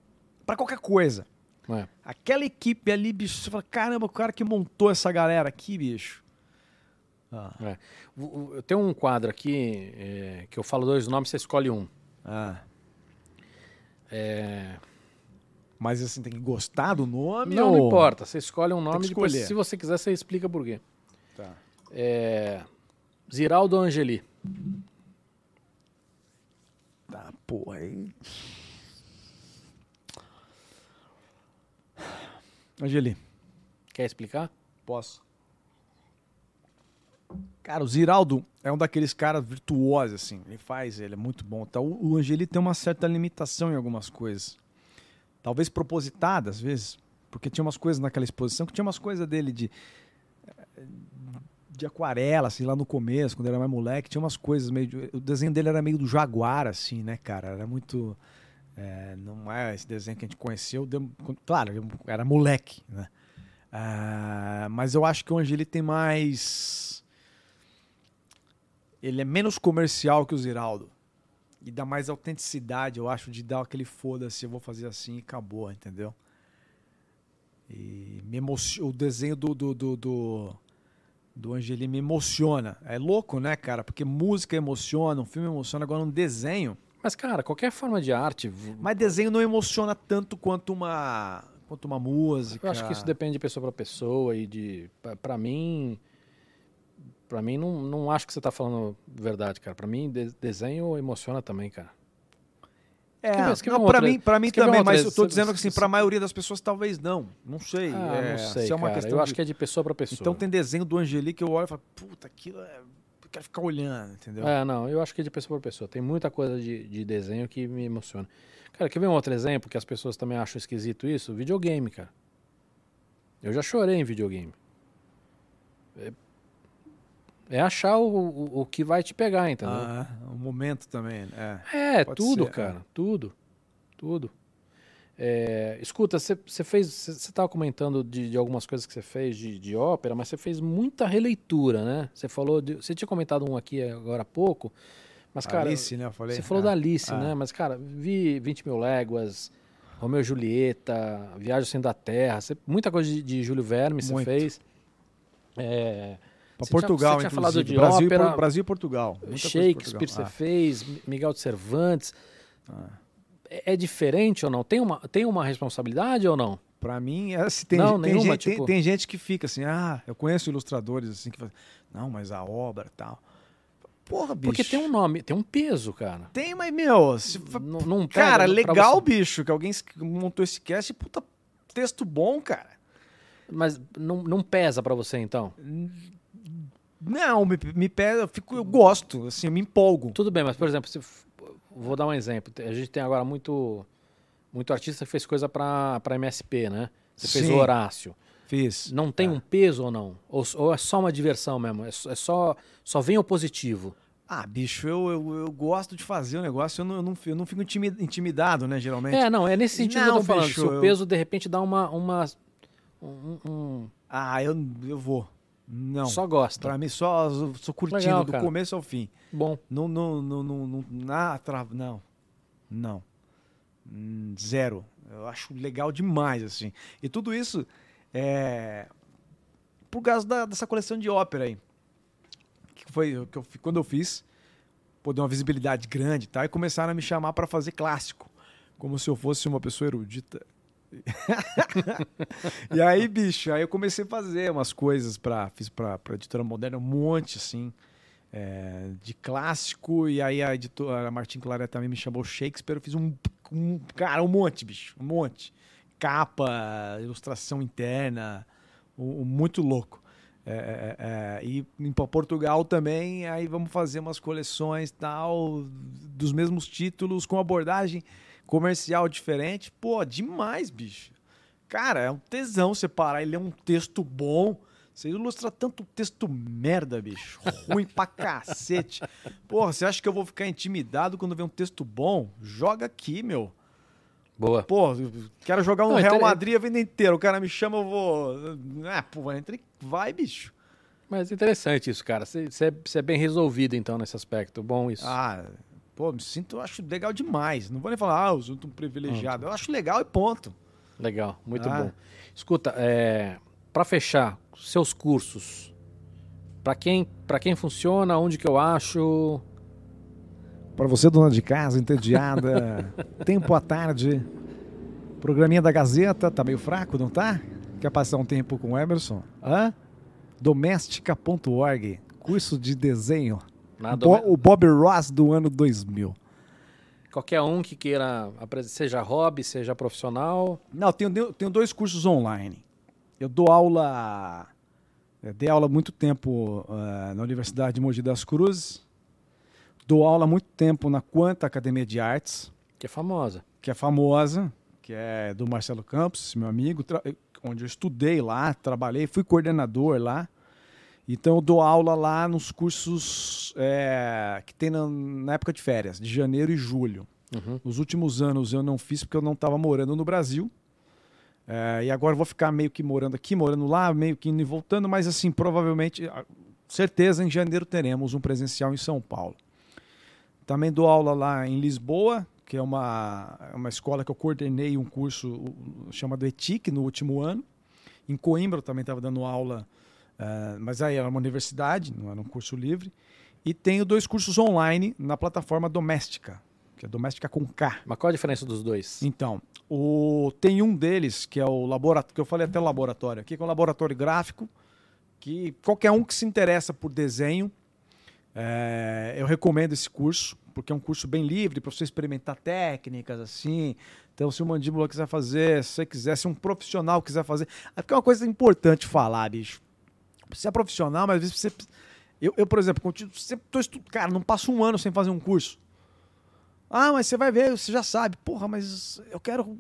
Pra qualquer coisa. É. Aquela equipe ali, bicho, você fala, caramba, o cara que montou essa galera aqui, bicho. Ah, o- Eu tenho um quadro aqui é, que eu falo dois nomes, você escolhe um. ah. É, Mas assim, tem que gostar do nome Não, ou... não importa. Você escolhe um nome e depois, se você quiser, você explica por quê. Tá. É, Ziraldo Angeli. Tá, porra, aí... Angeli, Quer explicar? posso? Cara, o Ziraldo é um daqueles caras virtuosos, assim. Ele faz, ele é muito bom. Tá? O, Angeli tem uma certa limitação em algumas coisas. Talvez propositada, às vezes. Porque tinha umas coisas naquela exposição que tinha umas coisas dele de. de aquarela, assim, lá no começo, quando ele era mais moleque, tinha umas coisas meio. de- o desenho dele era meio do Jaguar, assim, né, cara? Era muito. é, não é esse desenho que a gente conheceu. claro, era moleque, né? Ah, mas eu acho que o Angeli tem mais. Ele é menos comercial que o Ziraldo. E dá mais autenticidade, eu acho, de dar aquele foda-se, eu vou fazer assim e acabou, entendeu? E me o desenho do, do, do, do, do Angeli me emociona. É louco, né, cara? Porque música emociona, um filme emociona, agora um desenho. Mas, cara, qualquer forma de arte. Mas desenho não emociona tanto quanto uma, quanto uma música. Eu acho que isso depende de pessoa para pessoa e de. Pra mim. Pra mim, não, não acho que você tá falando verdade, cara. Pra mim, de- desenho emociona também, cara. É, não, um pra mim, pra mim um também, mas eu tô exemplo? dizendo que assim, pra maioria das pessoas talvez não. Não sei. Ah, é, não sei, se é uma cara. questão Eu acho de- que é de pessoa para pessoa. Então tem desenho do Angeli que eu olho e falo, puta, aquilo é... Eu quero ficar olhando, entendeu? É, não, eu acho que é de pessoa para pessoa. Tem muita coisa de, de desenho que me emociona. Cara, quer ver um outro exemplo que as pessoas também acham esquisito isso? Videogame, cara. Eu já chorei em videogame. É, é achar o, o, o que vai te pegar, entendeu? Ah, o momento também. É. É, Pode tudo, ser, cara. Tudo. Tudo. É, escuta, você fez. Você estava comentando de, de algumas coisas que você fez de, de ópera, mas você fez muita releitura, né? Você falou. Você tinha comentado um aqui agora há pouco. Mas, cara. Alice, né? Eu falei. Você falou Ah, da Alice, ah. né? Mas, cara, vi 20 mil léguas, Romeu e Julieta, Viagem Centro da Terra, muita coisa de, de Júlio Verme você fez. É, Pra você tinha- Portugal, você tinha falado de Brasil, ópera, Por- Brasil e Portugal. Shakespeare Portugal. você fez, Mi- Miguel de Cervantes. Ah. É, é diferente ou não? Tem uma, tem uma responsabilidade ou não? Pra mim, é, assim, tem, Não, tem, nenhuma, gente, tem- tipo- tem gente que fica assim, ah, eu conheço ilustradores assim que falam, não, mas a obra e tal. Porra, bicho. Porque tem um nome, tem um peso, cara. Tem, mas, meu, se Não, não cara, legal, bicho, que alguém montou esse cast, puta texto bom, cara. Mas não, não pesa pra você, então? Não, me, me pega, eu fico, eu gosto, assim, eu me empolgo. Tudo bem, mas, por exemplo, se, vou dar um exemplo. A gente tem agora muito, muito artista que fez coisa pra, pra MSP, né? Você fez Sim. o Horácio. Fiz. Não tem É. um peso ou não? Ou, ou é só uma diversão mesmo? É, só- é só, só vem o positivo? Ah, bicho, eu, eu, eu gosto de fazer o negócio, eu não, eu não, eu não fico intimi- intimidado, né, geralmente. É, não, é nesse sentido Não, que eu tô falando. bicho, Se o peso, de repente, dá uma... uma um, um- Ah, eu, eu vou. Não. Só gosta. Pra mim, só sou- curtindo Legal, do cara. começo ao fim. Bom, Não, não, não, não, não, na trava, não, não, Hum, zero. Eu acho legal demais, assim. E tudo isso é por causa da- dessa coleção de ópera aí. Que foi que eu, quando eu fiz, pô, deu uma visibilidade grande, tá? E começaram a me chamar para fazer clássico, como se eu fosse uma pessoa erudita. e aí, bicho, aí eu comecei a fazer umas coisas para fiz para editora moderna, um monte assim é, de clássico, e aí a editora Martin Claret também me chamou Shakespeare, eu fiz um, um- cara, um monte, bicho, um monte. Capa, ilustração interna, um, um muito louco. É, é, é, e em P- Portugal também, aí vamos fazer umas coleções tal, dos mesmos títulos, com abordagem comercial diferente. Pô, demais, bicho. Cara, é um tesão você parar e ler um texto bom. Você ilustra tanto texto merda, bicho. Ruim pra cacete. Porra, você acha que eu vou ficar intimidado quando ver um texto bom? Joga aqui, meu. boa. Pô, quero jogar um Não, Real Madrid a vida inteira. O cara me chama, eu vou. Ah, pô, entra e vai, bicho. Mas interessante isso, cara. É, você é bem resolvido, então, nesse aspecto. Bom isso. Ah, pô, me sinto, eu acho legal demais. Não vou nem falar, ah, eu sou um privilegiado. Eu acho legal e ponto. Legal, muito Ah. bom. Escuta, é, para fechar, seus cursos, para quem, para quem funciona, onde que eu acho? Pra você, dona de casa, entediada, tempo à tarde, programinha da Gazeta, tá meio fraco, não tá? Quer passar um tempo com o Emerson? Hã? Doméstica.org, curso de desenho. Nada, Bo- o Bob Ross do ano 2000. Qualquer um que queira, seja hobby, seja profissional. Não, tenho, tenho dois cursos online. Eu dou aula. Eu dei aula há muito tempo ah, na Universidade de Mogi das Cruzes. Dou aula há muito tempo na Quanta Academia de Artes, Que é famosa. que é famosa, que é do Marcelo Campos, meu amigo, onde eu estudei lá, trabalhei, fui coordenador lá. Então eu dou aula lá nos cursos é, que tem na, na época de férias, de janeiro e julho. Uhum. Nos últimos anos eu não fiz porque eu não estava morando no Brasil. É, e agora vou ficar meio que morando aqui, morando lá, meio que indo e voltando, mas assim, provavelmente, certeza, em janeiro teremos um presencial em São Paulo. Também dou aula lá em Lisboa, que é uma, é uma escola que eu coordenei um curso chamado ETIC no último ano. Em Coimbra eu também estava dando aula, eh, mas aí era uma universidade, não era um curso livre. E tenho dois cursos online na plataforma Doméstica, que é Doméstica com K. Mas qual a diferença dos dois? Então, o, tem um deles que é o laboratório, que eu falei até o laboratório aqui, que é um laboratório gráfico, que qualquer um que se interessa por desenho, é, eu recomendo esse curso, porque é um curso bem livre para você experimentar técnicas assim. Então, se o mandíbula quiser fazer, se você quiser, se um profissional quiser fazer. É porque é uma coisa importante falar, bicho. Você é profissional, mas às vezes você. Eu, eu por exemplo, continuo, sempre tô estu... cara, não passo um ano sem fazer um curso. Ah, mas você vai ver, você já sabe. Porra, mas eu quero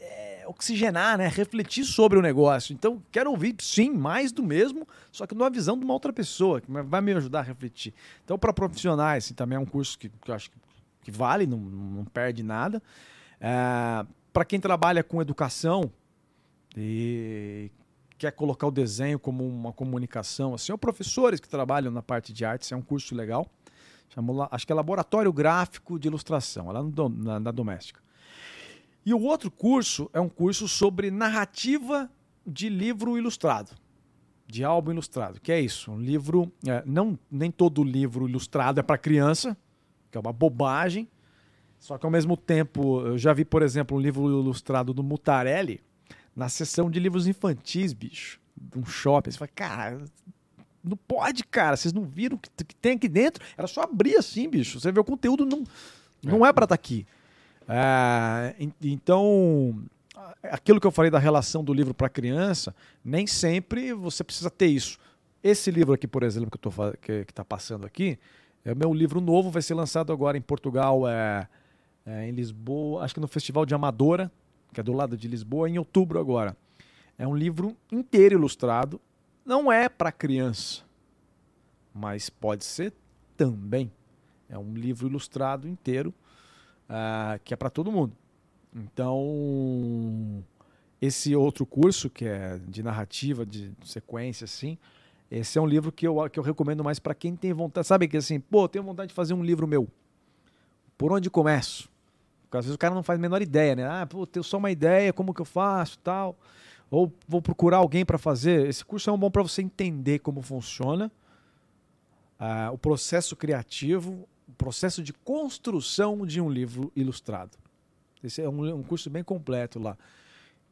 é, oxigenar, né? Refletir sobre o negócio. Então, quero ouvir, sim, mais do mesmo, só que numa visão de uma outra pessoa, que vai me ajudar a refletir. Então, para profissionais, assim, também é um curso que, que eu acho que, que vale, não, não perde nada. É, para quem trabalha com educação e quer colocar o desenho como uma comunicação, assim, ou professores que trabalham na parte de artes, é um curso legal. Chamou, acho que é Laboratório Gráfico de Ilustração, lá no, na, na Doméstica. E o outro curso é um curso sobre narrativa de livro ilustrado, de álbum ilustrado. Que é isso? Um livro. É, não, nem todo livro ilustrado é para criança, que é uma bobagem. Só que ao mesmo tempo, eu já vi, por exemplo, um livro ilustrado do Mutarelli na seção de livros infantis, bicho, de um shopping. Você fala, cara, não pode, cara. Vocês não viram o que, que tem aqui dentro? Era só abrir assim, bicho. Você vê o conteúdo, não, não é, é para estar tá aqui. É, então, aquilo que eu falei da relação do livro para a criança, nem sempre você precisa ter isso. Esse livro aqui, por exemplo, que está que, que tá passando aqui, é o meu livro novo, vai ser lançado agora em Portugal, é, é, em Lisboa, acho que no Festival de Amadora, que é do lado de Lisboa, em outubro agora. É um livro inteiro ilustrado, não é para criança, mas pode ser também. É um livro ilustrado inteiro uh, que é para todo mundo. Então, esse outro curso, que é de narrativa, de sequência, assim, esse é um livro que eu, que eu recomendo mais para quem tem vontade. Sabe que assim, pô, tenho vontade de fazer um livro meu. Por onde começo? Porque às vezes o cara não faz a menor ideia, né? Ah, pô, tenho só uma ideia, como que eu faço tal. Ou vou procurar alguém para fazer. Esse curso é um bom para você entender como funciona uh, o processo criativo, o processo de construção de um livro ilustrado. Esse é um, um curso bem completo lá.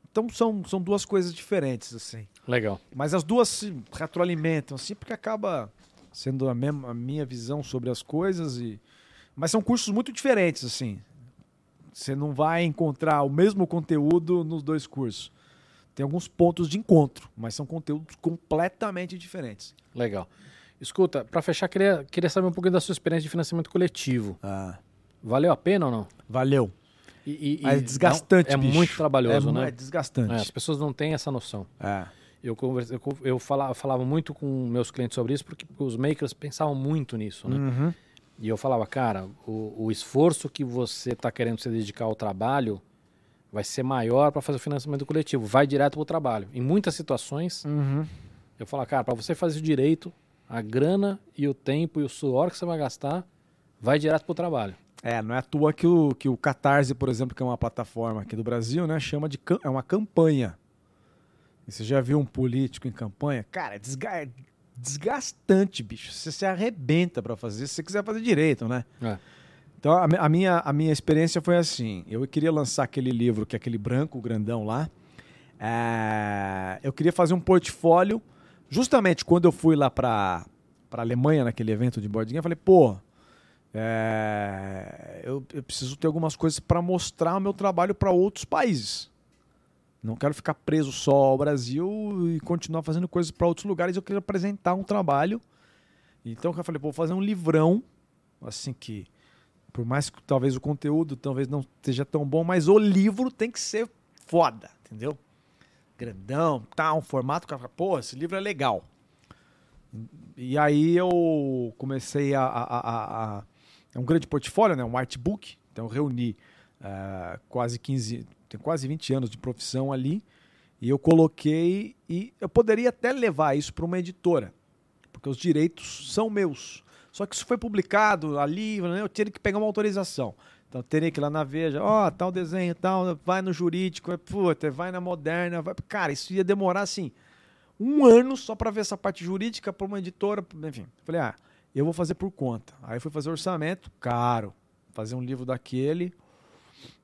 Então são, são duas coisas diferentes, assim. Legal. Mas as duas se retroalimentam, assim, porque acaba sendo a, mesma, a minha visão sobre as coisas. e Mas são cursos muito diferentes, assim. Você não vai encontrar o mesmo conteúdo nos dois cursos. Tem alguns pontos de encontro, mas são conteúdos completamente diferentes. Legal. Escuta, para fechar, queria, queria saber um pouquinho da sua experiência de financiamento coletivo. Ah. Valeu a pena ou não? Valeu. E, e, é desgastante, não, É bicho. muito trabalhoso, é, né? É desgastante. É, as pessoas não têm essa noção. É. Eu, conversa, eu, eu falava, falava, muito com meus clientes sobre isso, porque os makers pensavam muito nisso, né? Uhum. E eu falava, cara, o, o esforço que você está querendo se dedicar ao trabalho vai ser maior para fazer o financiamento coletivo. Vai direto para o trabalho. Em muitas situações, uhum. eu falo, cara, para você fazer o direito, a grana e o tempo e o suor que você vai gastar vai direto para o trabalho. É, não é à toa que o, que o Catarse, por exemplo, que é uma plataforma aqui do Brasil, né, chama de é uma campanha. E você já viu um político em campanha? Cara, é desga desgastante, bicho. Você se arrebenta para fazer, se você quiser fazer direito, né? É. Então, a, a, minha, a minha experiência foi assim. Eu queria lançar aquele livro, que é aquele branco grandão lá. É, eu queria fazer um portfólio justamente quando eu fui lá para a Alemanha, naquele evento de board game, eu falei, pô, é, eu, eu, preciso ter algumas coisas para mostrar o meu trabalho para outros países. Não quero ficar preso só ao Brasil e continuar fazendo coisas para outros lugares. Eu queria apresentar um trabalho. Então eu falei, vou fazer um livrão, assim que, por mais que talvez o conteúdo talvez não esteja tão bom, mas o livro tem que ser foda, entendeu? grandão, tá, um formato que pô, esse livro é legal. E aí eu comecei a, a, a, a é um grande portfólio, né, um artbook, então eu reuni uh, quase 15, tem quase 20 anos de profissão ali, e eu coloquei e eu poderia até levar isso para uma editora, porque os direitos são meus. Só que isso foi publicado ali, né, eu teria que pegar uma autorização. Então teria que ir lá na Veja, ó, oh, tal desenho, tal, vai no jurídico, puta, vai na moderna, vai... cara, isso ia demorar assim um ano só para ver essa parte jurídica para uma editora, enfim. Falei, ah, eu vou fazer por conta. Aí fui fazer orçamento, caro, fazer um livro daquele.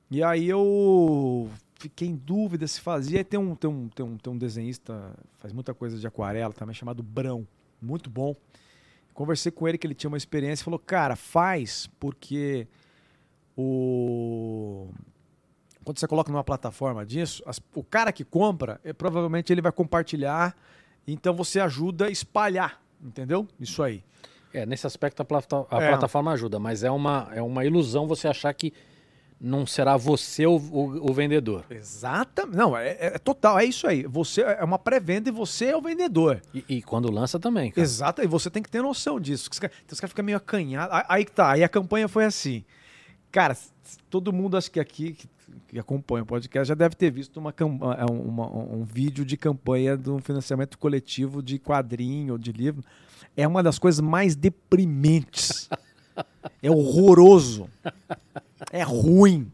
E aí eu fiquei em dúvida se fazia. Tem um, tem um, tem um, tem um desenhista, faz muita coisa de aquarela também, chamado Brão, muito bom. Conversei com ele que ele tinha uma experiência e falou, cara, faz, porque o quando você coloca numa plataforma disso, as, o cara que compra, é, provavelmente ele vai compartilhar, então você ajuda a espalhar, entendeu? Isso aí. É, nesse aspecto a, plata a é. plataforma ajuda, mas é uma, é uma ilusão você achar que não será você o, o- o vendedor. Exatamente. Não, é, é total, é isso aí. Você é uma pré-venda e você é o vendedor. E, e quando lança também, cara. Exato, e você tem que ter noção disso. Então, os caras ficam meio acanhados. Aí- que tá, aí a campanha foi assim. Cara, todo mundo acho que aqui que, acompanha o podcast já deve ter visto uma, é, uma- um vídeo de campanha de um financiamento coletivo de quadrinho ou de livro. É uma das coisas mais deprimentes. É horroroso. É ruim.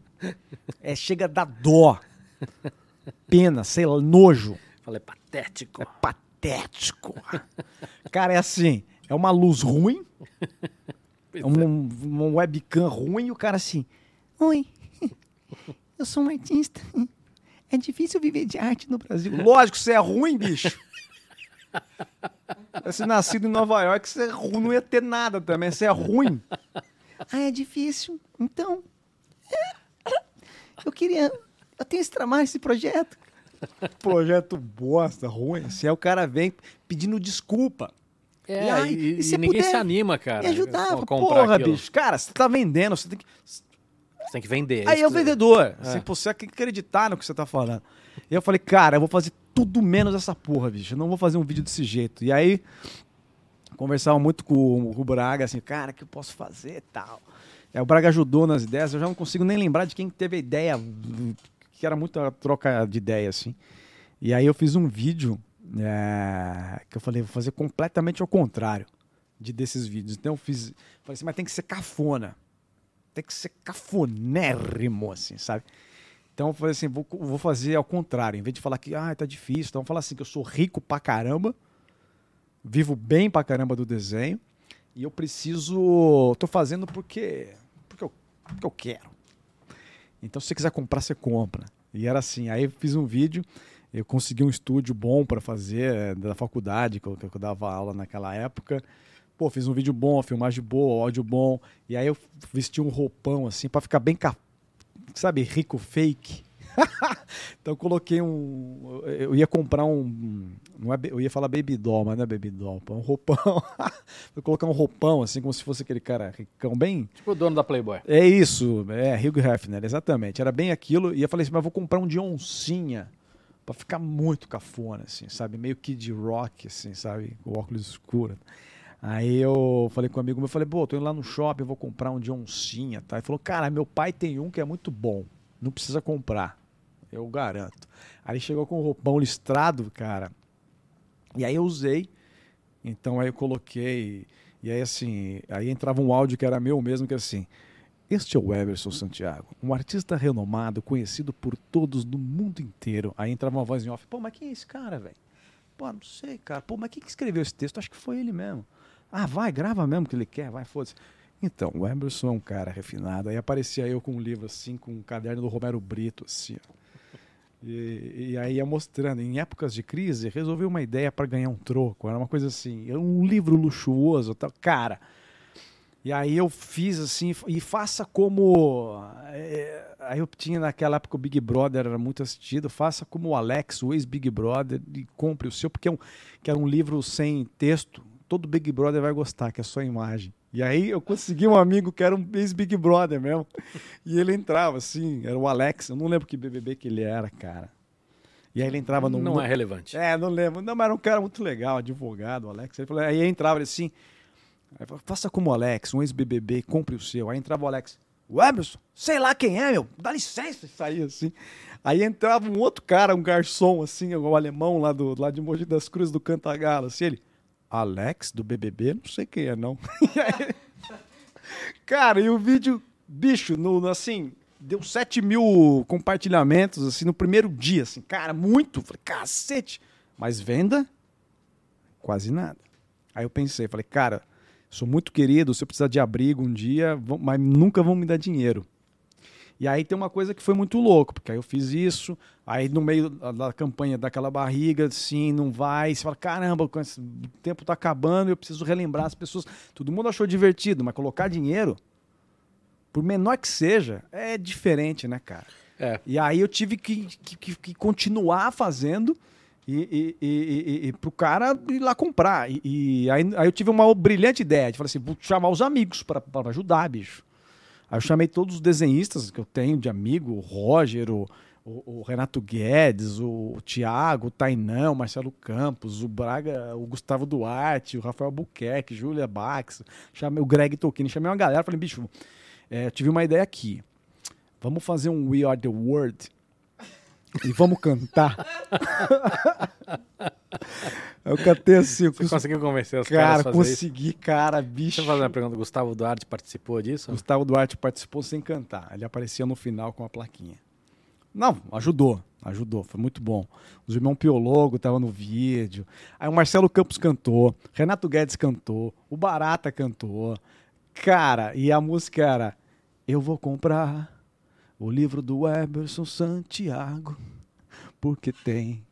É, chega a dar dó. Pena, sei lá, nojo. Falei, patético. É patético. Cara, é assim, é uma luz ruim, é um, um webcam ruim e o cara assim, oi, eu sou um artista, é difícil viver de arte no Brasil. Lógico, você é ruim, bicho. Se nascido em Nova York, você é não ia ter nada também, você é ruim. Ah, é difícil, então, eu queria, eu tenho esse trabalho, esse projeto, projeto bosta, ruim. Se é o cara vem pedindo desculpa. É, E aí, e, e e se ninguém se anima, cara. Me ajudava, porra, aquilo. bicho. Cara, você tá vendendo, você tem que. Você tem que vender. Aí é o isso que- vendedor. Assim, pô, você tem que acreditar no que você tá falando. E eu falei, cara, eu vou fazer tudo menos essa porra, bicho. Eu não vou fazer um vídeo desse jeito. E aí, conversava muito com o, o Braga, assim, cara, o que eu posso fazer e tal. Aí o Braga ajudou nas ideias, eu já não consigo nem lembrar de quem teve a ideia, que era muita troca de ideia, assim. E aí eu fiz um vídeo é, que eu falei, vou fazer completamente ao contrário de desses vídeos. Então eu fiz, falei assim, mas tem que ser cafona. Tem que ser cafonérrimo, assim, sabe? Então eu falei assim, vou, vou fazer ao contrário. Em vez de falar que, ah, tá difícil, então eu falar assim, que eu sou rico pra caramba, vivo bem pra caramba do desenho, e eu preciso, tô fazendo porque, porque, eu, quero. Então se você quiser comprar, você compra. E era assim, aí eu fiz um vídeo, eu consegui um estúdio bom para fazer, eh, da faculdade, que eu, que eu dava aula naquela época. Pô, fiz um vídeo bom, filmagem boa, áudio bom. E aí eu vesti um roupão assim para ficar bem, sabe, rico fake. então eu coloquei um, eu ia comprar um, não é, eu ia falar baby doll, mas não é baby doll, é um roupão. eu colocar um roupão assim como se fosse aquele cara ricão bem Tipo o dono da Playboy. é isso, é Hugh Hefner, exatamente. Era bem aquilo. E eu falei assim, mas vou comprar um de oncinha pra ficar muito cafona, assim, sabe? Meio Kid Rock, assim, sabe? Com óculos escuros. Aí eu falei com um amigo meu, eu falei, pô, tô indo lá no shopping, vou comprar um de oncinha, tá? Ele falou, cara, meu pai tem um que é muito bom, não precisa comprar, eu garanto. Aí chegou com um roupão listrado, cara, e aí eu usei, então aí eu coloquei, e aí assim, aí entrava um áudio que era meu mesmo, que assim, este é o Everson Santiago, um artista renomado, conhecido por todos no mundo inteiro. Aí entrava uma voz em off, pô, mas quem é esse cara, velho? Pô, não sei, cara. Pô, mas quem que escreveu esse texto? Acho que foi ele mesmo. Ah, vai, grava mesmo que ele quer, vai, foda-se. Então, o Emerson é um cara refinado. Aí aparecia eu com um livro assim, com um caderno do Romero Brito, assim, ó. E, e aí ia mostrando, em épocas de crise, resolvi uma ideia para ganhar um troco. Era uma coisa assim, um livro luxuoso, tal. cara. E aí eu fiz assim, e faça como. é, aí eu tinha naquela época o Big Brother era muito assistido, faça como o Alex, o ex-Big Brother, e compre o seu, porque é um, que era um livro sem texto. Todo Big Brother vai gostar, que é só imagem. E aí eu consegui um amigo que era um ex-Big Brother mesmo. E ele entrava assim, era o Alex, eu não lembro que BBB que ele era, cara. E aí ele entrava no. Não no- é relevante. é, não lembro. Não, mas era um cara muito legal, advogado, o Alex. Ele falou, aí entrava ele assim, aí eu falava, faça como o Alex, um ex-BBB, compre o seu. Aí entrava o Alex, o Emerson, sei lá quem é, meu, dá licença, e saía assim. Aí entrava um outro cara, um garçom, assim, o alemão lá, do, lá de Mogi das Cruzes, do Cantagalo, assim, ele, Alex, do BBB, não sei quem é, não. Cara, e o vídeo, bicho, no, assim, deu 7 mil compartilhamentos, assim, no primeiro dia, assim, cara, muito. Falei, cacete. Mas venda, quase nada. Aí eu pensei, falei, cara, sou muito querido, se eu precisar de abrigo um dia, vão- mas nunca vão me dar dinheiro. E aí tem uma coisa que foi muito louco, porque aí eu fiz isso, aí no meio da, campanha daquela barriga, assim, não vai, você fala, caramba, o tempo tá acabando, eu preciso relembrar as pessoas. Todo mundo achou divertido, mas colocar dinheiro, por menor que seja, é diferente, né, cara? É. E aí eu tive que, que, que- continuar fazendo e, e, e, e, pro cara ir lá comprar. E, e aí, aí eu tive uma brilhante ideia de falar assim, vou chamar os amigos para ajudar, bicho. Aí eu chamei todos os desenhistas que eu tenho de amigo, o Roger, o, o, o Renato Guedes, o, o Thiago, o Tainão, o Marcelo Campos, o Braga, o Gustavo Duarte, o Rafael Buquerque, Júlia Bax, chamei o Greg Tolkien, chamei uma galera, falei, bicho, é, tive uma ideia aqui. Vamos fazer um We Are the World e vamos cantar. eu cantei assim, Você conseguiu convencer os caras cara, fazer isso? consegui, cara, bicho. Deixa eu fazer uma pergunta. Gustavo Duarte participou disso? Gustavo Duarte participou sem cantar. Ele aparecia no final com a plaquinha. Não, ajudou, ajudou, foi muito bom. Os irmãos Piologo estavam no vídeo. Aí o Marcelo Campos cantou, Renato Guedes cantou, o Barata cantou. Cara, e a música era Eu vou comprar o livro do Emerson Santiago, porque tem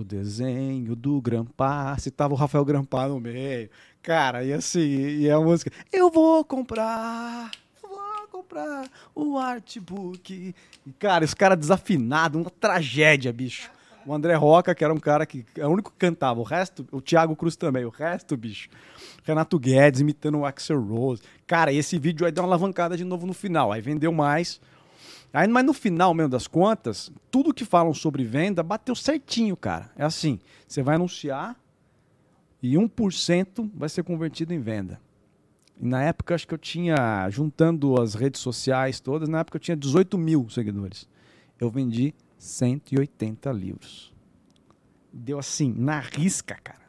o desenho do Grampar. Se tava o Rafael Grampar no meio. Cara, e assim, e a música Eu vou comprar eu vou comprar o artbook. E, cara, os caras desafinados, uma tragédia, bicho. O André Roca, que era um cara que é o único que cantava, o resto, o Thiago Cruz também, o resto, bicho. Renato Guedes imitando o Axel Rose. Cara, esse vídeo aí deu uma alavancada de novo no final. Aí vendeu mais. Aí, mas no final mesmo das contas, tudo que falam sobre venda bateu certinho, cara. É assim: você vai anunciar e 1% vai ser convertido em venda. E na época, acho que eu tinha, juntando as redes sociais todas, na época eu tinha 18 mil seguidores. Eu vendi 180 livros. Deu assim, na risca, cara.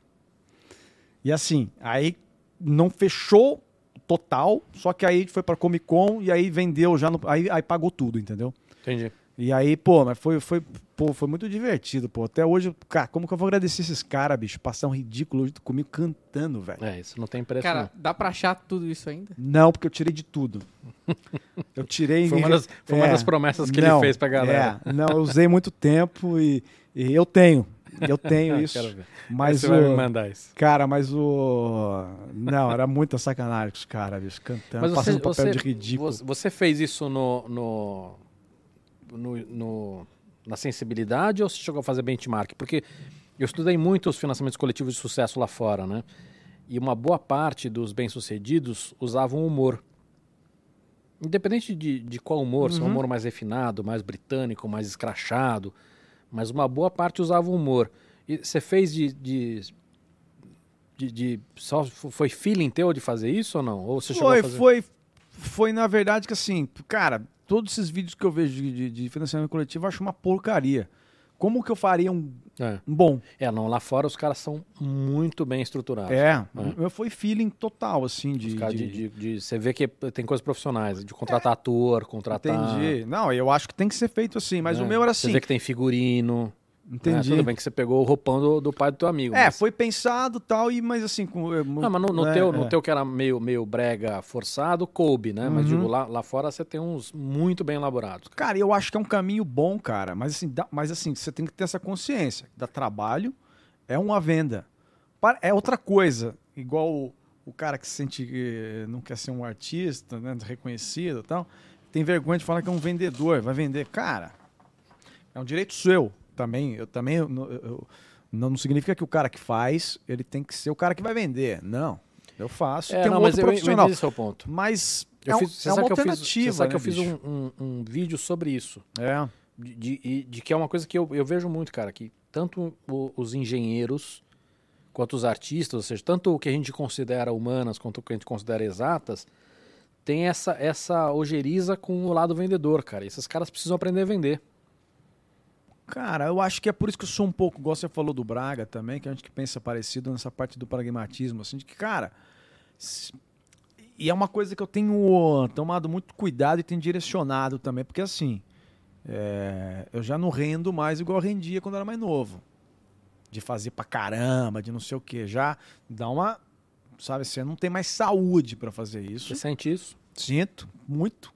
E assim, aí não fechou total, só que aí foi pra Comic Con e aí vendeu já, no, aí, aí pagou tudo, entendeu? Entendi. E aí, pô, mas foi, foi, pô, foi muito divertido, pô. Até hoje, cara, como que eu vou agradecer esses caras, bicho? Passar um ridículo hoje comigo cantando, velho. É, isso não tem preço Cara, dá pra achar tudo isso ainda? Não, porque eu tirei de tudo. Eu tirei. não. Foi uma das, foi uma É, das promessas que não, ele fez pra galera. É, não, eu usei muito tempo e, e eu tenho. Eu tenho Ah, isso. quero ver. Mas Você o. vai me mandar isso. Cara, mas o. Não, era muita sacanagem com os caras, bicho, cantando, Mas você, passando papel você, de ridículo. você- fez isso no, no, no- no- na sensibilidade ou você chegou a fazer benchmark? Porque eu estudei muito os financiamentos coletivos de sucesso lá fora, né? E uma boa parte dos bem-sucedidos usavam humor. Independente de, de qual humor, se é um Uhum. humor mais refinado, mais britânico, mais escrachado, mas uma boa parte usava humor. E você fez de, de, de, de- Só foi feeling teu de fazer isso ou não? Ou você Foi, foi, foi, na verdade, que assim, cara, todos esses vídeos que eu vejo de, de- de financiamento coletivo eu acho uma porcaria. Como que eu faria um, É. bom? É, não, lá fora os caras são muito bem estruturados. É, eu foi feeling total, assim, de. De, de- de- de- você vê que tem coisas profissionais, de contratar ator, contratar. Entendi. Não, eu acho que tem que ser feito assim, mas né? o meu era Você assim. vê que tem figurino. Né? Entendi. Tudo bem que você pegou o roupão do, do pai do teu amigo. É, mas... foi pensado tal, e, mas assim. Com, é, Não, mas no, no né, teu, no é. teu que era meio, meio brega forçado, coube, né? Mas Uhum. digo, lá, lá fora você tem uns muito bem elaborados. Cara, eu acho que é um caminho bom, cara. Mas assim, dá- mas assim, você tem que ter essa consciência. Dá trabalho, é uma venda. É outra coisa. Igual o, o cara que se sente que não quer ser um artista, né? Reconhecido e tal. Tem vergonha de falar que é um vendedor, vai vender. Cara, é um direito seu também. Eu também. Eu, eu- não, não significa que o cara que faz, ele tem que ser o cara que vai vender. Não. Eu faço. É, tem um não, outro eu, eu profissional. entendi seu ponto. Mas Eu é, um- fiz, é uma fiz, alternativa. você sabe que eu né, fiz bicho? um, um- um vídeo sobre isso. É. De, de- de que é uma coisa que eu, eu vejo muito, cara, que tanto o- os engenheiros quanto os artistas, ou seja, tanto o que a gente considera humanas quanto o que a gente considera exatas, tem essa, essa ojeriza com o lado vendedor, cara. E esses caras precisam aprender a vender. Cara, eu acho que é por isso que eu sou um pouco, igual você falou do Braga também, que a gente que pensa parecido nessa parte do pragmatismo, assim, de que, cara, e é uma coisa que eu tenho tomado muito cuidado e tenho direcionado também, porque assim, é, eu já não rendo mais igual eu rendia quando era mais novo. De fazer pra caramba, de não sei o que, já dá uma, sabe, você não tem mais saúde pra fazer isso. Você sente isso? Sinto, muito.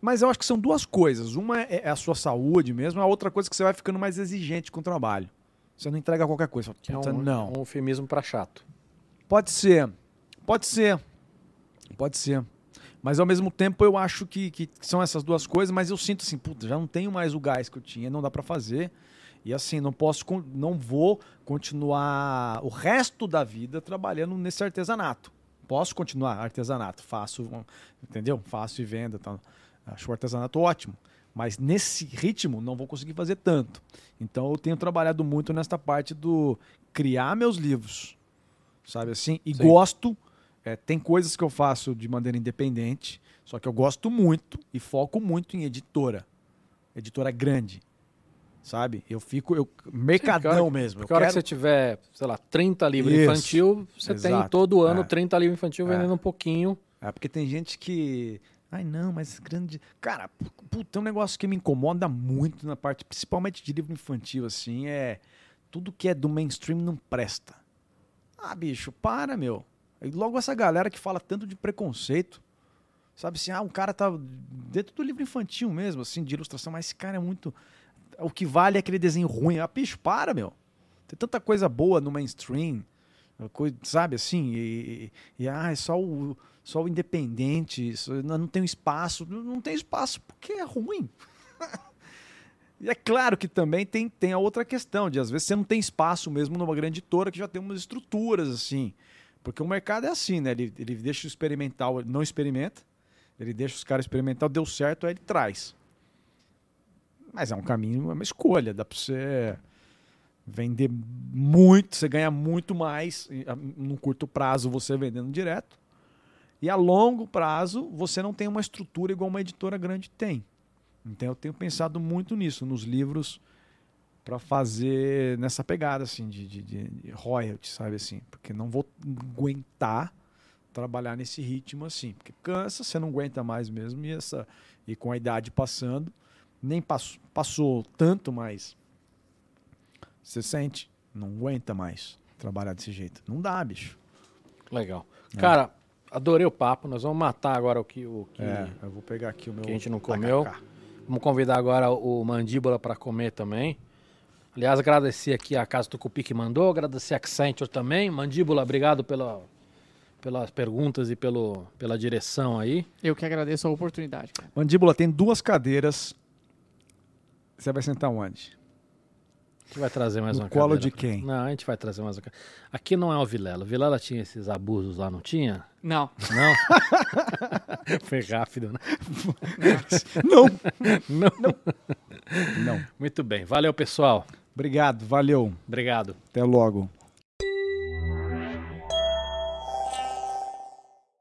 Mas eu acho que são duas coisas. Uma é é a sua saúde mesmo, a outra coisa é que você vai ficando mais exigente com o trabalho. Você não entrega qualquer coisa. Que é um, não. um eufemismo pra chato. Pode ser. Pode ser. Pode ser. Mas ao mesmo tempo eu acho que, que são essas duas coisas, mas eu sinto assim, puta, já não tenho mais o gás que eu tinha, não dá pra fazer. E assim, não posso, não vou continuar o resto da vida trabalhando nesse artesanato. Posso continuar artesanato, faço, entendeu? Faço e vendo, tal. Acho o artesanato ótimo. Mas nesse ritmo não vou conseguir fazer tanto. Então eu tenho trabalhado muito nesta parte do criar meus livros, sabe assim? E Sim. gosto. é, tem coisas que eu faço de maneira independente, só que eu gosto muito e foco muito em editora, editora grande, sabe? Eu fico eu mercadão Sim, porque mesmo. Porque a hora quero- que você tiver, sei lá, 30 livros Isso. infantil, você tem Exato. todo ano É. 30 livros infantil É. vendendo um pouquinho. É porque tem gente que. Ai, não, mas grande. Cara, pu- puta, é um negócio que me incomoda muito na parte, principalmente de livro infantil, assim, é. Tudo que é do mainstream não presta. Ah, bicho, para, meu. E logo essa galera que fala tanto de preconceito. Sabe assim, ah, um cara tá dentro do livro infantil mesmo, assim, de ilustração, mas esse cara é muito. O que vale é aquele desenho ruim. Ah, bicho, para, meu. Tem tanta coisa boa no mainstream, coi- sabe assim? E, e, e, ah, é só o, só o independente, não, tem espaço. Não tem espaço porque é ruim. e é claro que também tem, tem a outra questão, de às vezes você não tem espaço mesmo numa grande editora que já tem umas estruturas assim. Porque o mercado é assim, né? Ele, ele deixa o experimental, não experimenta, ele deixa os caras experimentar, deu certo, aí ele traz. Mas é um caminho, é uma escolha, dá pra você vender muito, você ganha muito mais num curto prazo você vendendo direto. E a longo prazo você não tem uma estrutura igual uma editora grande tem. Então eu tenho pensado muito nisso, nos livros para fazer nessa pegada assim de, de, de, royalty, sabe assim, porque não vou aguentar trabalhar nesse ritmo assim, porque cansa, você não aguenta mais mesmo e essa e com a idade passando, nem passou, passou tanto, mas você sente, não aguenta mais trabalhar desse jeito. Não dá, bicho. Legal. É. Cara, adorei o papo. Nós vamos matar agora o que, o que, É, eu vou pegar aqui o meu que a gente não comeu. tacacá. Vamos convidar agora o Mandíbula para comer também. Aliás, agradecer aqui a Casa Tucupi que mandou, agradecer a Accenture também. Mandíbula, obrigado pela, pelas perguntas e pelo, pela direção aí. Eu que agradeço a oportunidade, cara. Mandíbula tem duas cadeiras. Você vai sentar onde? A gente vai trazer mais No uma colo cadeira de quem? Não, a gente vai trazer mais uma. Aqui não é o Vilela. O Vilela tinha esses abusos lá, não tinha? Não. Não? Foi rápido, né? Não, Não. não. Muito bem. Valeu, pessoal. Obrigado, valeu. Obrigado. Até logo.